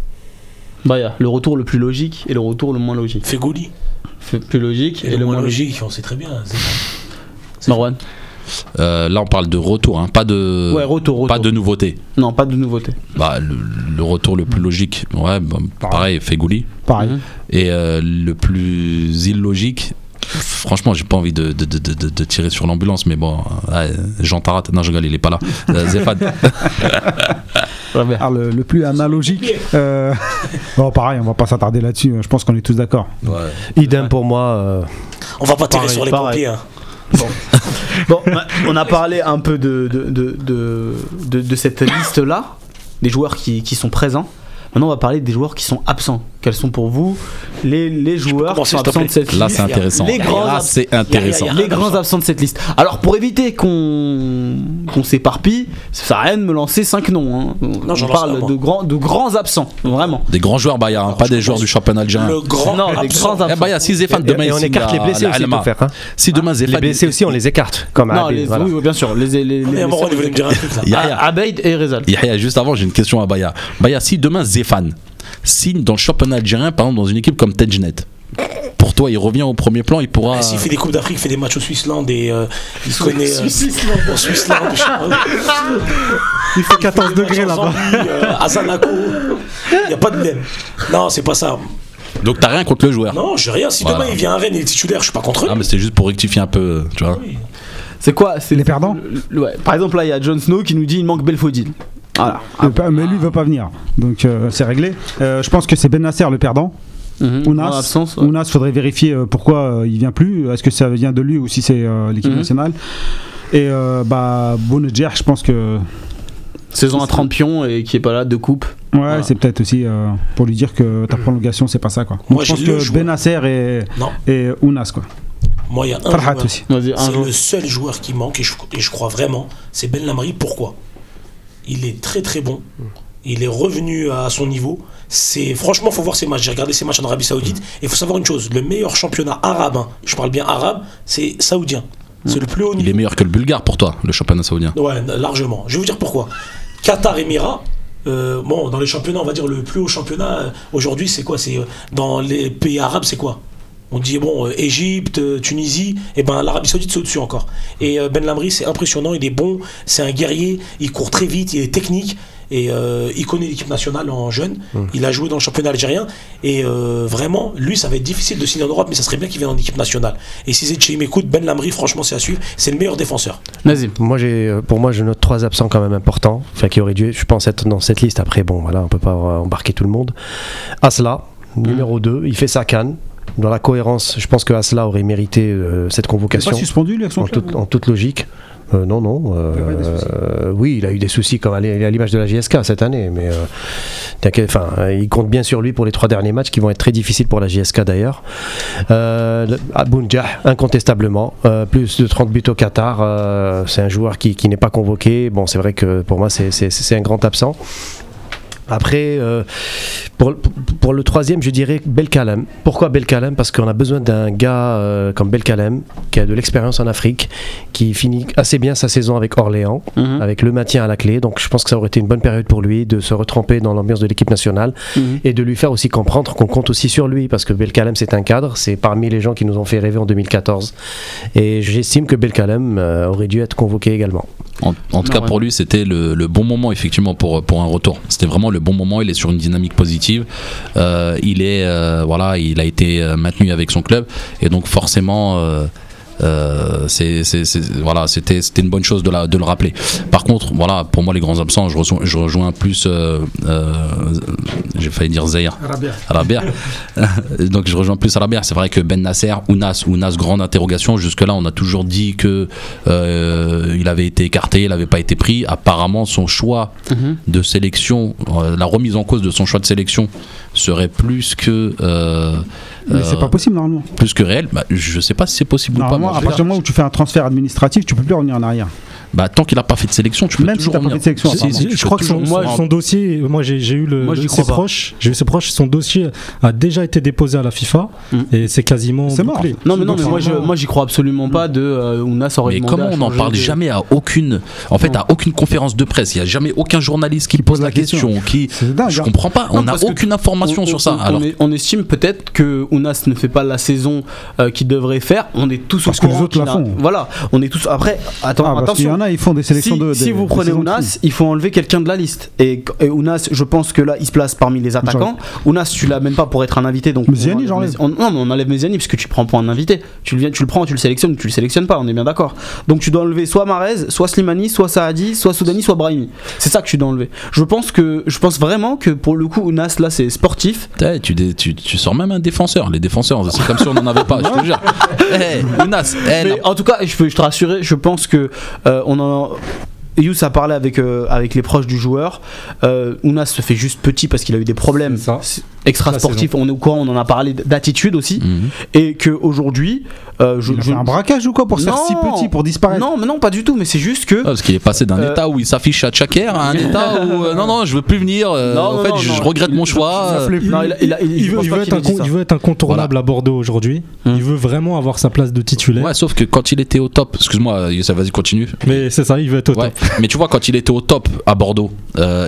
Speaker 2: Baya, le retour le plus logique et le retour le moins logique.
Speaker 7: Fegouli.
Speaker 2: Fait plus logique
Speaker 7: Et, le moins logique, on sait très bien. c'est-
Speaker 2: Marwan
Speaker 4: Euh, là, on parle de retour, hein, pas de,
Speaker 2: Ouais, retour, retour.
Speaker 4: pas de nouveauté.
Speaker 2: Non, pas de nouveauté.
Speaker 4: Bah, le, le retour le plus logique, ouais, bah, pareil, Fegouli.
Speaker 1: Pareil.
Speaker 4: Et euh, le plus illogique, franchement, j'ai pas envie de, de, de, de- de tirer sur l'ambulance, mais bon, euh, Jean Tarat, non, je rigole, il est pas là. Euh, Zéphane.
Speaker 1: Alors, le, le plus analogique. euh, bon, pareil, on va pas s'attarder là-dessus. Je pense qu'on est tous d'accord.
Speaker 3: Idem pour moi. euh,
Speaker 7: On va pas tirer
Speaker 2: Pareil,
Speaker 7: sur les
Speaker 2: pareil.
Speaker 7: pompiers. hein.
Speaker 2: Bon, bah, on a parlé un peu de, de, de, de, de- de cette liste-là, des joueurs qui, qui sont présents. Maintenant, on va parler des joueurs qui sont absents. Quels sont pour vous les, les joueurs qui sont absents de cette
Speaker 4: Là,
Speaker 2: liste
Speaker 4: c'est intéressant.
Speaker 2: Les grands
Speaker 4: Là, c'est intéressant.
Speaker 2: Les grands absents de cette liste. Alors pour éviter qu'on qu'on s'éparpille, ça sert à rien de me lancer 5 noms. hein.
Speaker 7: Non,
Speaker 2: on parle de grands, de grands absents, vraiment.
Speaker 4: Des grands joueurs Bayard, hein, pas des joueurs du championnat algérien.
Speaker 7: Le grand
Speaker 2: Non, des
Speaker 7: absent.
Speaker 2: grands
Speaker 4: Eh,
Speaker 2: absents.
Speaker 4: Bayard, si Zéphane demain
Speaker 3: et on écarte les blessés aussi, faut faire. hein.
Speaker 4: Si demain
Speaker 3: Les
Speaker 4: Zéphane.
Speaker 3: blessés aussi, on les écarte. Comme
Speaker 2: Non, les,
Speaker 3: voilà.
Speaker 2: oui, bien sûr. Les, les, les,
Speaker 7: Mais
Speaker 2: les-
Speaker 7: là.
Speaker 2: Ah, Abeid et Rezal.
Speaker 4: Yahya, juste avant, j'ai une question à Baya. Baya, si demain Zéphane signe dans le championnat algérien, par exemple dans une équipe comme Tejnet, pour toi, il revient au premier plan, il pourra.
Speaker 7: Ah, S'il fait des Coupes d'Afrique, il fait des matchs au Swissland et euh, il connaît. euh, au Swissland, je sais pas.
Speaker 1: Il fait 14 degrés là-bas.
Speaker 7: Euh, à Zanaco. Il n'y a pas de même. Non, c'est pas ça.
Speaker 4: Donc t'as rien contre le joueur.
Speaker 7: Non, j'ai rien. Si
Speaker 4: Voilà.
Speaker 7: demain il vient à Rennes, il est titulaire, je suis pas contre eux.
Speaker 4: Ah, mais c'était juste pour rectifier un peu, tu vois.
Speaker 2: C'est quoi C'est
Speaker 1: Les perdants
Speaker 2: le- le- ouais. Par exemple, là, il y a Jon Snow qui nous dit il manque Belfodil. Voilà.
Speaker 1: Mais pas- Mais lui, il veut pas venir. Donc euh, c'est réglé. Euh, je pense que c'est Ben Nasser le perdant.
Speaker 2: Mhm.
Speaker 1: Ounas,
Speaker 2: ouais.
Speaker 1: Ounas, faudrait vérifier euh, pourquoi il vient plus. Est-ce que ça vient de lui ou si c'est euh, l'équipe
Speaker 2: Mhm.
Speaker 1: nationale? Et euh, bah, je pense que
Speaker 2: Saison à 30 pions et qui est pas là, de coupe.
Speaker 1: ouais, c'est peut-être aussi euh, pour lui dire que ta prolongation, c'est pas ça quoi. Donc,
Speaker 7: Moi,
Speaker 1: je pense que
Speaker 7: joueur.
Speaker 1: Ben Nasser et, et Ounas quoi.
Speaker 7: Moi, il y a un
Speaker 1: Farhat
Speaker 7: joueur. C'est le seul joueur qui manque et je, et je crois vraiment, c'est Ben Lamry. Pourquoi? Il est très très bon. Il est revenu à son niveau. C'est franchement, faut voir ses matchs. J'ai regardé ses matchs en Arabie Saoudite et il faut savoir une chose le meilleur championnat arabe, hein, je parle bien arabe, c'est saoudien. C'est le plus haut
Speaker 4: Il
Speaker 7: niveau.
Speaker 4: est meilleur que le Bulgare pour toi, le championnat saoudien.
Speaker 7: Ouais, largement. Je vais vous dire pourquoi. Qatar Émirats, euh, bon, dans les championnats, on va dire le plus haut championnat euh, aujourd'hui, c'est quoi? C'est euh, dans les pays arabes, c'est quoi? On dit bon, euh, Égypte, euh, Tunisie, et ben l'Arabie Saoudite c'est au-dessus encore. Et euh, Ben Lamri, c'est impressionnant, il est bon, c'est un guerrier, il court très vite, il est technique. Et euh, il connaît l'équipe nationale en jeune. Il a joué dans le championnat algérien. Et euh, vraiment, lui, ça va être difficile de signer en Europe, mais ça serait bien qu'il vienne en équipe nationale. Et si Zetchi m'écoute, Ben Lamri, franchement, c'est à suivre. C'est le meilleur défenseur.
Speaker 2: Vas-y.
Speaker 3: Moi, j'ai, pour moi, je note trois absents quand même importants, enfin qui auraient dû, je pense, être dans cette liste. Après, bon, voilà, on peut pas embarquer tout le monde. Asla, numéro 2, il fait sa canne. Dans la cohérence, je pense que Asla aurait mérité euh, cette
Speaker 1: Il
Speaker 3: convocation
Speaker 1: pas suspendu lui
Speaker 3: en, toute- en toute logique. Euh, non, non. euh,
Speaker 1: Il a pas eu des soucis
Speaker 3: oui, il a eu des soucis comme à l'image de la JSK cette année, mais euh, enfin, il compte bien sur lui pour les trois derniers matchs qui vont être très difficiles pour la JSK d'ailleurs. Euh, le- Abounjah, incontestablement, euh, plus de 30 buts au Qatar, euh, c'est un joueur qui, qui n'est pas convoqué. Bon, c'est vrai que pour moi, c'est un grand absent. Après, euh, pour, pour le troisième, je dirais Belkalem. Pourquoi Belkalem? Parce qu'on a besoin d'un gars euh, comme Belkalem, qui a de l'expérience en Afrique, qui finit assez bien sa saison avec Orléans,
Speaker 2: Mhm.
Speaker 3: avec le maintien à la clé. Donc je pense que ça aurait été une bonne période pour lui de se retremper dans l'ambiance de l'équipe nationale
Speaker 2: Mhm.
Speaker 3: et de lui faire aussi comprendre qu'on compte aussi sur lui, parce que Belkalem c'est un cadre, c'est parmi les gens qui nous ont fait rêver en 2014. Et j'estime que Belkalem euh, aurait dû être convoqué également.
Speaker 4: En, en tout
Speaker 2: Non,
Speaker 4: cas,
Speaker 2: ouais.
Speaker 4: pour lui, c'était le, le bon moment, effectivement, pour, pour un retour. C'était vraiment le bon moment, il est sur une dynamique positive. Euh, il est euh, voilà, il a été euh, maintenu avec son club et donc forcément. Euh, c'est, voilà, c'était, c'était une bonne chose de, la, de le rappeler. Par contre, voilà, pour moi, les grands absents, je rejoins, je rejoins plus. euh, euh, j'ai failli dire Zahir. Rabia. Donc je rejoins plus Rabia. C'est vrai que Ben Nasser, Ounas, Ounas, grande interrogation. Jusque-là, on a toujours dit que il avait été écarté, il n'avait pas été pris. Apparemment, son choix
Speaker 2: Mhm.
Speaker 4: de sélection, la remise en cause de son choix de sélection serait plus que euh,
Speaker 1: Mais c'est
Speaker 4: euh,
Speaker 1: pas possible normalement.
Speaker 4: plus que réel. Bah, je sais pas si c'est possible ou pas.
Speaker 1: Normalement, à partir du moment où tu fais un transfert administratif, tu peux plus revenir en arrière.
Speaker 4: bah, tant qu'il a pas fait de sélection, tu peux
Speaker 1: Même si
Speaker 4: toujours
Speaker 1: t'as pas fait de sélection,
Speaker 4: Si, si,
Speaker 6: je crois que son,
Speaker 4: toujours-
Speaker 6: moi, son dossier, moi j'ai j'ai eu le,
Speaker 2: Moi,
Speaker 6: le- ses proches, j'ai eu ses proches, son dossier a déjà été déposé à la FIFA
Speaker 2: Mm.
Speaker 6: et c'est quasiment
Speaker 1: C'est mort.
Speaker 6: bouclé.
Speaker 2: Non mais non mais moi je moi j'y crois absolument pas de euh, Ounas aurait
Speaker 4: Mais comment on n'en parle
Speaker 2: de-
Speaker 4: jamais à aucune, en fait,
Speaker 2: Non.
Speaker 4: à aucune conférence de presse? Il n'y a jamais aucun journaliste qui, pose la question, qui,
Speaker 1: C'est dingue.
Speaker 4: je
Speaker 1: hein.
Speaker 4: comprends pas. On n'a aucune information
Speaker 2: on,
Speaker 4: sur
Speaker 2: on-
Speaker 4: ça.
Speaker 2: on-
Speaker 4: Alors,
Speaker 2: est- on estime peut-être que Ounas ne fait pas la saison euh, qu'il devrait faire. On est tous
Speaker 1: Parce
Speaker 2: au
Speaker 1: que les autres la font.
Speaker 2: Voilà, on est tous. Après, attends,
Speaker 1: Ah, parce qu'il y
Speaker 2: attention.
Speaker 1: en a, ils font des sélections
Speaker 2: si,
Speaker 1: de.
Speaker 2: si
Speaker 1: des-
Speaker 2: vous prenez Ounas, il faut enlever quelqu'un de la liste. Et, et Ounas, je pense que là, il se place parmi les attaquants. Ounas, tu l'amènes pas pour être un invité. Donc
Speaker 1: j'enlève.
Speaker 2: Non, mais on enlève Mesiani parce que tu le prends pour un invité. Tu le, viens, tu le prends, tu le sélectionnes, tu le sélectionnes pas. On est bien d'accord. Donc tu dois enlever soit Marez, soit Slimani, soit Saadi, soit Soudani, soit Brahimi. C'est ça que tu dois enlever. Je pense que, je pense vraiment que pour le coup, Ounas là, c'est sportif.
Speaker 4: Tu, dé- tu, tu sors même un défenseur. Les défenseurs, c'est comme si on n'en avait pas. je te jure. Eh, Ounas, eh,
Speaker 2: Mais en tout cas, je peux je te rassurer, je pense que euh, on en Yous a parlé avec, euh, avec les proches du joueur. Euh, Ounas se fait juste petit parce qu'il a eu des problèmes
Speaker 6: C'est ça.
Speaker 2: Extra sportifs. On est au courant, on en a parlé d'attitude aussi.
Speaker 4: Mhm.
Speaker 2: Et qu'aujourd'hui, euh, je, je-
Speaker 1: un braquage ou quoi pour
Speaker 2: Non.
Speaker 1: si petit pour disparaître
Speaker 2: Non, mais non, pas du tout. Mais c'est juste que.
Speaker 4: Ah, parce qu'il est passé d'un
Speaker 2: Euh,
Speaker 4: état où il s'affiche à Tchaker à un état où euh, non non je veux plus venir euh,
Speaker 2: Non,
Speaker 4: en
Speaker 2: non,
Speaker 4: fait
Speaker 2: non,
Speaker 4: je,
Speaker 2: non.
Speaker 4: je regrette
Speaker 2: Il-
Speaker 4: mon choix
Speaker 1: ça
Speaker 2: il,
Speaker 6: veut, être,
Speaker 2: ça.
Speaker 6: incontournable à Bordeaux aujourd'hui.
Speaker 2: Hum.
Speaker 6: Il veut vraiment avoir sa place de titulaire.
Speaker 4: ouais sauf que quand il était au top excuse-moi Youssef vas-y continue
Speaker 6: Mais c'est ça, il veut être au
Speaker 4: Ouais,
Speaker 6: top.
Speaker 4: mais tu vois, quand il était au top à Bordeaux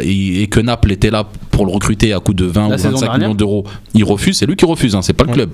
Speaker 4: et, et que Naples était là pour le recruter à coût de 20
Speaker 2: La
Speaker 4: ou
Speaker 2: saison
Speaker 4: 25
Speaker 2: dernière.
Speaker 4: Millions d'euros, il refuse. C'est lui qui refuse, hein, c'est pas le club.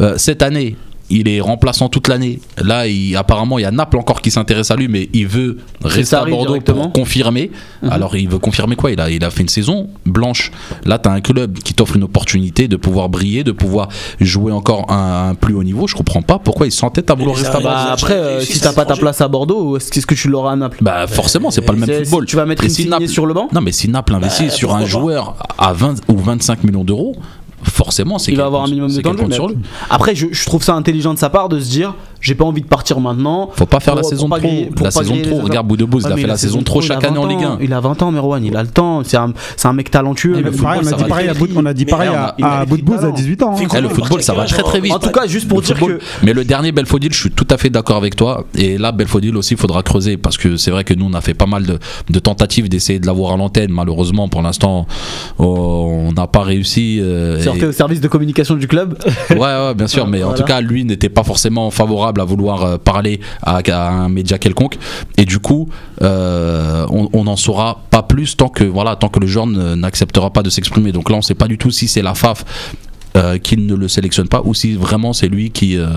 Speaker 4: Euh, cette année, il est remplaçant toute l'année. Là, il- apparemment, il y a Naples encore qui s'intéresse à lui, mais il veut rester à Bordeaux pour confirmer.
Speaker 2: Mhm.
Speaker 4: Alors, il veut confirmer quoi? Il a, il a fait une saison blanche. Là, tu as un club qui t'offre une opportunité de pouvoir briller, de pouvoir jouer encore à un, un plus haut niveau. Je comprends pas pourquoi il s'entête à vouloir rester à Bordeaux.
Speaker 2: Bah, après, euh, si
Speaker 7: à
Speaker 2: t'as pas ta place à Bordeaux, est-ce qu'est-ce que tu l'auras à Naples?
Speaker 4: Bah, forcément, c'est pas le même football.
Speaker 2: Tu vas mettre
Speaker 4: Et
Speaker 2: une
Speaker 4: si Naples-
Speaker 2: sur le banc?
Speaker 4: Non, mais si Naples investit
Speaker 7: Bah,
Speaker 4: sur un joueur à 20 ou 25 millions d'euros, forcément, c'est
Speaker 2: il va avoir un minimum de temps de jeu. Après, je, je trouve ça intelligent de sa part de se dire j'ai pas envie de partir maintenant.
Speaker 4: Faut pas faire la saison trop. La saison trop. Regarde Boudebouz, il a
Speaker 2: mais
Speaker 4: fait la saison trop chaque année en
Speaker 2: 20
Speaker 4: Ligue
Speaker 2: ans,
Speaker 4: 1.
Speaker 2: Il a 20 ans, Merwan, il a le temps. C'est un, c'est un mec talentueux.
Speaker 1: On a dit pareil à Boud- on a dit
Speaker 2: Mais
Speaker 1: pareil
Speaker 2: il a-
Speaker 1: à,
Speaker 2: il a
Speaker 1: à
Speaker 2: des
Speaker 1: Boudbouz à
Speaker 2: talents.
Speaker 1: 18 ans. hein.
Speaker 4: Eh, le football, ça va très très vite.
Speaker 2: En tout cas, juste pour
Speaker 4: Le
Speaker 2: dire
Speaker 4: football.
Speaker 2: que.
Speaker 4: Mais le dernier Belfodil, je suis tout à fait d'accord avec toi. Et là, Belfodil aussi, il faudra creuser parce que c'est vrai que nous, on a fait pas mal de, de tentatives d'essayer de l'avoir à l'antenne. Malheureusement, pour l'instant, oh, on n'a pas réussi. euh, et-
Speaker 2: Sortez au service de communication du club?
Speaker 4: Ouais, ouais, bien sûr, mais en tout cas, lui n'était pas forcément favorable à vouloir euh, parler à, à un média quelconque, et du coup, euh, on n'en saura pas plus tant que voilà, tant que le joueur ne- n'acceptera pas de s'exprimer. Donc là, on sait pas du tout si c'est la FAF. euh, qui ne le sélectionne pas ou si vraiment c'est lui qui, euh,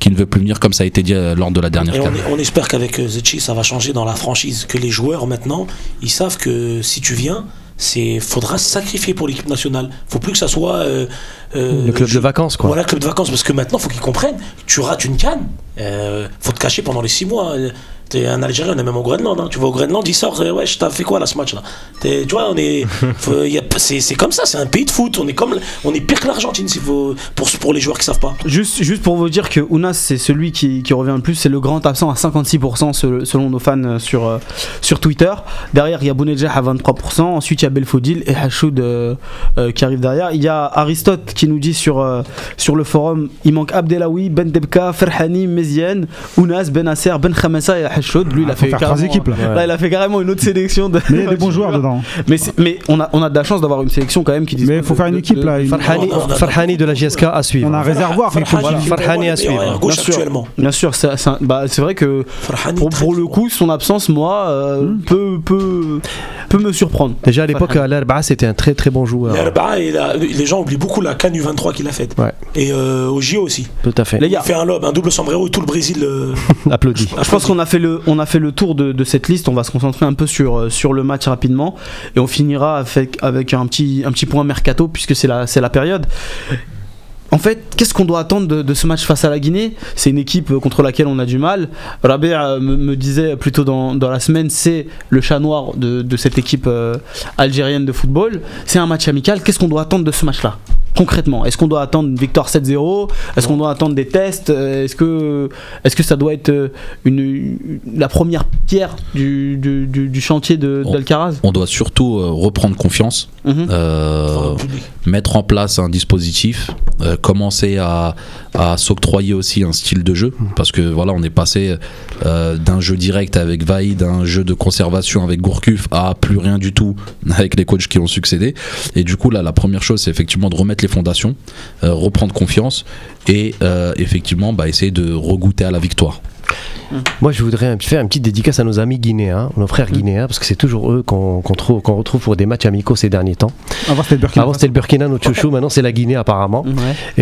Speaker 4: qui ne veut plus venir comme ça a été dit euh, lors de la dernière
Speaker 7: on, on espère qu'avec Zetchi, ça va changer dans la franchise. Que les joueurs maintenant, ils savent que si tu viens, c'est faudra se sacrifier pour l'équipe nationale. Faut plus que ça soit euh, euh,
Speaker 3: Le club de vacances, quoi.
Speaker 7: Voilà, club de vacances. Parce que maintenant, faut qu'ils comprennent. Tu rates une canne, euh, faut te cacher pendant les six mois. T'es un Algérien, on est même au Groenland. hein. Tu vas au Groenland, il sort. ouais, je t'as fait quoi là ce match-là? Tu vois, on est, c'est comme ça. C'est un pays de foot. On est comme, on est pire que l'Argentine, faut pour pour les joueurs qui savent pas.
Speaker 2: Juste, juste pour vous dire que Ounas, c'est celui qui, qui revient le plus. C'est le grand absent à 56% se- selon nos fans euh, sur, euh, sur Twitter. Derrière, il y a Bounedjah à 23%. Ensuite, il y a Belfodil et Hachoud euh, euh, qui arrive derrière. Il y a Aristote qui nous dit sur, euh, sur le forum il manque Abdelawi, Ben Debka, Ferhani, Meziane, Ounas, Ben Nasser, Ben Khamessa et Hachoud. Lui, il a fait
Speaker 1: faire trois
Speaker 2: carrément-
Speaker 1: équipes, là.
Speaker 2: Là, il a fait carrément une autre sélection. De...
Speaker 1: Mais il y a des bons joueurs dedans.
Speaker 2: Mais, mais on, a, on a de la chance d'avoir une sélection quand même qui
Speaker 1: Mais il faut faire une équipe là.
Speaker 3: Farhani,
Speaker 7: a-
Speaker 3: de la GSK à suivre.
Speaker 1: On a un réservoir.
Speaker 7: Farhani,
Speaker 3: à suivre.
Speaker 2: Bien sûr. Bien sûr, c'est c'est un- bah, c'est vrai que
Speaker 7: Farhani,
Speaker 2: pour, le coup, son absence, moi, euh, peut, peut, peut me surprendre.
Speaker 3: Déjà à l'époque, à l'Arba, c'était un très très bon joueur.
Speaker 7: L'Arba'a, il a- les gens oublient beaucoup la Cannes U23 qu'il a faite.
Speaker 3: Ouais.
Speaker 7: Et euh, au JO aussi.
Speaker 3: Tout à fait.
Speaker 2: Les
Speaker 7: Il
Speaker 2: gars,
Speaker 7: fait un lob, un double sombrero et tout le Brésil. euh,
Speaker 3: Applaudis.
Speaker 2: je pense qu'on a fait le on a fait le tour de, cette liste. On va se concentrer un peu sur, euh, le match rapidement. Et on finira avec, un, petit, point mercato, puisque c'est la, période. En fait, qu'est-ce qu'on doit attendre de, ce match face à la Guinée? C'est une équipe euh, contre laquelle on a du mal. Rabé euh, me, disait plutôt dans, dans la semaine, c'est le chat noir de, cette équipe algérienne de football. C'est un match amical. Qu'est-ce qu'on doit attendre de ce match-là? Concrètement, est-ce qu'on doit attendre une victoire 7-0 Est-ce qu'on doit attendre des tests? Euh, Est-ce que, est que ça doit être euh, une, une- la première pierre du, du, du- du chantier de-
Speaker 4: On-
Speaker 2: d'Alcaraz?
Speaker 4: On doit surtout euh, reprendre confiance,
Speaker 2: Mhm.
Speaker 4: euh, mettre en place un dispositif, euh, commencer à, à s'octroyer aussi un style de jeu, parce que voilà, on est passé euh, d'un jeu direct avec Vaïd, d'un jeu de conservation avec Gourcuff, à plus rien du tout avec les coachs qui ont succédé. Et du coup, là, la première chose, c'est effectivement de remettre les fondations, euh, reprendre confiance et euh, effectivement bah, essayer de regoûter à la victoire.
Speaker 3: Moi, je voudrais faire une petite dédicace à nos amis guinéens, nos frères guinéens, parce que c'est toujours eux qu'on qu'on trouve- qu'on retrouve pour des matchs amicaux ces derniers temps.
Speaker 1: Avant, c'était le Burkina
Speaker 3: Avant, c'était le Burkina, notre chouchou, maintenant, c'est la Guinée, apparemment.
Speaker 2: Ouais.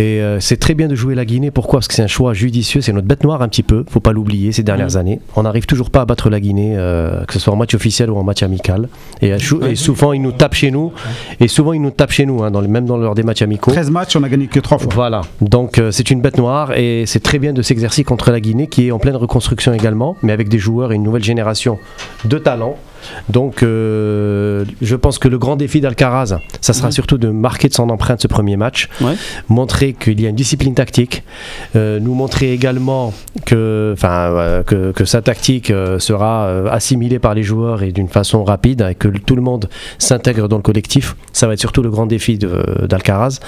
Speaker 3: Et euh, c'est très bien de jouer la Guinée. Pourquoi? Parce que c'est un choix judicieux. C'est notre bête noire un petit peu. Faut pas l'oublier ces dernières années. On n'arrive toujours pas à battre la Guinée, euh, que ce soit en match officiel ou en match amical. Et, souvent ils nous tapent chez nous. Et souvent ils nous tapent chez nous, hein, dans les- même dans leurs des matchs amicaux.
Speaker 1: 13 matchs, on a gagné que 3 fois.
Speaker 3: Voilà, donc euh, c'est une bête noire et c'est très bien de s'exercer contre la Guinée qui est en pleine reconstruction également, mais avec des joueurs et une nouvelle génération de talents. Donc euh, je pense que le grand défi d'Alcaraz, ça sera
Speaker 2: Mhm.
Speaker 3: surtout de marquer de son empreinte ce premier match,
Speaker 2: Ouais.
Speaker 3: montrer qu'il y a une discipline tactique, euh, nous montrer également que, enfin, euh, que, que sa tactique sera assimilée par les joueurs et d'une façon rapide et que tout le monde s'intègre dans le collectif. Ça va être surtout le grand défi d'Alcaraz.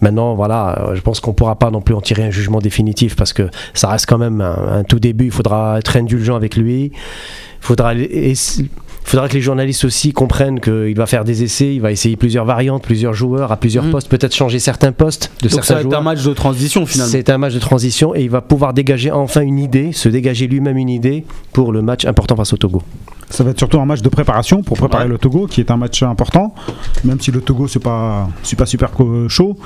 Speaker 3: Maintenant, voilà, je pense qu'on pourra pas non plus en tirer un jugement définitif parce que ça reste quand même un, un tout début. Il faudra être indulgent avec lui. Il faudra, et- faudra que les journalistes aussi comprennent qu'il va faire des essais, il va essayer plusieurs variantes, plusieurs joueurs à plusieurs
Speaker 2: Mhm.
Speaker 3: postes, peut-être changer certains postes de
Speaker 2: Donc ça
Speaker 3: certains
Speaker 2: va être un match de transition finalement.
Speaker 3: C'est un match de transition et il va pouvoir dégager enfin une idée, se dégager lui-même une idée pour le match important face au Togo.
Speaker 1: Ça va être surtout un match de préparation pour préparer
Speaker 2: Ouais.
Speaker 1: le Togo, qui est un match important, même si le Togo c'est pas, c'est pas super co- chaud.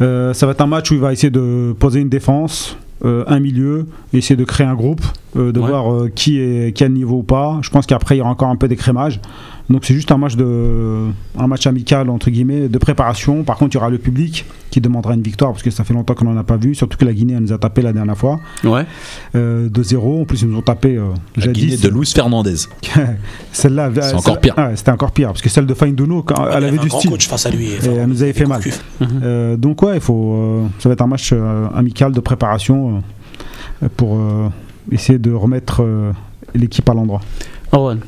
Speaker 1: Euh, ça va être un match où il va essayer de poser une défense, euh, un milieu, essayer de créer un groupe, euh, de
Speaker 2: Ouais.
Speaker 1: voir euh, qui est qui a le niveau ou pas. Je pense qu'après il y aura encore un peu d'écrémage. Donc c'est juste un match de un match amical entre guillemets de préparation. Par contre il y aura le public qui demandera une victoire parce que ça fait longtemps qu'on n'en a pas vu. Surtout que la Guinée elle nous a tapé la dernière fois
Speaker 2: Ouais.
Speaker 1: euh, 2-0. En plus ils nous ont tapé euh,
Speaker 4: La
Speaker 1: jadis.
Speaker 4: Guinée de Luis Fernandez.
Speaker 1: Celle-là,
Speaker 4: C'est encore pire.
Speaker 1: c'était encore pire parce que celle de Fainduno, quand elle avait du style.
Speaker 7: coach face à lui.
Speaker 1: Et elle nous avait fait mal. Euh, donc ouais, il faut, euh, ça va être un match euh, amical de préparation euh, pour euh, essayer de remettre euh, l'équipe à l'endroit.
Speaker 2: Orwan,
Speaker 4: Ouais,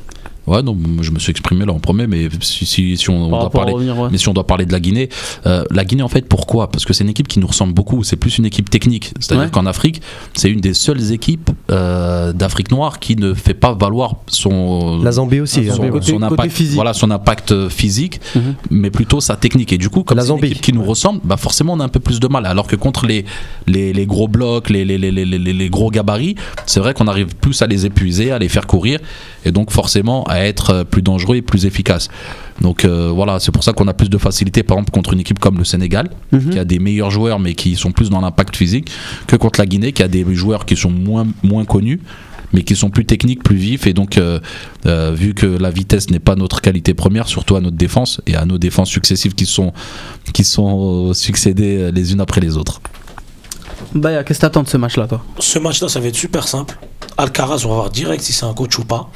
Speaker 4: non, moi, je me suis exprimé là en premier, mais si, si, si on, doit parler.
Speaker 2: revenir, ouais.
Speaker 4: Mais si on doit parler de la Guinée, euh, la Guinée en fait pourquoi? Parce que c'est une équipe qui nous ressemble beaucoup, c'est plus une équipe technique. C'est-à-dire
Speaker 2: Ouais.
Speaker 4: qu'en Afrique, c'est une des seules équipes euh, d'Afrique noire qui ne fait pas valoir son,
Speaker 3: La Zambie aussi. Hein.
Speaker 4: son,
Speaker 2: Zambie, côté-
Speaker 4: son
Speaker 2: côté
Speaker 4: impact,
Speaker 2: physique.
Speaker 4: voilà, son impact euh, physique,
Speaker 2: Mhm.
Speaker 4: mais plutôt sa technique. Et du coup, comme
Speaker 3: La
Speaker 4: c'est une
Speaker 3: Zambie.
Speaker 4: équipe qui nous ressemble, bah forcément on a un peu plus de mal. Alors que contre les, les, les gros blocs, les, les, les, les, les- les gros gabarits, c'est vrai qu'on arrive plus à les épuiser, à les faire courir, et donc forcément à être euh, plus dangereux et plus efficace. Donc euh, voilà, c'est pour ça qu'on a plus de facilité, par exemple, contre une équipe comme le Sénégal,
Speaker 2: Mhm.
Speaker 4: qui a des meilleurs joueurs mais qui sont plus dans l'impact physique, que contre la Guinée, qui a des joueurs qui sont moins, moins connus mais qui sont plus techniques, plus vifs. Et donc, euh, euh, vu que la vitesse n'est pas notre qualité première, surtout à notre défense et à nos défenses successives qui sont, qui sont succédées les unes après les autres.
Speaker 2: Baya, qu'est-ce que t'attends de ce match-là, toi?
Speaker 7: Ce match-là, ça va être super simple. Alcaraz, on va voir direct si c'est un coach ou pas.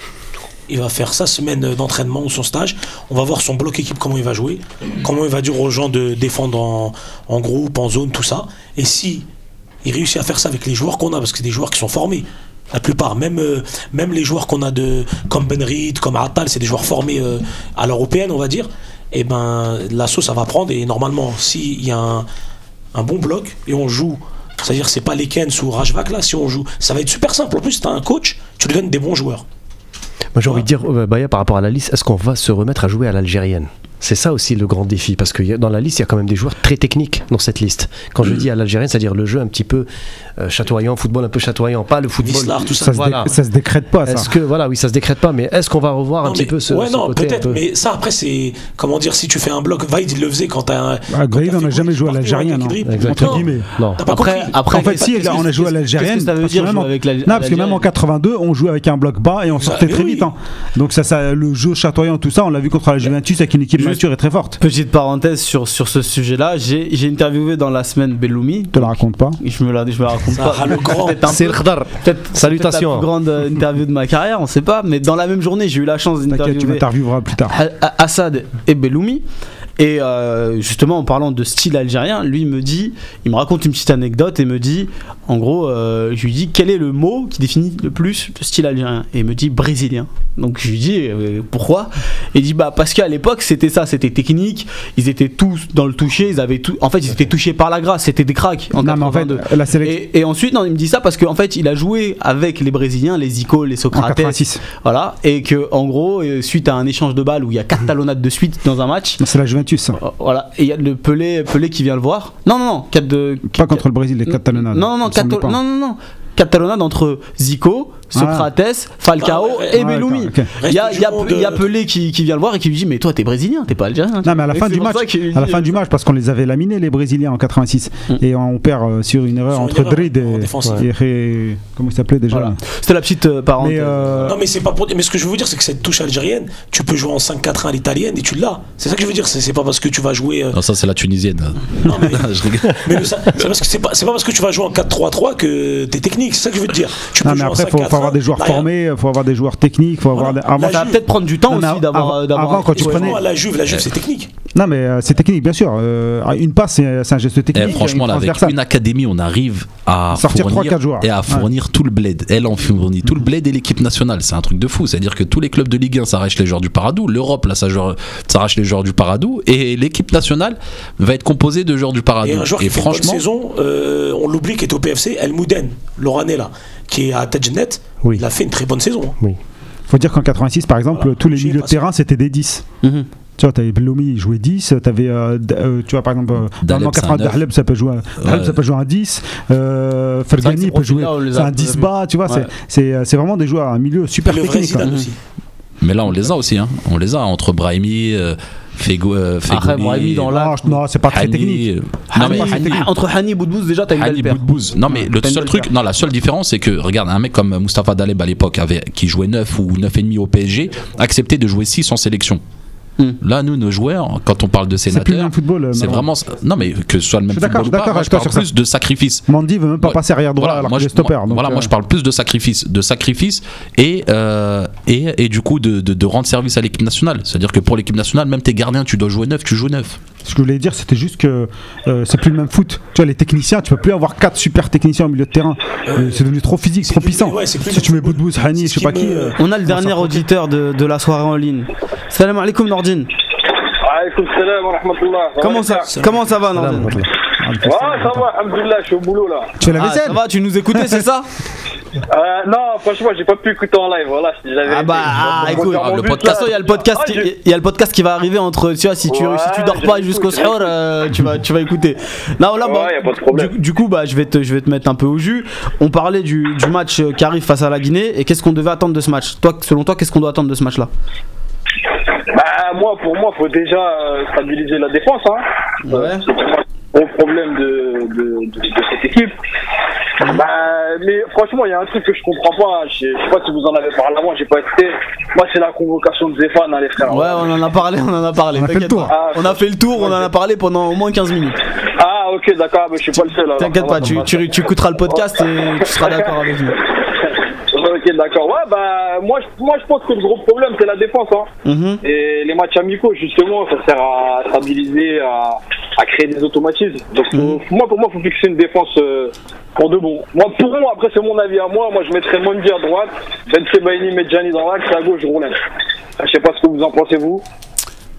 Speaker 7: Il va faire sa semaine d'entraînement ou son stage. On va voir son bloc équipe, comment il va jouer. Comment il va dire aux gens de défendre en, groupe, en zone, tout ça. Et si il réussit à faire ça avec les joueurs qu'on a, parce que c'est des joueurs qui sont formés. La plupart, même, euh, les joueurs qu'on a de, comme Ben Reed, comme Atal, c'est des joueurs formés euh, à l'européenne, on va dire. Et ben, la sauce, ça va prendre. Et normalement, s'il y a un, bon bloc et on joue, c'est-à-dire c'est pas les Kens ou Rajvak là, si on joue, ça va être super simple. En plus, t'as un coach, tu lui des bons joueurs.
Speaker 3: Moi j'ai envie de dire, euh, Baya, par rapport à la liste, est-ce qu'on va se remettre à jouer à l'algérienne? C'est ça aussi le grand défi, parce que dans la liste, il y a quand même des joueurs très techniques dans cette liste. Quand je dis à l'algérienne, c'est-à-dire le jeu un petit peu euh, chatoyant, football un peu chatoyant, pas le football.
Speaker 7: Vislar, tout ça.
Speaker 1: Ça, se
Speaker 3: Voilà.
Speaker 1: ça se décrète pas, ça.
Speaker 3: Est-ce que, voilà, oui, ça se décrète pas, mais est-ce qu'on va revoir un petit peu ce,
Speaker 7: ouais,
Speaker 3: ce
Speaker 7: non, peut-être,
Speaker 3: peu-
Speaker 7: mais ça après c'est comment dire si tu fais un bloc, Vaid il le faisait quand t'as un.
Speaker 1: Ah, Graïd,
Speaker 7: quand
Speaker 1: on n'a jamais joué à l'algérien. Entre guillemets.
Speaker 3: Non.
Speaker 2: Après, après,
Speaker 1: En fait, si, on a joué à l'algérienne.
Speaker 2: Ça veut dire avec
Speaker 1: Non, parce que même en 82, on jouait avec un bloc bas et on sortait très vite. hein. Donc ça, ça, le jeu chatoyant, tout ça, on l'a vu contre la Juventus avec une équipe Très forte.
Speaker 2: Petite parenthèse sur, sur ce sujet-là, j'ai j'ai interviewé dans la semaine Belloumi.
Speaker 1: Je te la raconte pas?
Speaker 2: Je me la, je me la raconte
Speaker 7: Ça,
Speaker 2: pas.
Speaker 7: ah, le grand.
Speaker 3: C'est le khadar.
Speaker 2: peut-être-
Speaker 3: Salutations.
Speaker 2: peut-être la plus grande interview de ma carrière, on sait pas. Mais dans la même journée, j'ai eu la chance
Speaker 1: T'inquiète, tu
Speaker 2: d'interviewer
Speaker 1: m'intervieweras plus tard.
Speaker 2: Assad et Belloumi. Et euh, justement, en parlant de style algérien, lui me dit, il me raconte une petite anecdote et me dit, en gros, euh, je lui dis quel est le mot qui définit le plus le style algérien? Et il me dit brésilien. Donc je lui dis euh, pourquoi? Et il dit bah parce qu'à l'époque c'était ça, c'était technique, ils étaient tous dans le toucher, ils avaient tout, en fait ils étaient touchés par la grâce, c'était des cracks en
Speaker 1: Non, mais en fait,
Speaker 2: 82.
Speaker 1: la.
Speaker 2: Et, et ensuite, non, il me dit ça parce qu'en fait, il a joué avec les Brésiliens, les Zico, les
Speaker 1: En
Speaker 2: Socrates,
Speaker 1: 86.
Speaker 2: voilà, et que en gros, suite à un échange de balles où il y a quatre talonnades de suite dans un match,
Speaker 1: C'est la Juventus. Ça.
Speaker 2: euh, voilà, et il y a le Pelé, Pelé qui vient le voir. Non, non, non, quatre de.
Speaker 1: Pas contre le Brésil, les quatre talonnades.
Speaker 2: Non, non, non, non, non, non. Quatre talonnades entre Zico, Socrates, Falcao
Speaker 7: Ah, ouais,
Speaker 2: et
Speaker 1: ouais,
Speaker 2: Belloumi.
Speaker 1: d'accord, ok.
Speaker 2: Il y a, y y Pelé qui, qui vient le voir et qui lui dit Mais toi, t'es brésilien, t'es pas algérien.
Speaker 1: Non, mais à la
Speaker 2: Et
Speaker 1: fin du match, à la fin du match, parce qu'on les avait laminés les Brésiliens en 86,
Speaker 2: Mm.
Speaker 1: et on perd euh, sur une erreur
Speaker 7: Sur une
Speaker 1: entre
Speaker 7: erreur
Speaker 1: Drid
Speaker 7: en
Speaker 1: et, et comment il s'appelait déjà?
Speaker 2: Voilà. C'était la petite euh, parenthèse.
Speaker 1: Mais euh,
Speaker 7: Non mais c'est pas pour. Mais ce que je veux vous dire c'est que cette touche algérienne, tu peux jouer en 5-4-1 à l'italienne et tu l'as. C'est ça que je veux dire. C'est pas parce que tu vas jouer. euh,
Speaker 4: Non, ça c'est la tunisienne.
Speaker 7: Non, mais-
Speaker 4: Je rigole.
Speaker 7: Mais pas, c'est pas parce que tu vas jouer en 4-3-3 que t'es technique, c'est ça que je veux te dire. Tu
Speaker 1: non,
Speaker 7: peux
Speaker 1: mais après, il faut,
Speaker 7: 5-4-1,
Speaker 1: faut avoir des joueurs formés, il faut avoir des joueurs techniques, faut avoir.
Speaker 7: Voilà.
Speaker 1: des- avant-
Speaker 2: ça va peut-être prendre du temps
Speaker 1: Non,
Speaker 2: aussi d'avoir.
Speaker 1: avant-
Speaker 2: euh, d'avoir
Speaker 1: avant, quand tu
Speaker 2: Ouais.
Speaker 1: prenais-
Speaker 7: Franchement, la Juve, la Juve, c'est technique.
Speaker 1: Non, mais euh, c'est technique, bien sûr. Euh, une passe, c'est un geste
Speaker 4: Eh,
Speaker 1: technique.
Speaker 4: franchement,
Speaker 1: une
Speaker 4: là, avec une académie, on arrive à
Speaker 1: Sortir
Speaker 4: fournir,
Speaker 1: trois, quatre joueurs.
Speaker 4: et à fournir tout le bled. Elle en fournit tout le bled et l'équipe nationale. C'est un truc de fou. C'est-à-dire que tous les clubs de Ligue 1 s'arrachent les joueurs du Paradou. L'Europe, là, s'arrache les joueurs du Paradou. Et l'équipe nationale va être composée de joueurs du Paradou.
Speaker 7: Et un joueur qui fait une bonne
Speaker 4: franchement,
Speaker 7: saison, euh, on l'oublie, qui est au PFC, El Mouden, l'Oranais là, qui est à Tedjenet,
Speaker 3: Oui.
Speaker 7: il a fait une très bonne saison.
Speaker 1: faut dire qu'en 86, par exemple,
Speaker 7: Voilà.
Speaker 1: tous les milieux de terrain, c'était des 10.
Speaker 2: Mhm.
Speaker 1: Tu vois, t'avais Bellomi, il jouait 10. T'avais, euh, D- euh, tu vois, par exemple, euh,
Speaker 4: Daleb,
Speaker 1: dans
Speaker 4: c'est un
Speaker 1: 80,
Speaker 4: neuf.
Speaker 1: Dahleb, ça peut jouer, un- Dahleb,
Speaker 4: Ouais.
Speaker 1: ça peut jouer un 10. Euh, Fergani peut jouer, c'est un
Speaker 2: peu
Speaker 1: 10
Speaker 2: vus.
Speaker 1: bas, tu vois, c'est-
Speaker 2: Ouais.
Speaker 1: c'est, euh, c'est vraiment des joueurs, un milieu super technique.
Speaker 7: Zidane aussi.
Speaker 4: mais là, on les a aussi. Hein. On les a entre Brahimi, euh, Fego, euh,
Speaker 2: Après,
Speaker 4: Fegouli,
Speaker 2: Brahimi dans la-
Speaker 1: Non, c'est pas très
Speaker 4: Hani,
Speaker 1: technique.
Speaker 4: euh, Non, mais
Speaker 2: Hani-
Speaker 4: Hani-
Speaker 2: entre Hani et Boudbouz, déjà, t'as une
Speaker 4: Hani
Speaker 2: belle paire.
Speaker 4: Boudbouz. Non, mais le
Speaker 2: T'as une
Speaker 4: seul
Speaker 2: belle
Speaker 4: truc,
Speaker 2: paire.
Speaker 4: non, la seule différence, c'est que, regarde, un mec comme Mustapha Daleb à l'époque, avait, qui jouait 9 ou 9,5 au PSG, acceptait de jouer 6 en sélection.
Speaker 2: Hmm.
Speaker 4: Là, nous, nos joueurs, quand on parle de
Speaker 1: C'est plus le
Speaker 4: sénateurs,
Speaker 1: même football.
Speaker 4: c'est vraiment. Non, mais que ce soit le même
Speaker 1: Je suis d'accord,
Speaker 4: football ou pas,
Speaker 1: d'accord
Speaker 4: moi, je parle
Speaker 1: sur
Speaker 4: plus de sacrifice.
Speaker 1: Mandy veut même pas
Speaker 4: Ouais.
Speaker 1: passer arrière droit
Speaker 4: Voilà,
Speaker 1: alors
Speaker 4: moi, je,
Speaker 1: stopper.
Speaker 4: moi-
Speaker 1: donc,
Speaker 4: voilà, moi,
Speaker 1: euh,
Speaker 4: je parle plus de sacrifice, de sacrifice et, euh, et, et du coup de, de, de rendre service à l'équipe nationale. C'est-à-dire que pour l'équipe nationale, même tes gardiens, tu dois jouer neuf, tu joues neuf.
Speaker 1: Ce que je voulais dire, c'était juste que euh, c'est plus le même foot. Tu vois, les techniciens, tu peux plus avoir 4 super techniciens au milieu de terrain. Euh, c'est devenu trop physique,
Speaker 7: C'est
Speaker 1: trop puissant.
Speaker 7: ouais,
Speaker 1: si tu mets. Boudbouz, Hani, je sais pas
Speaker 7: qui me-
Speaker 1: euh,
Speaker 2: On a le dernier auditeur de, de la soirée en ligne. Salam alaikum Nordine.
Speaker 9: Alaykoum salam wa rahmatullah.
Speaker 2: Comment ça, comment ça va Nordine?
Speaker 9: Ouais, ça va, alhamdoulilah, je suis au boulot là.
Speaker 1: Tu fais la
Speaker 2: Ah,
Speaker 1: vaisselle
Speaker 2: Ça va, tu nous écoutais, c'est ça
Speaker 9: Euh, non, franchement, j'ai pas pu écouter en live, voilà,
Speaker 2: Ah bah, ah, écoute,
Speaker 9: mon
Speaker 4: le
Speaker 9: là.
Speaker 2: il y a le podcast,
Speaker 9: Ah,
Speaker 2: qui,
Speaker 9: je-
Speaker 2: y a le podcast qui va arriver entre, tu vois, si tu,
Speaker 9: Ouais,
Speaker 2: si tu dors pas jusqu'au soir, euh, tu vas, tu vas écouter. Là, là,
Speaker 9: Ouais,
Speaker 2: bah,
Speaker 9: y a pas de problème.
Speaker 2: Du, du coup, bah, je vais te, je vais te mettre un peu au jus. On parlait du, du match euh, qui arrive face à la Guinée et qu'est-ce qu'on devait attendre de ce match? Toi, selon toi, qu'est-ce qu'on doit attendre de ce match-là?
Speaker 9: Bah, moi, pour moi, faut déjà euh, stabiliser la défense, hein.
Speaker 2: Ouais.
Speaker 9: Euh, gros problème de, de, de, de cette équipe. Bah, mais franchement, il y a un truc que je comprends pas. Je, sais- je sais pas si vous en avez parlé avant, j'ai pas été. Moi, c'est la convocation de Zéphane, hein, les frères.
Speaker 2: Ouais, on en a parlé, on en a parlé.
Speaker 1: On a fait le tour.
Speaker 9: Ah,
Speaker 2: On a fait le tour, on en a parlé pendant au moins 15 minutes.
Speaker 9: Ah, ok, d'accord, mais je suis pas le seul.
Speaker 2: T'inquiète pas, tu, tu, tu écouteras le podcast et tu seras d'accord avec nous.
Speaker 9: Ok, d'accord. Ouais, bah, moi, je, moi, je pense que le gros problème, c'est la défense. Hein.
Speaker 2: Mhm.
Speaker 9: Et les matchs amicaux, justement, ça sert à stabiliser, à, à créer des automatismes. Donc, faut- moi, pour moi, il faut fixer une défense euh, pour de bon. Moi, pour moi, après, c'est mon avis à moi. Moi, je mettrais Mondi à droite, Ben Sebaini, Medjani dans l'axe, à gauche, Roulin. Je sais pas ce que vous en pensez, vous.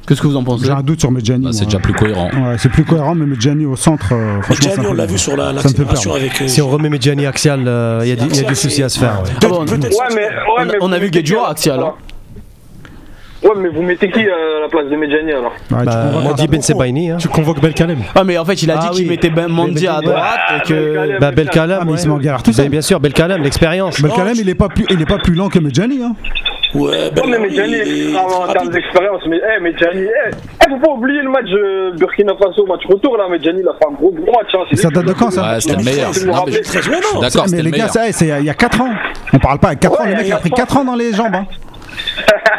Speaker 2: Qu'est-ce que vous en pensez
Speaker 1: J'ai un doute sur Medjani.
Speaker 4: Bah, c'est déjà plus cohérent.
Speaker 1: Ouais, c'est plus cohérent, mais Medjani au centre, euh.
Speaker 7: Medjani, on l'a vu sur la- l'accélération avec. euh,
Speaker 3: Si on remet Medjani axial, euh, il y, a du- il y a du souci à se faire. ouais.
Speaker 2: Ah bon,
Speaker 7: Peut-être
Speaker 9: Ouais, mais, ouais,
Speaker 2: On a-
Speaker 9: mais
Speaker 2: on a
Speaker 9: vous
Speaker 2: vu
Speaker 9: mettez
Speaker 2: Guedjura
Speaker 9: qui,
Speaker 2: axial, hein.
Speaker 9: Ouais, mais vous mettez qui à la place de Medjani alors?
Speaker 1: Tu
Speaker 3: Bah,
Speaker 1: convoques
Speaker 3: Mandi Ben Sebaini. Hein.
Speaker 6: Tu convoques Belkalem.
Speaker 2: Ah, mais en fait, il a dit
Speaker 3: Ah
Speaker 2: qu'il
Speaker 3: oui.
Speaker 2: mettait ben Mandi à droite et que.
Speaker 9: Belkalem,
Speaker 3: Bah, Belkalem,
Speaker 1: Ah, il se met en tout seul.
Speaker 3: Bien sûr, Belkalem, l'expérience.
Speaker 1: Belkalem, il est pas plus, il est pas plus lent que Medjani. Hein.
Speaker 7: Ouais, ben,
Speaker 9: Non, mais Medjani,
Speaker 7: est
Speaker 9: en, termes d'expérience, mais eh, Medjani, eh, eh, faut pas oublier le match euh, Burkina Faso, match retour là, Medjani, il a fait un gros gros match. Hein, c'est
Speaker 1: Ça date de quand, ça
Speaker 4: Ouais, c'était le meilleur. Non, mais
Speaker 7: Très non.
Speaker 4: d'accord,
Speaker 1: mais les
Speaker 4: le
Speaker 1: gars, ça, c'est il y a 4 ans. On parle pas à 4 ans, le mec a pris
Speaker 9: trois
Speaker 1: 4 ans dans les jambes. hein.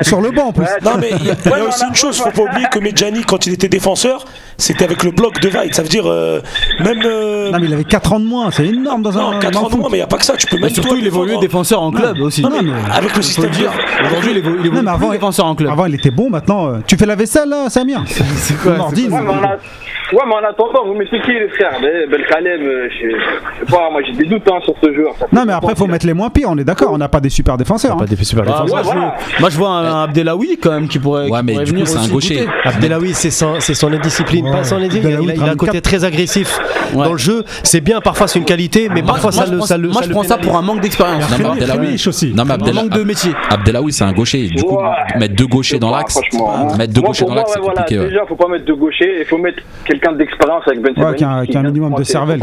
Speaker 1: Sur le banc en plus.
Speaker 7: Non mais il y a, aussi une chose, faut pas oublier que Medjani quand il était défenseur, c'était avec le bloc de Vaid. Ça veut dire euh, même euh,
Speaker 1: Non, mais il avait 4 ans de moins, c'est énorme dans un
Speaker 7: non, 4
Speaker 1: dans
Speaker 7: ans de moins, mais il n'y a pas que ça. Tu peux même
Speaker 2: Mais surtout, il évoluait
Speaker 7: défendre.
Speaker 2: défenseur en club aussi.
Speaker 7: Non, mais
Speaker 1: mais-
Speaker 7: avec le système
Speaker 2: dire. Aujourd'hui, il évolue, il évolue
Speaker 1: Non, mais
Speaker 2: plus
Speaker 1: avant,
Speaker 2: défenseur en club.
Speaker 1: Avant, il était bon, maintenant. euh, Tu fais la vaisselle là, Samir
Speaker 2: C'est quoi
Speaker 1: Nordine.
Speaker 9: Ouais, mais en, a- ouais, mais en attendant, vous mettez qui les frères Ben- Belkalem, euh, je sais pas, moi j'ai des doutes hein, sur ce joueur.
Speaker 1: Non, mais après, faut mettre les moins pires, on est d'accord, on n'a pas des super défenseurs.
Speaker 3: Pas
Speaker 1: hein.
Speaker 3: des super
Speaker 2: Bah,
Speaker 3: défenseurs.
Speaker 2: moi, je
Speaker 9: voilà.
Speaker 2: veux, moi, je vois un Abdelawi quand même qui pourrait,
Speaker 4: Ouais,
Speaker 2: qui
Speaker 4: mais
Speaker 2: pourrait
Speaker 4: du coup, c'est un gaucher.
Speaker 3: Abdelawi, c'est son, c'est son indiscipline. Il, a- il a, il a un côté très agressif
Speaker 2: Ouais.
Speaker 3: dans le jeu. C'est bien, parfois c'est une qualité, mais
Speaker 2: Moi,
Speaker 3: parfois
Speaker 2: moi,
Speaker 3: ça
Speaker 2: je
Speaker 3: le.
Speaker 2: pense-
Speaker 3: ça le-
Speaker 2: moi,
Speaker 3: ça
Speaker 2: je
Speaker 3: le
Speaker 2: prends ça pour un manque d'expérience.
Speaker 4: Non, mais
Speaker 6: Très
Speaker 4: Abdelawi-
Speaker 6: riche aussi.
Speaker 4: Non, mais
Speaker 2: Un
Speaker 4: Abdel-
Speaker 2: manque de métier.
Speaker 4: Abdelawi, c'est un gaucher. Du coup,
Speaker 9: Ouais.
Speaker 4: mettre deux gauchers dans l'axe,
Speaker 9: franchement.
Speaker 4: mettre deux gauchers dans l'axe, c'est compliqué.
Speaker 9: Déjà, faut pas mettre de gaucher, il faut mettre quelqu'un d'expérience avec Ben
Speaker 1: qui a un- minimum de cervelle.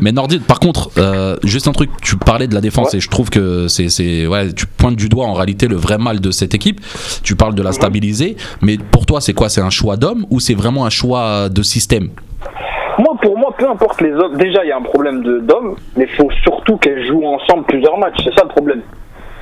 Speaker 1: Mais
Speaker 4: Nordine, par contre, euh, juste un truc, tu parlais de la défense et je trouve que c'est, c'est, ouais, tu pointes du doigt en réalité le vrai mal de cette équipe. Tu parles de la stabiliser, mais pour toi, c'est quoi? C'est un choix d'homme ou c'est vraiment un choix de système
Speaker 9: Moi, pour moi, peu importe les hommes, déjà, il y a un problème d'hommes, mais il faut surtout qu'elles jouent ensemble plusieurs matchs. C'est ça le problème.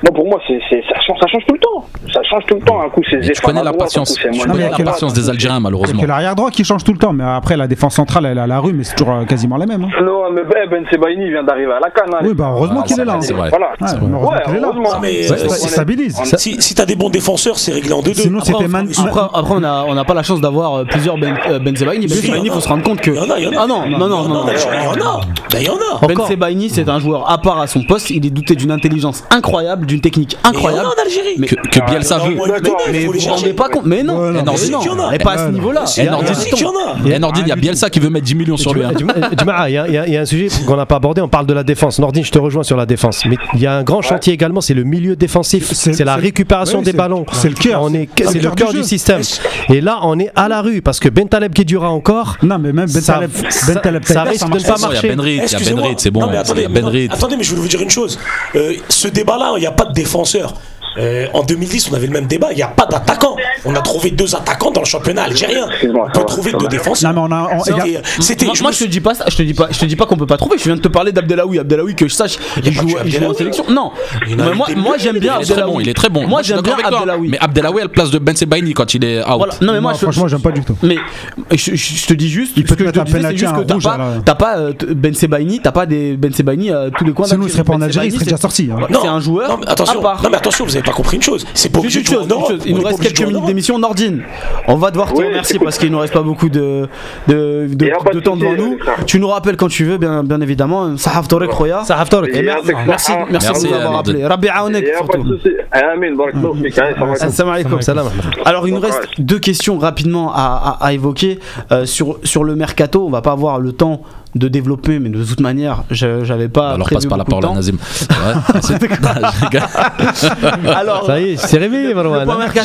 Speaker 9: Moi, pour moi, c'est, c'est- ça, change, ça change tout le temps. Ça change tout le temps. Un coup, c'est Zéphane
Speaker 4: connais la
Speaker 9: droite,
Speaker 4: patience,
Speaker 9: coup, c'est Moine
Speaker 1: mais il a
Speaker 4: la patience des Algériens
Speaker 1: C'est
Speaker 4: malheureusement.
Speaker 1: que l'arrière droit qui change tout le temps, mais après, la défense centrale, elle est à la rue, mais c'est toujours euh, quasiment la même. hein.
Speaker 9: Non, mais Ben, ben Sebaini vient d'arriver à la canne. hein.
Speaker 1: Oui, bah heureusement
Speaker 4: Ah,
Speaker 1: qu'il
Speaker 4: c'est
Speaker 1: est là.
Speaker 4: vrai, c'est
Speaker 1: hein.
Speaker 4: vrai.
Speaker 9: Voilà.
Speaker 1: Ouais, heureusement
Speaker 9: Ouais,
Speaker 1: qu'il est là.
Speaker 9: heureusement.
Speaker 7: Non, mais,
Speaker 1: Ouais,
Speaker 7: euh,
Speaker 1: stabilise.
Speaker 7: Si, si t'as des bons défenseurs, c'est réglé en 2-2.
Speaker 1: Sinon,
Speaker 2: Après,
Speaker 1: c'était
Speaker 2: après, après, on n'a pas la chance d'avoir euh, plusieurs Ben, ben Sebaini. Ben Sebaini,
Speaker 7: il y
Speaker 2: il
Speaker 7: en
Speaker 2: faut
Speaker 7: a.
Speaker 2: se rendre compte que.
Speaker 7: Il y en a, il y en a.
Speaker 2: Ah non, non, non, non. non.
Speaker 7: Il y en a. Ben, il a.
Speaker 2: Ben. Sebaini, c'est un joueur à part à son poste. Il est doté d'une intelligence incroyable, d'une technique
Speaker 7: Mais il y en
Speaker 2: incroyable.
Speaker 7: a en Algérie.
Speaker 2: Mais-
Speaker 4: Que, que Bielsa
Speaker 7: non,
Speaker 4: veut.
Speaker 2: Mais, mais vous vous rendez pas compte Mais non,
Speaker 1: Ouais, non,
Speaker 2: mais
Speaker 4: mais
Speaker 2: non, elle est pas à ce niveau-là.
Speaker 4: Et
Speaker 2: Il y a-
Speaker 4: Nordine,
Speaker 2: il y a-
Speaker 7: C'est qu'il y en a.
Speaker 4: Et Nordine, il y a Bielsa qui veut mettre 10 millions sur lui. hein.
Speaker 3: Il y, a- un sujet qu'on n'a pas abordé, on parle de la défense. Nordine, je te rejoins sur la défense. Mais il y a un grand chantier également, c'est le milieu défensif.
Speaker 1: C'est-
Speaker 3: la récupération des ballons.
Speaker 1: c'est le cœur.
Speaker 3: On est-
Speaker 1: C'est le cœur du
Speaker 3: système. Et là, on est à la rue parce que Bentaleb qui durera encore.
Speaker 1: Non, mais même Ben
Speaker 3: Ça-
Speaker 1: Taleb,
Speaker 3: ça-
Speaker 1: Ben
Speaker 3: risque de ne pas marcher.
Speaker 4: Ben il y a Ben
Speaker 7: Excusez-moi.
Speaker 4: Reed, c'est bon.
Speaker 7: Non, mais
Speaker 4: Il y
Speaker 7: attendez,
Speaker 4: a Ben
Speaker 7: non, attendez, mais je voulais vous dire une chose. Euh, ce débat-là, il n'y a pas défenseur. Euh, en 2010, on avait le même débat. Il n'y a pas d'attaquant. On a trouvé deux attaquants dans le championnat algérien. On peut trouver deux
Speaker 9: va.
Speaker 7: défenseurs.
Speaker 1: Non, mais on a. on-
Speaker 7: C'était- C'était.
Speaker 2: Moi,
Speaker 7: je
Speaker 2: moi,
Speaker 7: me
Speaker 2: je te dis pas ça, je te dis pas, je te dis pas qu'on peut pas trouver. Je viens de te parler d'Abdelaoui, Abdelaoui que je sache, il joue, il joue en
Speaker 7: Abdelaoui.
Speaker 2: sélection. Non, mais moi, moi j'aime bien
Speaker 4: Il est très bon,
Speaker 2: Abdelaoui.
Speaker 4: il est très bon.
Speaker 2: Moi j'aime bien. Abdelaoui.
Speaker 4: Mais Abdelawi à la place de Ben Sebaini quand il est out.
Speaker 2: Voilà. Non mais moi,
Speaker 1: franchement, j'aime pas du tout.
Speaker 2: Mais je, je- te dis juste,
Speaker 1: Il peut
Speaker 2: que t'as pas, euh, Ben Sebaini, t'as pas des Ben Sebaini à tous les coins.
Speaker 1: Sinon, il serait pas en
Speaker 2: Ben
Speaker 1: Algérie, il serait déjà sorti. hein.
Speaker 2: c'est- un joueur
Speaker 7: Non, mais attention, non, mais attention, vous avez pas compris une chose. C'est pas
Speaker 2: Juste
Speaker 7: obligé
Speaker 2: une
Speaker 7: de jouer en
Speaker 2: chose, une
Speaker 7: Europe.
Speaker 2: chose. Il
Speaker 7: On
Speaker 2: nous reste quelques minutes d'émission. Nordine, on va devoir te remercier parce qu'il nous reste pas beaucoup de, de, temps devant nous.
Speaker 9: frères.
Speaker 2: Tu nous rappelles quand tu veux, bien, bien évidemment. Sahaf Torek Khoya.
Speaker 3: Ça Haftar.
Speaker 2: Et merci,
Speaker 9: Merci.
Speaker 2: Merci, de nous avoir
Speaker 4: euh,
Speaker 2: appelé. Rabbi Aounek surtout.
Speaker 9: fik, hein.
Speaker 2: Alors il nous reste deux questions rapidement à, à- à évoquer Euh, sur, sur le mercato. On va pas avoir le temps de développer, mais de toute manière, je- j'avais pas.
Speaker 4: Alors
Speaker 2: prévu
Speaker 4: passe par la parole à. Nazim. Ouais.
Speaker 2: Alors,
Speaker 3: Ça y est, c'est réveillé, hein.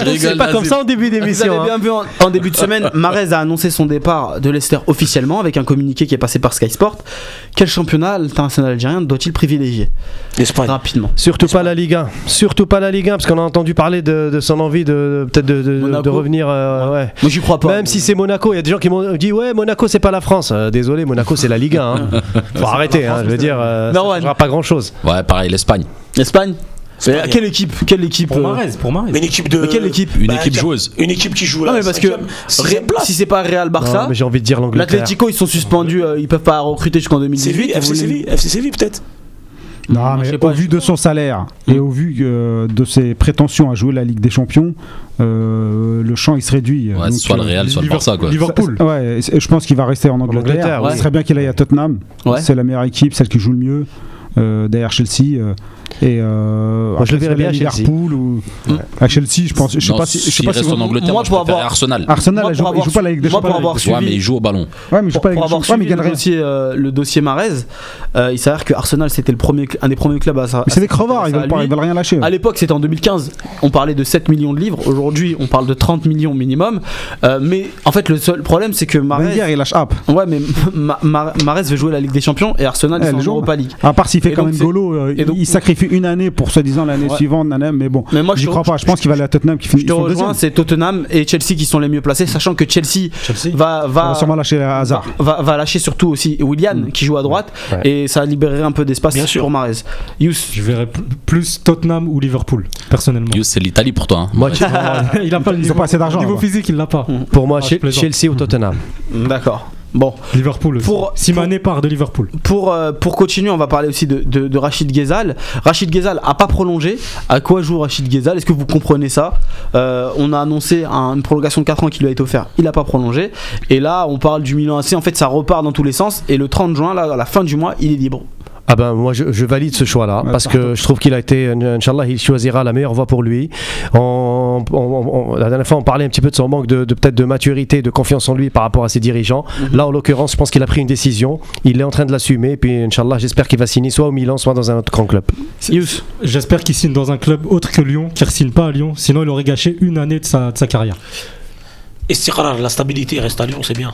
Speaker 4: rigole,
Speaker 2: c'est
Speaker 3: pas comme ça en début
Speaker 2: Vous avez
Speaker 3: d'émission.
Speaker 2: bien
Speaker 3: hein.
Speaker 2: vu en, en début de semaine, Marez a annoncé son départ de Leicester officiellement avec un communiqué qui est passé par Sky Sport. Quel championnat l'international algérien doit-il privilégier
Speaker 7: L'Espagne.
Speaker 2: Rapidement.
Speaker 3: Surtout pas la Ligue 1. Surtout pas la Ligue 1, parce qu'on a entendu parler de, de son envie de peut-être de, de-
Speaker 2: Monaco.
Speaker 3: de revenir. euh, ouais.
Speaker 2: Moi j'y crois pas.
Speaker 3: Même si c'est Monaco, il y a des gens qui m'ont dit ouais Monaco c'est pas la France. Euh, désolé, Monaco c'est la Ligue 1. hein. Faut arrêter, hein, je veux dire, euh, ça changera pas grand chose.
Speaker 4: Ouais, pareil, l'Espagne.
Speaker 2: Espagne Mais
Speaker 7: Espagne.
Speaker 2: Quelle équipe Quelle équipe
Speaker 6: Pour
Speaker 2: euh,
Speaker 6: Marez, pour
Speaker 7: une équipe de.
Speaker 2: Mais quelle équipe
Speaker 4: Une
Speaker 7: Bah,
Speaker 4: équipe
Speaker 7: tiens,
Speaker 4: joueuse.
Speaker 7: Une équipe qui joue
Speaker 2: Non
Speaker 7: là.
Speaker 2: mais parce que Ré- si c'est pas Real Barça,
Speaker 3: Non, mais j'ai envie de dire l'Angleterre.
Speaker 2: l'Atlético ils sont suspendus, euh, ils peuvent pas recruter jusqu'en 2018.
Speaker 7: Séville,
Speaker 2: et vous
Speaker 7: FC Séville, FC Séville peut-être.
Speaker 1: Non, mais
Speaker 2: pas,
Speaker 1: au vu de son salaire et au vu euh, de ses prétentions à jouer la Ligue des Champions, euh, le champ il se réduit.
Speaker 4: Ouais,
Speaker 1: Donc,
Speaker 4: soit le
Speaker 1: euh,
Speaker 4: Real, soit le
Speaker 6: Liverpool-
Speaker 4: Barça, quoi.
Speaker 6: Liverpool.
Speaker 1: Ouais, et je pense qu'il va rester en Angleterre.
Speaker 3: Angleterre,
Speaker 1: Ce serait bien qu'il aille à Tottenham.
Speaker 2: Ouais.
Speaker 1: C'est la meilleure équipe, celle qui joue le mieux. euh, derrière Chelsea. euh. Et euh,
Speaker 3: Moi, je le verrais bien à.
Speaker 1: Liverpool ou à Chelsea, je pense. Je sais
Speaker 4: Non,
Speaker 1: pas si. Je sais pas si
Speaker 4: reste en Angleterre,
Speaker 2: moi,
Speaker 4: moi, je
Speaker 2: pour avoir-
Speaker 4: Arsenal.
Speaker 1: Arsenal,
Speaker 2: Moi, pour
Speaker 1: il joue
Speaker 2: avoir
Speaker 1: pas la Ligue des
Speaker 2: moi, pour
Speaker 1: Champions.
Speaker 2: avoir
Speaker 4: Ouais,
Speaker 2: suivi-
Speaker 4: mais il joue au ballon.
Speaker 1: Ouais, mais il joue pas
Speaker 2: Pour avoir
Speaker 1: Champions. Ouais, mais
Speaker 2: suivi le dossier, euh, le dossier Marez, euh, il s'avère que Arsenal c'était le premier, un des premiers clubs à ça.
Speaker 1: Mais c'est des crevards, ils veulent pas, ils veulent rien lâcher.
Speaker 2: À l'époque, c'était en 2015. On parlait de 7 millions de livres. Aujourd'hui, on parle de 30 millions minimum. Euh, mais en fait, le seul problème, c'est que Marez.
Speaker 1: Wenger, il lâche app.
Speaker 2: Ouais, mais Ma- Ma- Marez veut jouer la Ligue des Champions et Arsenal
Speaker 1: Eh,
Speaker 2: ils sont
Speaker 1: le
Speaker 2: en Europa League.
Speaker 1: À part s'il fait quand même Golo, euh, il sacrifie une année pour soi-disant l'année
Speaker 2: Ouais.
Speaker 1: suivante, mais bon.
Speaker 2: Mais moi, je
Speaker 1: J'y crois pas. Je pense qu'il va aller à Tottenham qui finit
Speaker 2: Je te rejoins,
Speaker 1: deuxième.
Speaker 2: c'est Tottenham et Chelsea qui sont les mieux placés, sachant que Chelsea,
Speaker 6: Chelsea
Speaker 2: va,
Speaker 1: va
Speaker 2: va,
Speaker 1: sûrement lâcher Hazard.
Speaker 2: va, va lâcher surtout aussi Willian
Speaker 1: Mm.
Speaker 2: qui joue à droite
Speaker 3: Ouais.
Speaker 2: et ça libérerait un peu d'espace pour Marez. Yous,
Speaker 6: Je verrais pl- plus Tottenham ou Liverpool, personnellement.
Speaker 4: You, c'est l'Italie pour toi. hein.
Speaker 3: Moi,
Speaker 6: il a pas
Speaker 1: Ils
Speaker 6: niveau,
Speaker 1: pas assez d'argent,
Speaker 6: niveau physique, il l'a pas.
Speaker 3: pour moi,
Speaker 6: Ah,
Speaker 3: Che-
Speaker 6: plaisante.
Speaker 3: Chelsea ou Tottenham.
Speaker 2: d'accord. Bon,
Speaker 6: Liverpool aussi.
Speaker 2: Pour-
Speaker 6: si Mané part de Liverpool.
Speaker 2: pour, euh, pour continuer, on va parler aussi de, de, de Rachid Ghezal. Rachid Ghezal a pas prolongé. À quoi joue Rachid Ghezal? Est-ce que vous comprenez ça? Euh, On a annoncé un- une prolongation de 4 ans qui lui a été offerte. Il a pas prolongé. Et là, on parle du Milan AC. En fait, ça repart dans tous les sens. Et le 30 juin, là, à la fin du mois, il est libre.
Speaker 3: Ah ben moi je, je valide ce choix-là
Speaker 1: Ouais,
Speaker 3: parce que je trouve qu'il a été, Inch'Allah, il choisira la meilleure voie pour lui. On- on- on- la dernière fois on parlait un petit peu de son manque de, de- peut-être de maturité, de confiance en lui par rapport à ses dirigeants. Là en l'occurrence je pense qu'il a pris une décision, il est en train de l'assumer et puis Inch'Allah j'espère qu'il va signer soit au Milan soit dans un autre grand club.
Speaker 6: J'espère qu'il signe dans un club autre que Lyon, qu'il ne signe pas à Lyon, sinon il aurait gâché une année de sa, de sa carrière.
Speaker 7: Istiqrar, la stabilité reste à Lyon, c'est bien.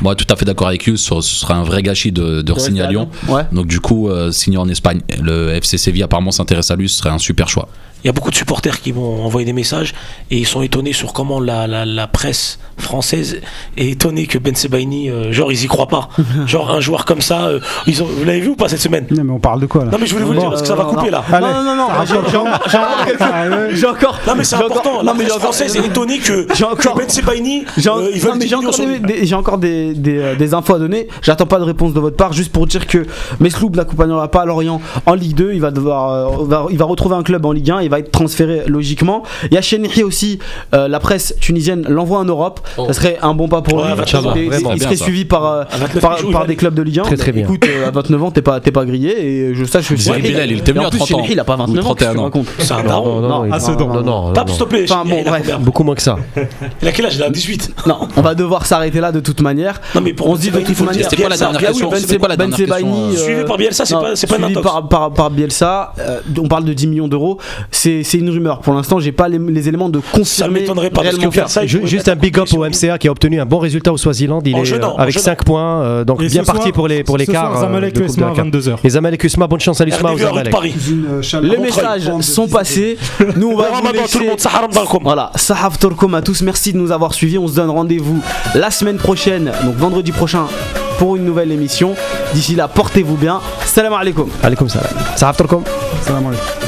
Speaker 4: Moi, tout à fait d'accord avec you. Ce serait un vrai gâchis de, de re-signer à Lyon.
Speaker 2: Ouais.
Speaker 4: Donc, du coup, euh, signer en Espagne. Le FC Séville apparemment s'intéresse à lui. Ce serait un super choix.
Speaker 7: Il y a beaucoup de supporters qui m'ont envoyé des messages et ils sont étonnés sur comment la, la, la presse française est étonnée que Ben Sebaini, euh, genre ils y croient pas. genre un joueur comme ça, euh, ils ont, vous l'avez vu ou pas cette semaine?
Speaker 1: Non, mais on parle de quoi là?
Speaker 7: Non mais je voulais vous le dire parce que ça va
Speaker 2: non,
Speaker 7: couper là.
Speaker 1: Allez.
Speaker 2: Non, non, non, non, j'ai- encore- j'ai encore quelque-
Speaker 1: Ah,
Speaker 2: j'ai encore.
Speaker 7: Non mais c'est important,
Speaker 2: non,
Speaker 7: la
Speaker 2: mais
Speaker 7: presse
Speaker 2: j'ai encore-
Speaker 7: française est étonnée que, Ben Sebaini,
Speaker 2: J'ai en-
Speaker 7: euh, ils
Speaker 2: non,
Speaker 7: veulent
Speaker 2: mais
Speaker 7: 10
Speaker 2: j'ai
Speaker 7: millions
Speaker 2: encore, des,
Speaker 7: lui.
Speaker 2: des- j'ai encore des, des, euh, des infos à donner. J'attends pas de réponse de votre part, juste pour dire que Mesloub n'accompagnera pas Lorient en Ligue 2. Il va devoir, euh, va- il va retrouver un club en Ligue 1. Il va être transféré logiquement. Il y a Chenichi aussi. euh, la presse tunisienne l'envoie en Europe. Ça serait un bon pas pour
Speaker 7: Ouais,
Speaker 2: lui.
Speaker 3: Vraiment
Speaker 2: il serait
Speaker 4: ça.
Speaker 2: suivi par, euh,
Speaker 7: À 29
Speaker 2: par,
Speaker 7: il il
Speaker 2: des clubs de Ligue 1.
Speaker 3: Très, très bien.
Speaker 2: Écoute, euh, à 29 ans, t'es pas, t'es pas grillé. Et je sache que
Speaker 4: Bilal, il était venu
Speaker 2: Et en
Speaker 4: à
Speaker 2: plus,
Speaker 4: 30 ans.
Speaker 2: Il a pas 29
Speaker 4: Ou
Speaker 2: ans. qu'est-ce que
Speaker 4: 31
Speaker 2: tu
Speaker 4: ans.
Speaker 2: racontes
Speaker 7: C'est un
Speaker 3: Non,
Speaker 7: daron.
Speaker 3: non, non,
Speaker 2: non,
Speaker 3: il-
Speaker 7: Tape s'il te plaît.
Speaker 2: Enfin, bon,
Speaker 7: il, a
Speaker 2: bref.
Speaker 7: combien
Speaker 3: Beaucoup moins que ça.
Speaker 7: il a quel âge? Il a 18.
Speaker 2: Non, on va devoir s'arrêter là de toute manière.
Speaker 7: Non mais pour
Speaker 2: On se dit de toute manière.
Speaker 4: C'était quoi la
Speaker 7: Bielsa,
Speaker 4: dernière
Speaker 7: Bielsa,
Speaker 4: question
Speaker 2: Ben
Speaker 4: C'était quoi la
Speaker 2: Ben
Speaker 4: dernière question
Speaker 2: Sebaini,
Speaker 4: euh,
Speaker 7: Suivi par Bielsa, c'est pas, c'est pas un
Speaker 2: suivi
Speaker 7: intox.
Speaker 2: par, par, par Bielsa, on parle de 10 millions d'euros. C'est c'est une rumeur. Pour l'instant, j'ai pas les, les éléments de
Speaker 7: Ça
Speaker 2: confirmer.
Speaker 7: m'étonnerait pas parce que
Speaker 2: réellement ça.
Speaker 3: Juste un big up au MCA qui a obtenu un bon résultat au Swaziland. Il
Speaker 7: En
Speaker 3: est avec
Speaker 7: jeûnant.
Speaker 3: 5 points, euh, donc
Speaker 6: Et
Speaker 3: bien parti
Speaker 6: soir-
Speaker 3: pour les pour l'écart.
Speaker 6: soir,
Speaker 3: euh,
Speaker 6: Zamalek USMA à
Speaker 3: Dakar.
Speaker 6: 22h.
Speaker 3: Et Zamalek Usma, bonne chance à l'Usma aux Zamalek.
Speaker 2: Les messages sont passés. Nous, on va
Speaker 7: tout le monde.
Speaker 2: Voilà, Sahaf Torkom à tous, merci de nous avoir suivis. On se donne rendez-vous la semaine prochaine, donc vendredi prochain, pour une nouvelle émission. D'ici là, portez-vous bien. Salam alaikum.
Speaker 3: Allez comme ça. Ça va, Torkom
Speaker 1: Salam alaikum.